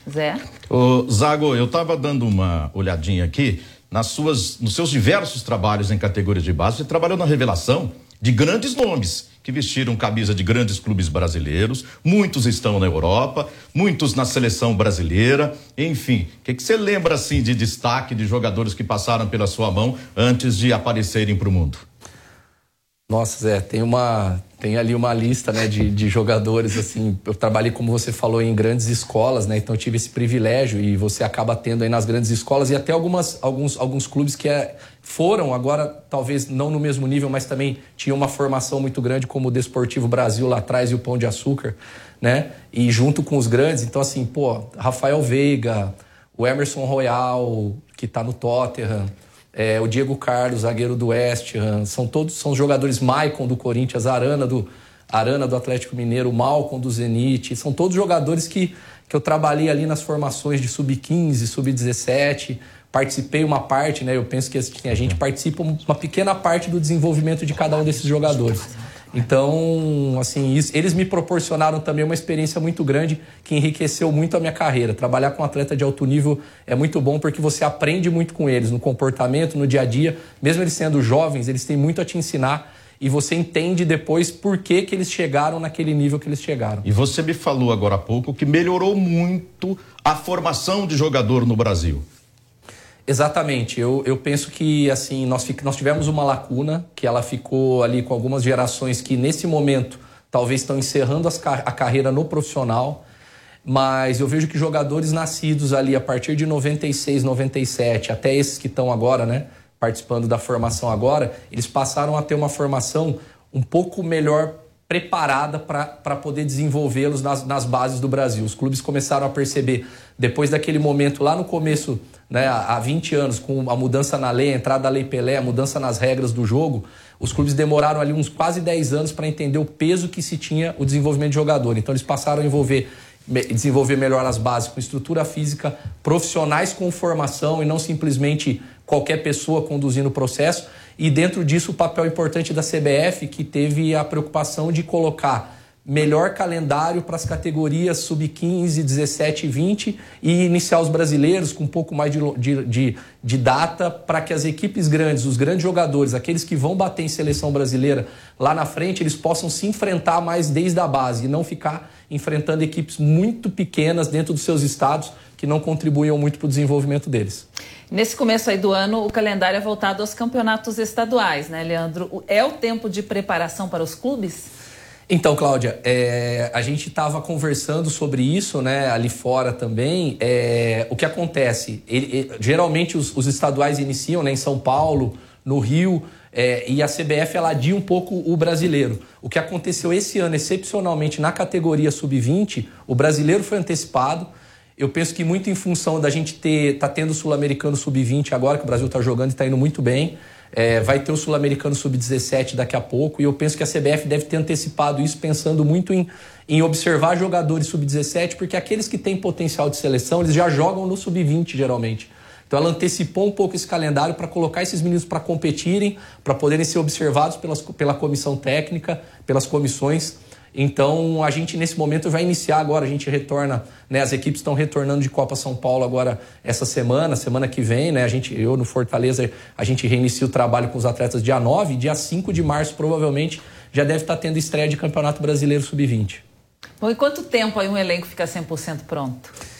Zé? Ô, Zago, eu estava dando uma olhadinha aqui nas suas, nos seus diversos trabalhos em categorias de base, você trabalhou na revelação de grandes nomes que vestiram camisa de grandes clubes brasileiros, muitos estão na Europa, muitos na seleção brasileira, enfim. O que, você lembra assim de destaque de jogadores que passaram pela sua mão antes de aparecerem para o mundo? Nossa, Zé, tem uma tem ali uma lista né, de, de jogadores assim. Eu trabalhei, como você falou, em grandes escolas, né? Então tive esse privilégio e você acaba tendo aí nas grandes escolas e até algumas, alguns, alguns clubes que é, foram agora talvez não no mesmo nível, mas também tinham uma formação muito grande como o Desportivo Brasil lá atrás e o Pão de Açúcar, né? E junto com os grandes, então assim, pô, Rafael Veiga, o Emerson Royal que está no Tottenham é, o Diego Carlos, zagueiro do West Ham, são todos são jogadores Maicon do Corinthians, Arana do Arana do Atlético Mineiro, Malcom do Zenit, são todos jogadores que, que eu trabalhei ali nas formações de sub-15, sub-17, participei uma parte, né? Eu penso que assim, a gente participa uma pequena parte do desenvolvimento de cada um desses jogadores. Então, assim, isso, eles me proporcionaram também uma experiência muito grande que enriqueceu muito a minha carreira. Trabalhar com um atleta de alto nível é muito bom porque você aprende muito com eles no comportamento, no dia a dia. Mesmo eles sendo jovens, eles têm muito a te ensinar e você entende depois por que, que eles chegaram naquele nível que eles chegaram. E você me falou agora há pouco que melhorou muito a formação de jogador no Brasil. Exatamente. Eu, eu penso que assim nós, nós tivemos uma lacuna que ela ficou ali com algumas gerações que nesse momento talvez estão encerrando as, a carreira no profissional, mas eu vejo que jogadores nascidos ali a partir de 96, 97, até esses que estão agora, né, participando da formação agora, eles passaram a ter uma formação um pouco melhor preparada para poder desenvolvê-los nas, nas bases do Brasil. Os clubes começaram a perceber, depois daquele momento lá no começo né, há 20 anos, com a mudança na lei, a entrada da Lei Pelé, a mudança nas regras do jogo, os clubes demoraram ali uns quase 10 anos para entender o peso que se tinha o desenvolvimento de jogador. Então eles passaram a envolver desenvolver melhor as bases com estrutura física, profissionais com formação e não simplesmente qualquer pessoa conduzindo o processo. E dentro disso o papel importante da CBF, que teve a preocupação de colocar melhor calendário para as categorias sub-15, 17 e 20 e iniciar os brasileiros com um pouco mais de, de, de, data para que as equipes grandes, os grandes jogadores, aqueles que vão bater em seleção brasileira lá na frente, eles possam se enfrentar mais desde a base e não ficar enfrentando equipes muito pequenas dentro dos seus estados que não contribuíam muito para o desenvolvimento deles. Nesse começo aí do ano, o calendário é voltado aos campeonatos estaduais, né, Leandro? É o tempo de preparação para os clubes? Então, Cláudia, é, a gente estava conversando sobre isso, né, ali fora também. É, o que acontece? Ele, ele, geralmente os, os, estaduais iniciam né, em São Paulo, no Rio, é, e a CBF ela adia um pouco o brasileiro. O que aconteceu esse ano, excepcionalmente na categoria sub-20, o brasileiro foi antecipado. Eu penso que muito em função da gente ter tá tendo o sul-americano sub-20 agora que o Brasil está jogando e está indo muito bem. É, vai ter o Sul-Americano Sub-17 daqui a pouco, e eu penso que a CBF deve ter antecipado isso, pensando muito em, em observar jogadores Sub-17, porque aqueles que têm potencial de seleção, eles já jogam no Sub-20, geralmente. Então ela antecipou um pouco esse calendário para colocar esses meninos para competirem, para poderem ser observados pelas, pela comissão técnica, pelas comissões. Então a gente nesse momento vai iniciar agora, a gente retorna, né? As equipes estão retornando de Copa São Paulo agora essa semana, semana que vem, né? A gente, eu no Fortaleza, a gente reinicia o trabalho com os atletas dia 9, dia 5 de março provavelmente já deve estar tendo estreia de Campeonato Brasileiro Sub-20. Bom, e quanto tempo aí um elenco fica 100% pronto?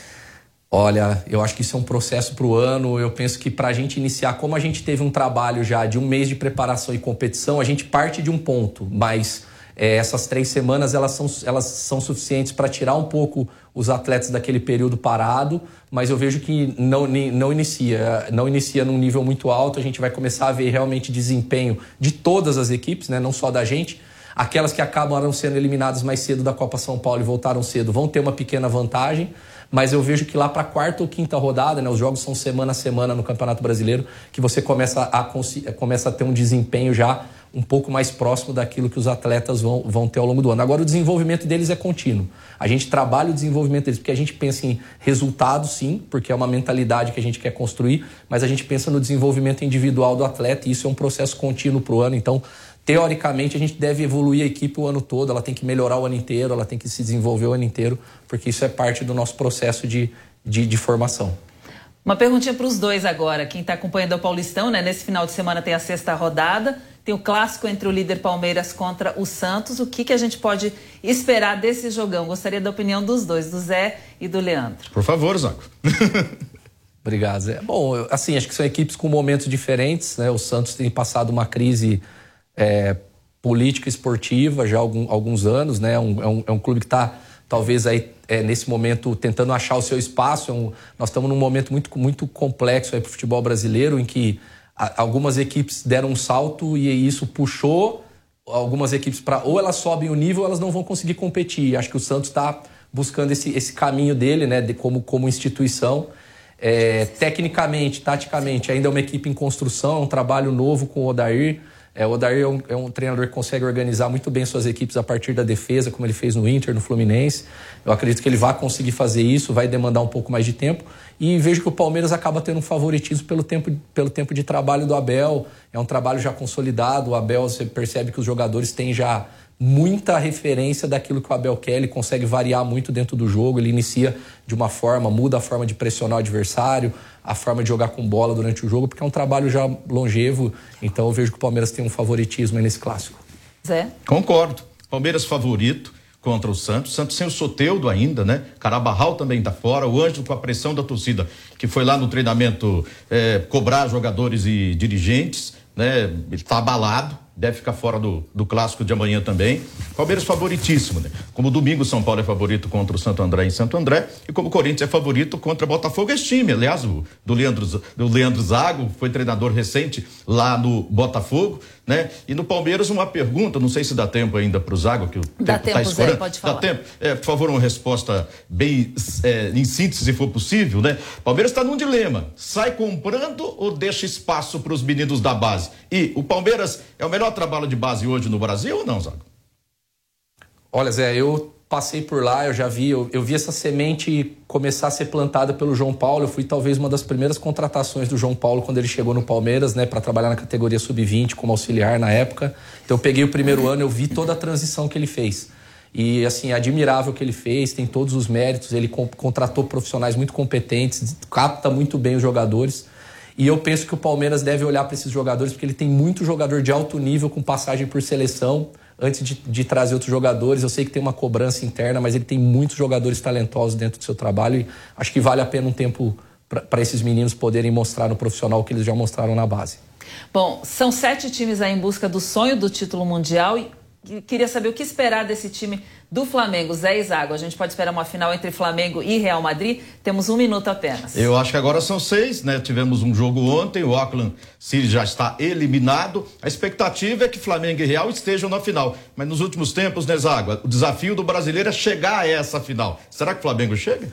Olha, eu acho que isso é um processo para o ano. Eu penso que para a gente iniciar, como a gente teve um trabalho já de um mês de preparação e competição, a gente parte de um ponto, mas é, essas três semanas elas são, elas são suficientes para tirar um pouco os atletas daquele período parado, mas eu vejo que não, não inicia, não inicia num nível muito alto. A gente vai começar a ver realmente desempenho de todas as equipes, né, não só da gente. Aquelas que acabaram sendo eliminadas mais cedo da Copa São Paulo e voltaram cedo vão ter uma pequena vantagem, mas eu vejo que lá para quarta ou quinta rodada, né, os jogos são semana a semana no Campeonato Brasileiro, que você começa a, começa a ter um desempenho já um pouco mais próximo daquilo que os atletas vão, vão ter ao longo do ano. Agora, o desenvolvimento deles é contínuo. A gente trabalha o desenvolvimento deles porque a gente pensa em resultado, sim, porque é uma mentalidade que a gente quer construir, mas a gente pensa no desenvolvimento individual do atleta e isso é um processo contínuo para o ano. Então, teoricamente, a gente deve evoluir a equipe o ano todo, ela tem que melhorar o ano inteiro, ela tem que se desenvolver o ano inteiro, porque isso é parte do nosso processo de, de, de formação. Uma perguntinha para os dois agora. Quem está acompanhando é o Paulistão, né? Nesse final de semana tem a sexta rodada. Tem o clássico entre o líder Palmeiras contra o Santos. O que, que a gente pode esperar desse jogão? Gostaria da opinião dos dois, do Zé e do Leandro. Por favor, Zaco. Obrigado, Zé. Bom, assim, acho que são equipes com momentos diferentes, né? O Santos tem passado uma crise é, política esportiva já há algum, alguns anos, né? É um, é um, é um clube que está, talvez, aí, é, nesse momento, tentando achar o seu espaço. É um, nós estamos num momento muito, muito complexo para o futebol brasileiro, em que a, algumas equipes deram um salto e isso puxou algumas equipes para ou elas sobem o nível ou elas não vão conseguir competir. Acho que o Santos está buscando esse, esse caminho dele, né, de, como, como instituição. É, tecnicamente, taticamente, ainda é uma equipe em construção, é um trabalho novo com o Odair. É, o Odair é um, é um, treinador que consegue organizar muito bem suas equipes a partir da defesa, como ele fez no Inter, no Fluminense. Eu acredito que ele vai conseguir fazer isso, vai demandar um pouco mais de tempo. E vejo que o Palmeiras acaba tendo um favoritismo pelo tempo, pelo tempo de trabalho do Abel. É um trabalho já consolidado. O Abel, você percebe que os jogadores têm já muita referência daquilo que o Abel quer, ele consegue variar muito dentro do jogo, ele inicia de uma forma, muda a forma de pressionar o adversário, a forma de jogar com bola durante o jogo, porque é um trabalho já longevo, então eu vejo que o Palmeiras tem um favoritismo nesse clássico. Zé? Concordo. Palmeiras favorito contra o Santos. Santos sem o Soteudo ainda, né? Carabarral também tá fora. O Ângelo com a pressão da torcida, que foi lá no treinamento é, cobrar jogadores e dirigentes, né? Ele tá abalado deve ficar fora do, do clássico de amanhã também. Palmeiras favoritíssimo, né? Como domingo São Paulo é favorito contra o Santo André em Santo André e como o Corinthians é favorito contra o Botafogo este time, aliás, o, do Leandro do Leandro Zago, foi treinador recente lá no Botafogo, né? E no Palmeiras uma pergunta, não sei se dá tempo ainda para o Zago que o dá tempo está escorrendo. pode falar. Dá tempo. É, por favor, uma resposta bem é, em síntese, se for possível, né? Palmeiras está num dilema, sai comprando ou deixa espaço para os meninos da base? E o Palmeiras é o melhor trabalho de base hoje no Brasil ou não, Zago? Olha, Zé, eu passei por lá, eu já vi, eu, eu, vi essa semente começar a ser plantada pelo João Paulo. Eu fui talvez uma das primeiras contratações do João Paulo quando ele chegou no Palmeiras, né, para trabalhar na categoria sub-20 como auxiliar na época. Então eu peguei o primeiro ano, eu vi toda a transição que ele fez. E assim, admirável que ele fez, tem todos os méritos, ele contratou profissionais muito competentes, capta muito bem os jogadores. E eu penso que o Palmeiras deve olhar para esses jogadores, porque ele tem muito jogador de alto nível com passagem por seleção antes de, de, trazer outros jogadores. Eu sei que tem uma cobrança interna, mas ele tem muitos jogadores talentosos dentro do seu trabalho e acho que vale a pena um tempo para esses meninos poderem mostrar no profissional o que eles já mostraram na base. Bom, são sete times aí em busca do sonho do título mundial e queria saber o que esperar desse time do Flamengo. Zé Isago, a gente pode esperar uma final entre Flamengo e Real Madrid? Temos um minuto apenas. Eu acho que agora são seis, né? Tivemos um jogo ontem, o Auckland City já está eliminado. A expectativa é que Flamengo e Real estejam na final. Mas nos últimos tempos, né, Zago, o desafio do brasileiro é chegar a essa final. Será que o Flamengo chega?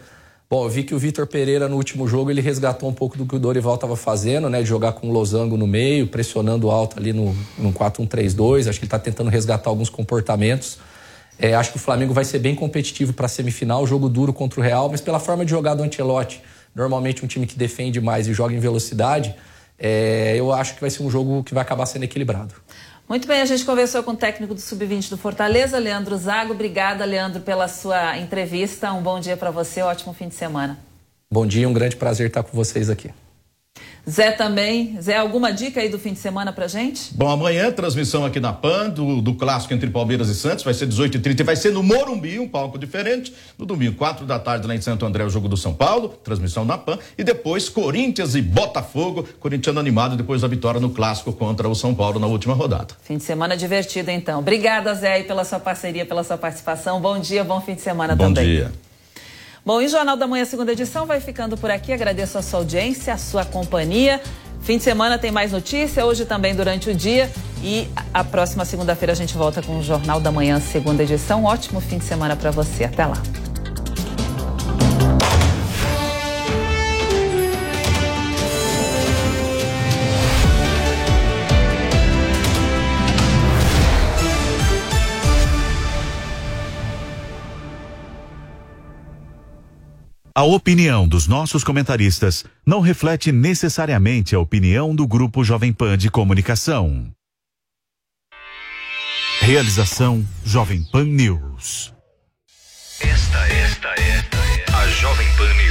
Bom, eu vi que o Vitor Pereira no último jogo ele resgatou um pouco do que o Dorival estava fazendo, né? De jogar com o Losango no meio, pressionando alto ali no, no 4-1-3-2. Acho que ele está tentando resgatar alguns comportamentos. É, acho que o Flamengo vai ser bem competitivo para a semifinal, jogo duro contra o Real, mas pela forma de jogar do Ancelotti, normalmente um time que defende mais e joga em velocidade, é, eu acho que vai ser um jogo que vai acabar sendo equilibrado. Muito bem, a gente conversou com o técnico do Sub-20 do Fortaleza, Leandro Zago. Obrigada, Leandro, pela sua entrevista. Um bom dia para você, um ótimo fim de semana. Bom dia, um grande prazer estar com vocês aqui. Zé também. Zé, alguma dica aí do fim de semana pra gente? Bom, amanhã transmissão aqui na PAN do, do clássico entre Palmeiras e Santos, vai ser 18h30 e vai ser no Morumbi, um palco diferente. No domingo, 4 da tarde, lá em Santo André, o jogo do São Paulo, transmissão na PAN. E depois, Corinthians e Botafogo, Corintiano animado depois da vitória no clássico contra o São Paulo na última rodada. Fim de semana divertido, então. Obrigada, Zé, pela sua parceria, pela sua participação. Bom dia, bom fim de semana bom também. Bom dia. Bom, e o Jornal da Manhã, segunda edição, vai ficando por aqui. Agradeço a sua audiência, a sua companhia. Fim de semana tem mais notícia, hoje também durante o dia. E a próxima segunda-feira a gente volta com o Jornal da Manhã, segunda edição. ótimo fim de semana para você. Até lá. A opinião dos nossos comentaristas não reflete necessariamente a opinião do Grupo Jovem Pan de Comunicação. Realização Jovem Pan News. Esta, esta, esta é a Jovem Pan News.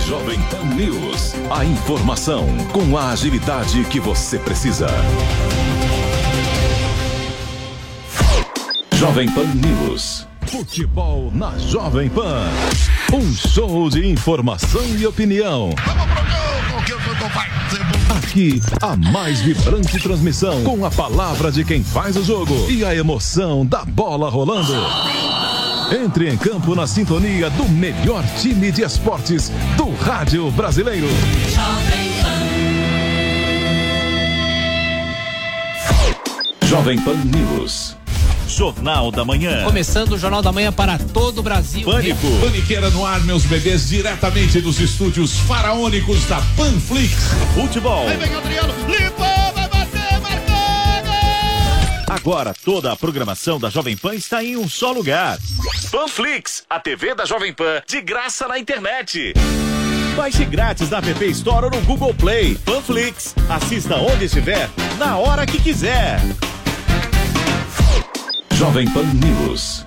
Jovem Pan News. A informação com a agilidade que você precisa. Jovem Pan News. Futebol na Jovem Pan. Um show de informação e opinião. Aqui, a mais vibrante transmissão com a palavra de quem faz o jogo e a emoção da bola rolando. Entre em campo na sintonia do melhor time de esportes do rádio brasileiro. Jovem Pan News. Jornal da Manhã. Começando o Jornal da Manhã para todo o Brasil. Pânico. Paniqueira no ar, meus bebês, diretamente dos estúdios faraônicos da Panflix. Futebol. Aí vem Adriano, marcou! Agora toda a programação da Jovem Pan está em um só lugar. Panflix, a TV da Jovem Pan, de graça na internet. Baixe grátis na App Store ou no Google Play. Panflix, assista onde estiver, na hora que quiser. Jovem Pan News.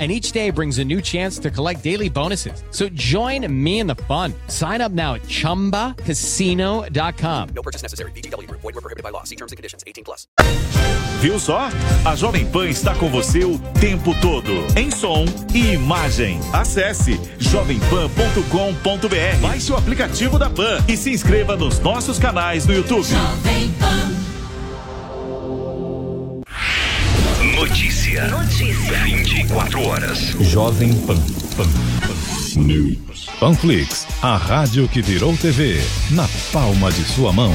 And each day brings a new chance to collect daily bonuses. So join me in the fun. Sign up now at chumbacasino.com. No purchase necessary. VGW Group. Void were prohibited by law. See terms and conditions. 18 plus. Viu só? A Jovem Pan está com você o tempo todo, em som e imagem. Acesse jovempan.com.br. Baixe o aplicativo da Pan e se inscreva nos nossos canais no YouTube. Notícia. Notícia. 24 horas. Jovem Pan. Pan. Pan. News. Panflix, a rádio que virou TV. Na palma de sua mão.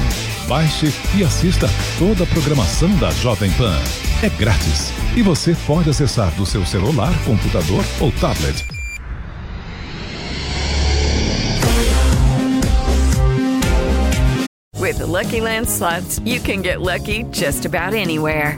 Baixe e assista toda a programação da Jovem Pan. É grátis. E você pode acessar do seu celular, computador ou tablet. With the Lucky Land slots, you can get lucky just about anywhere.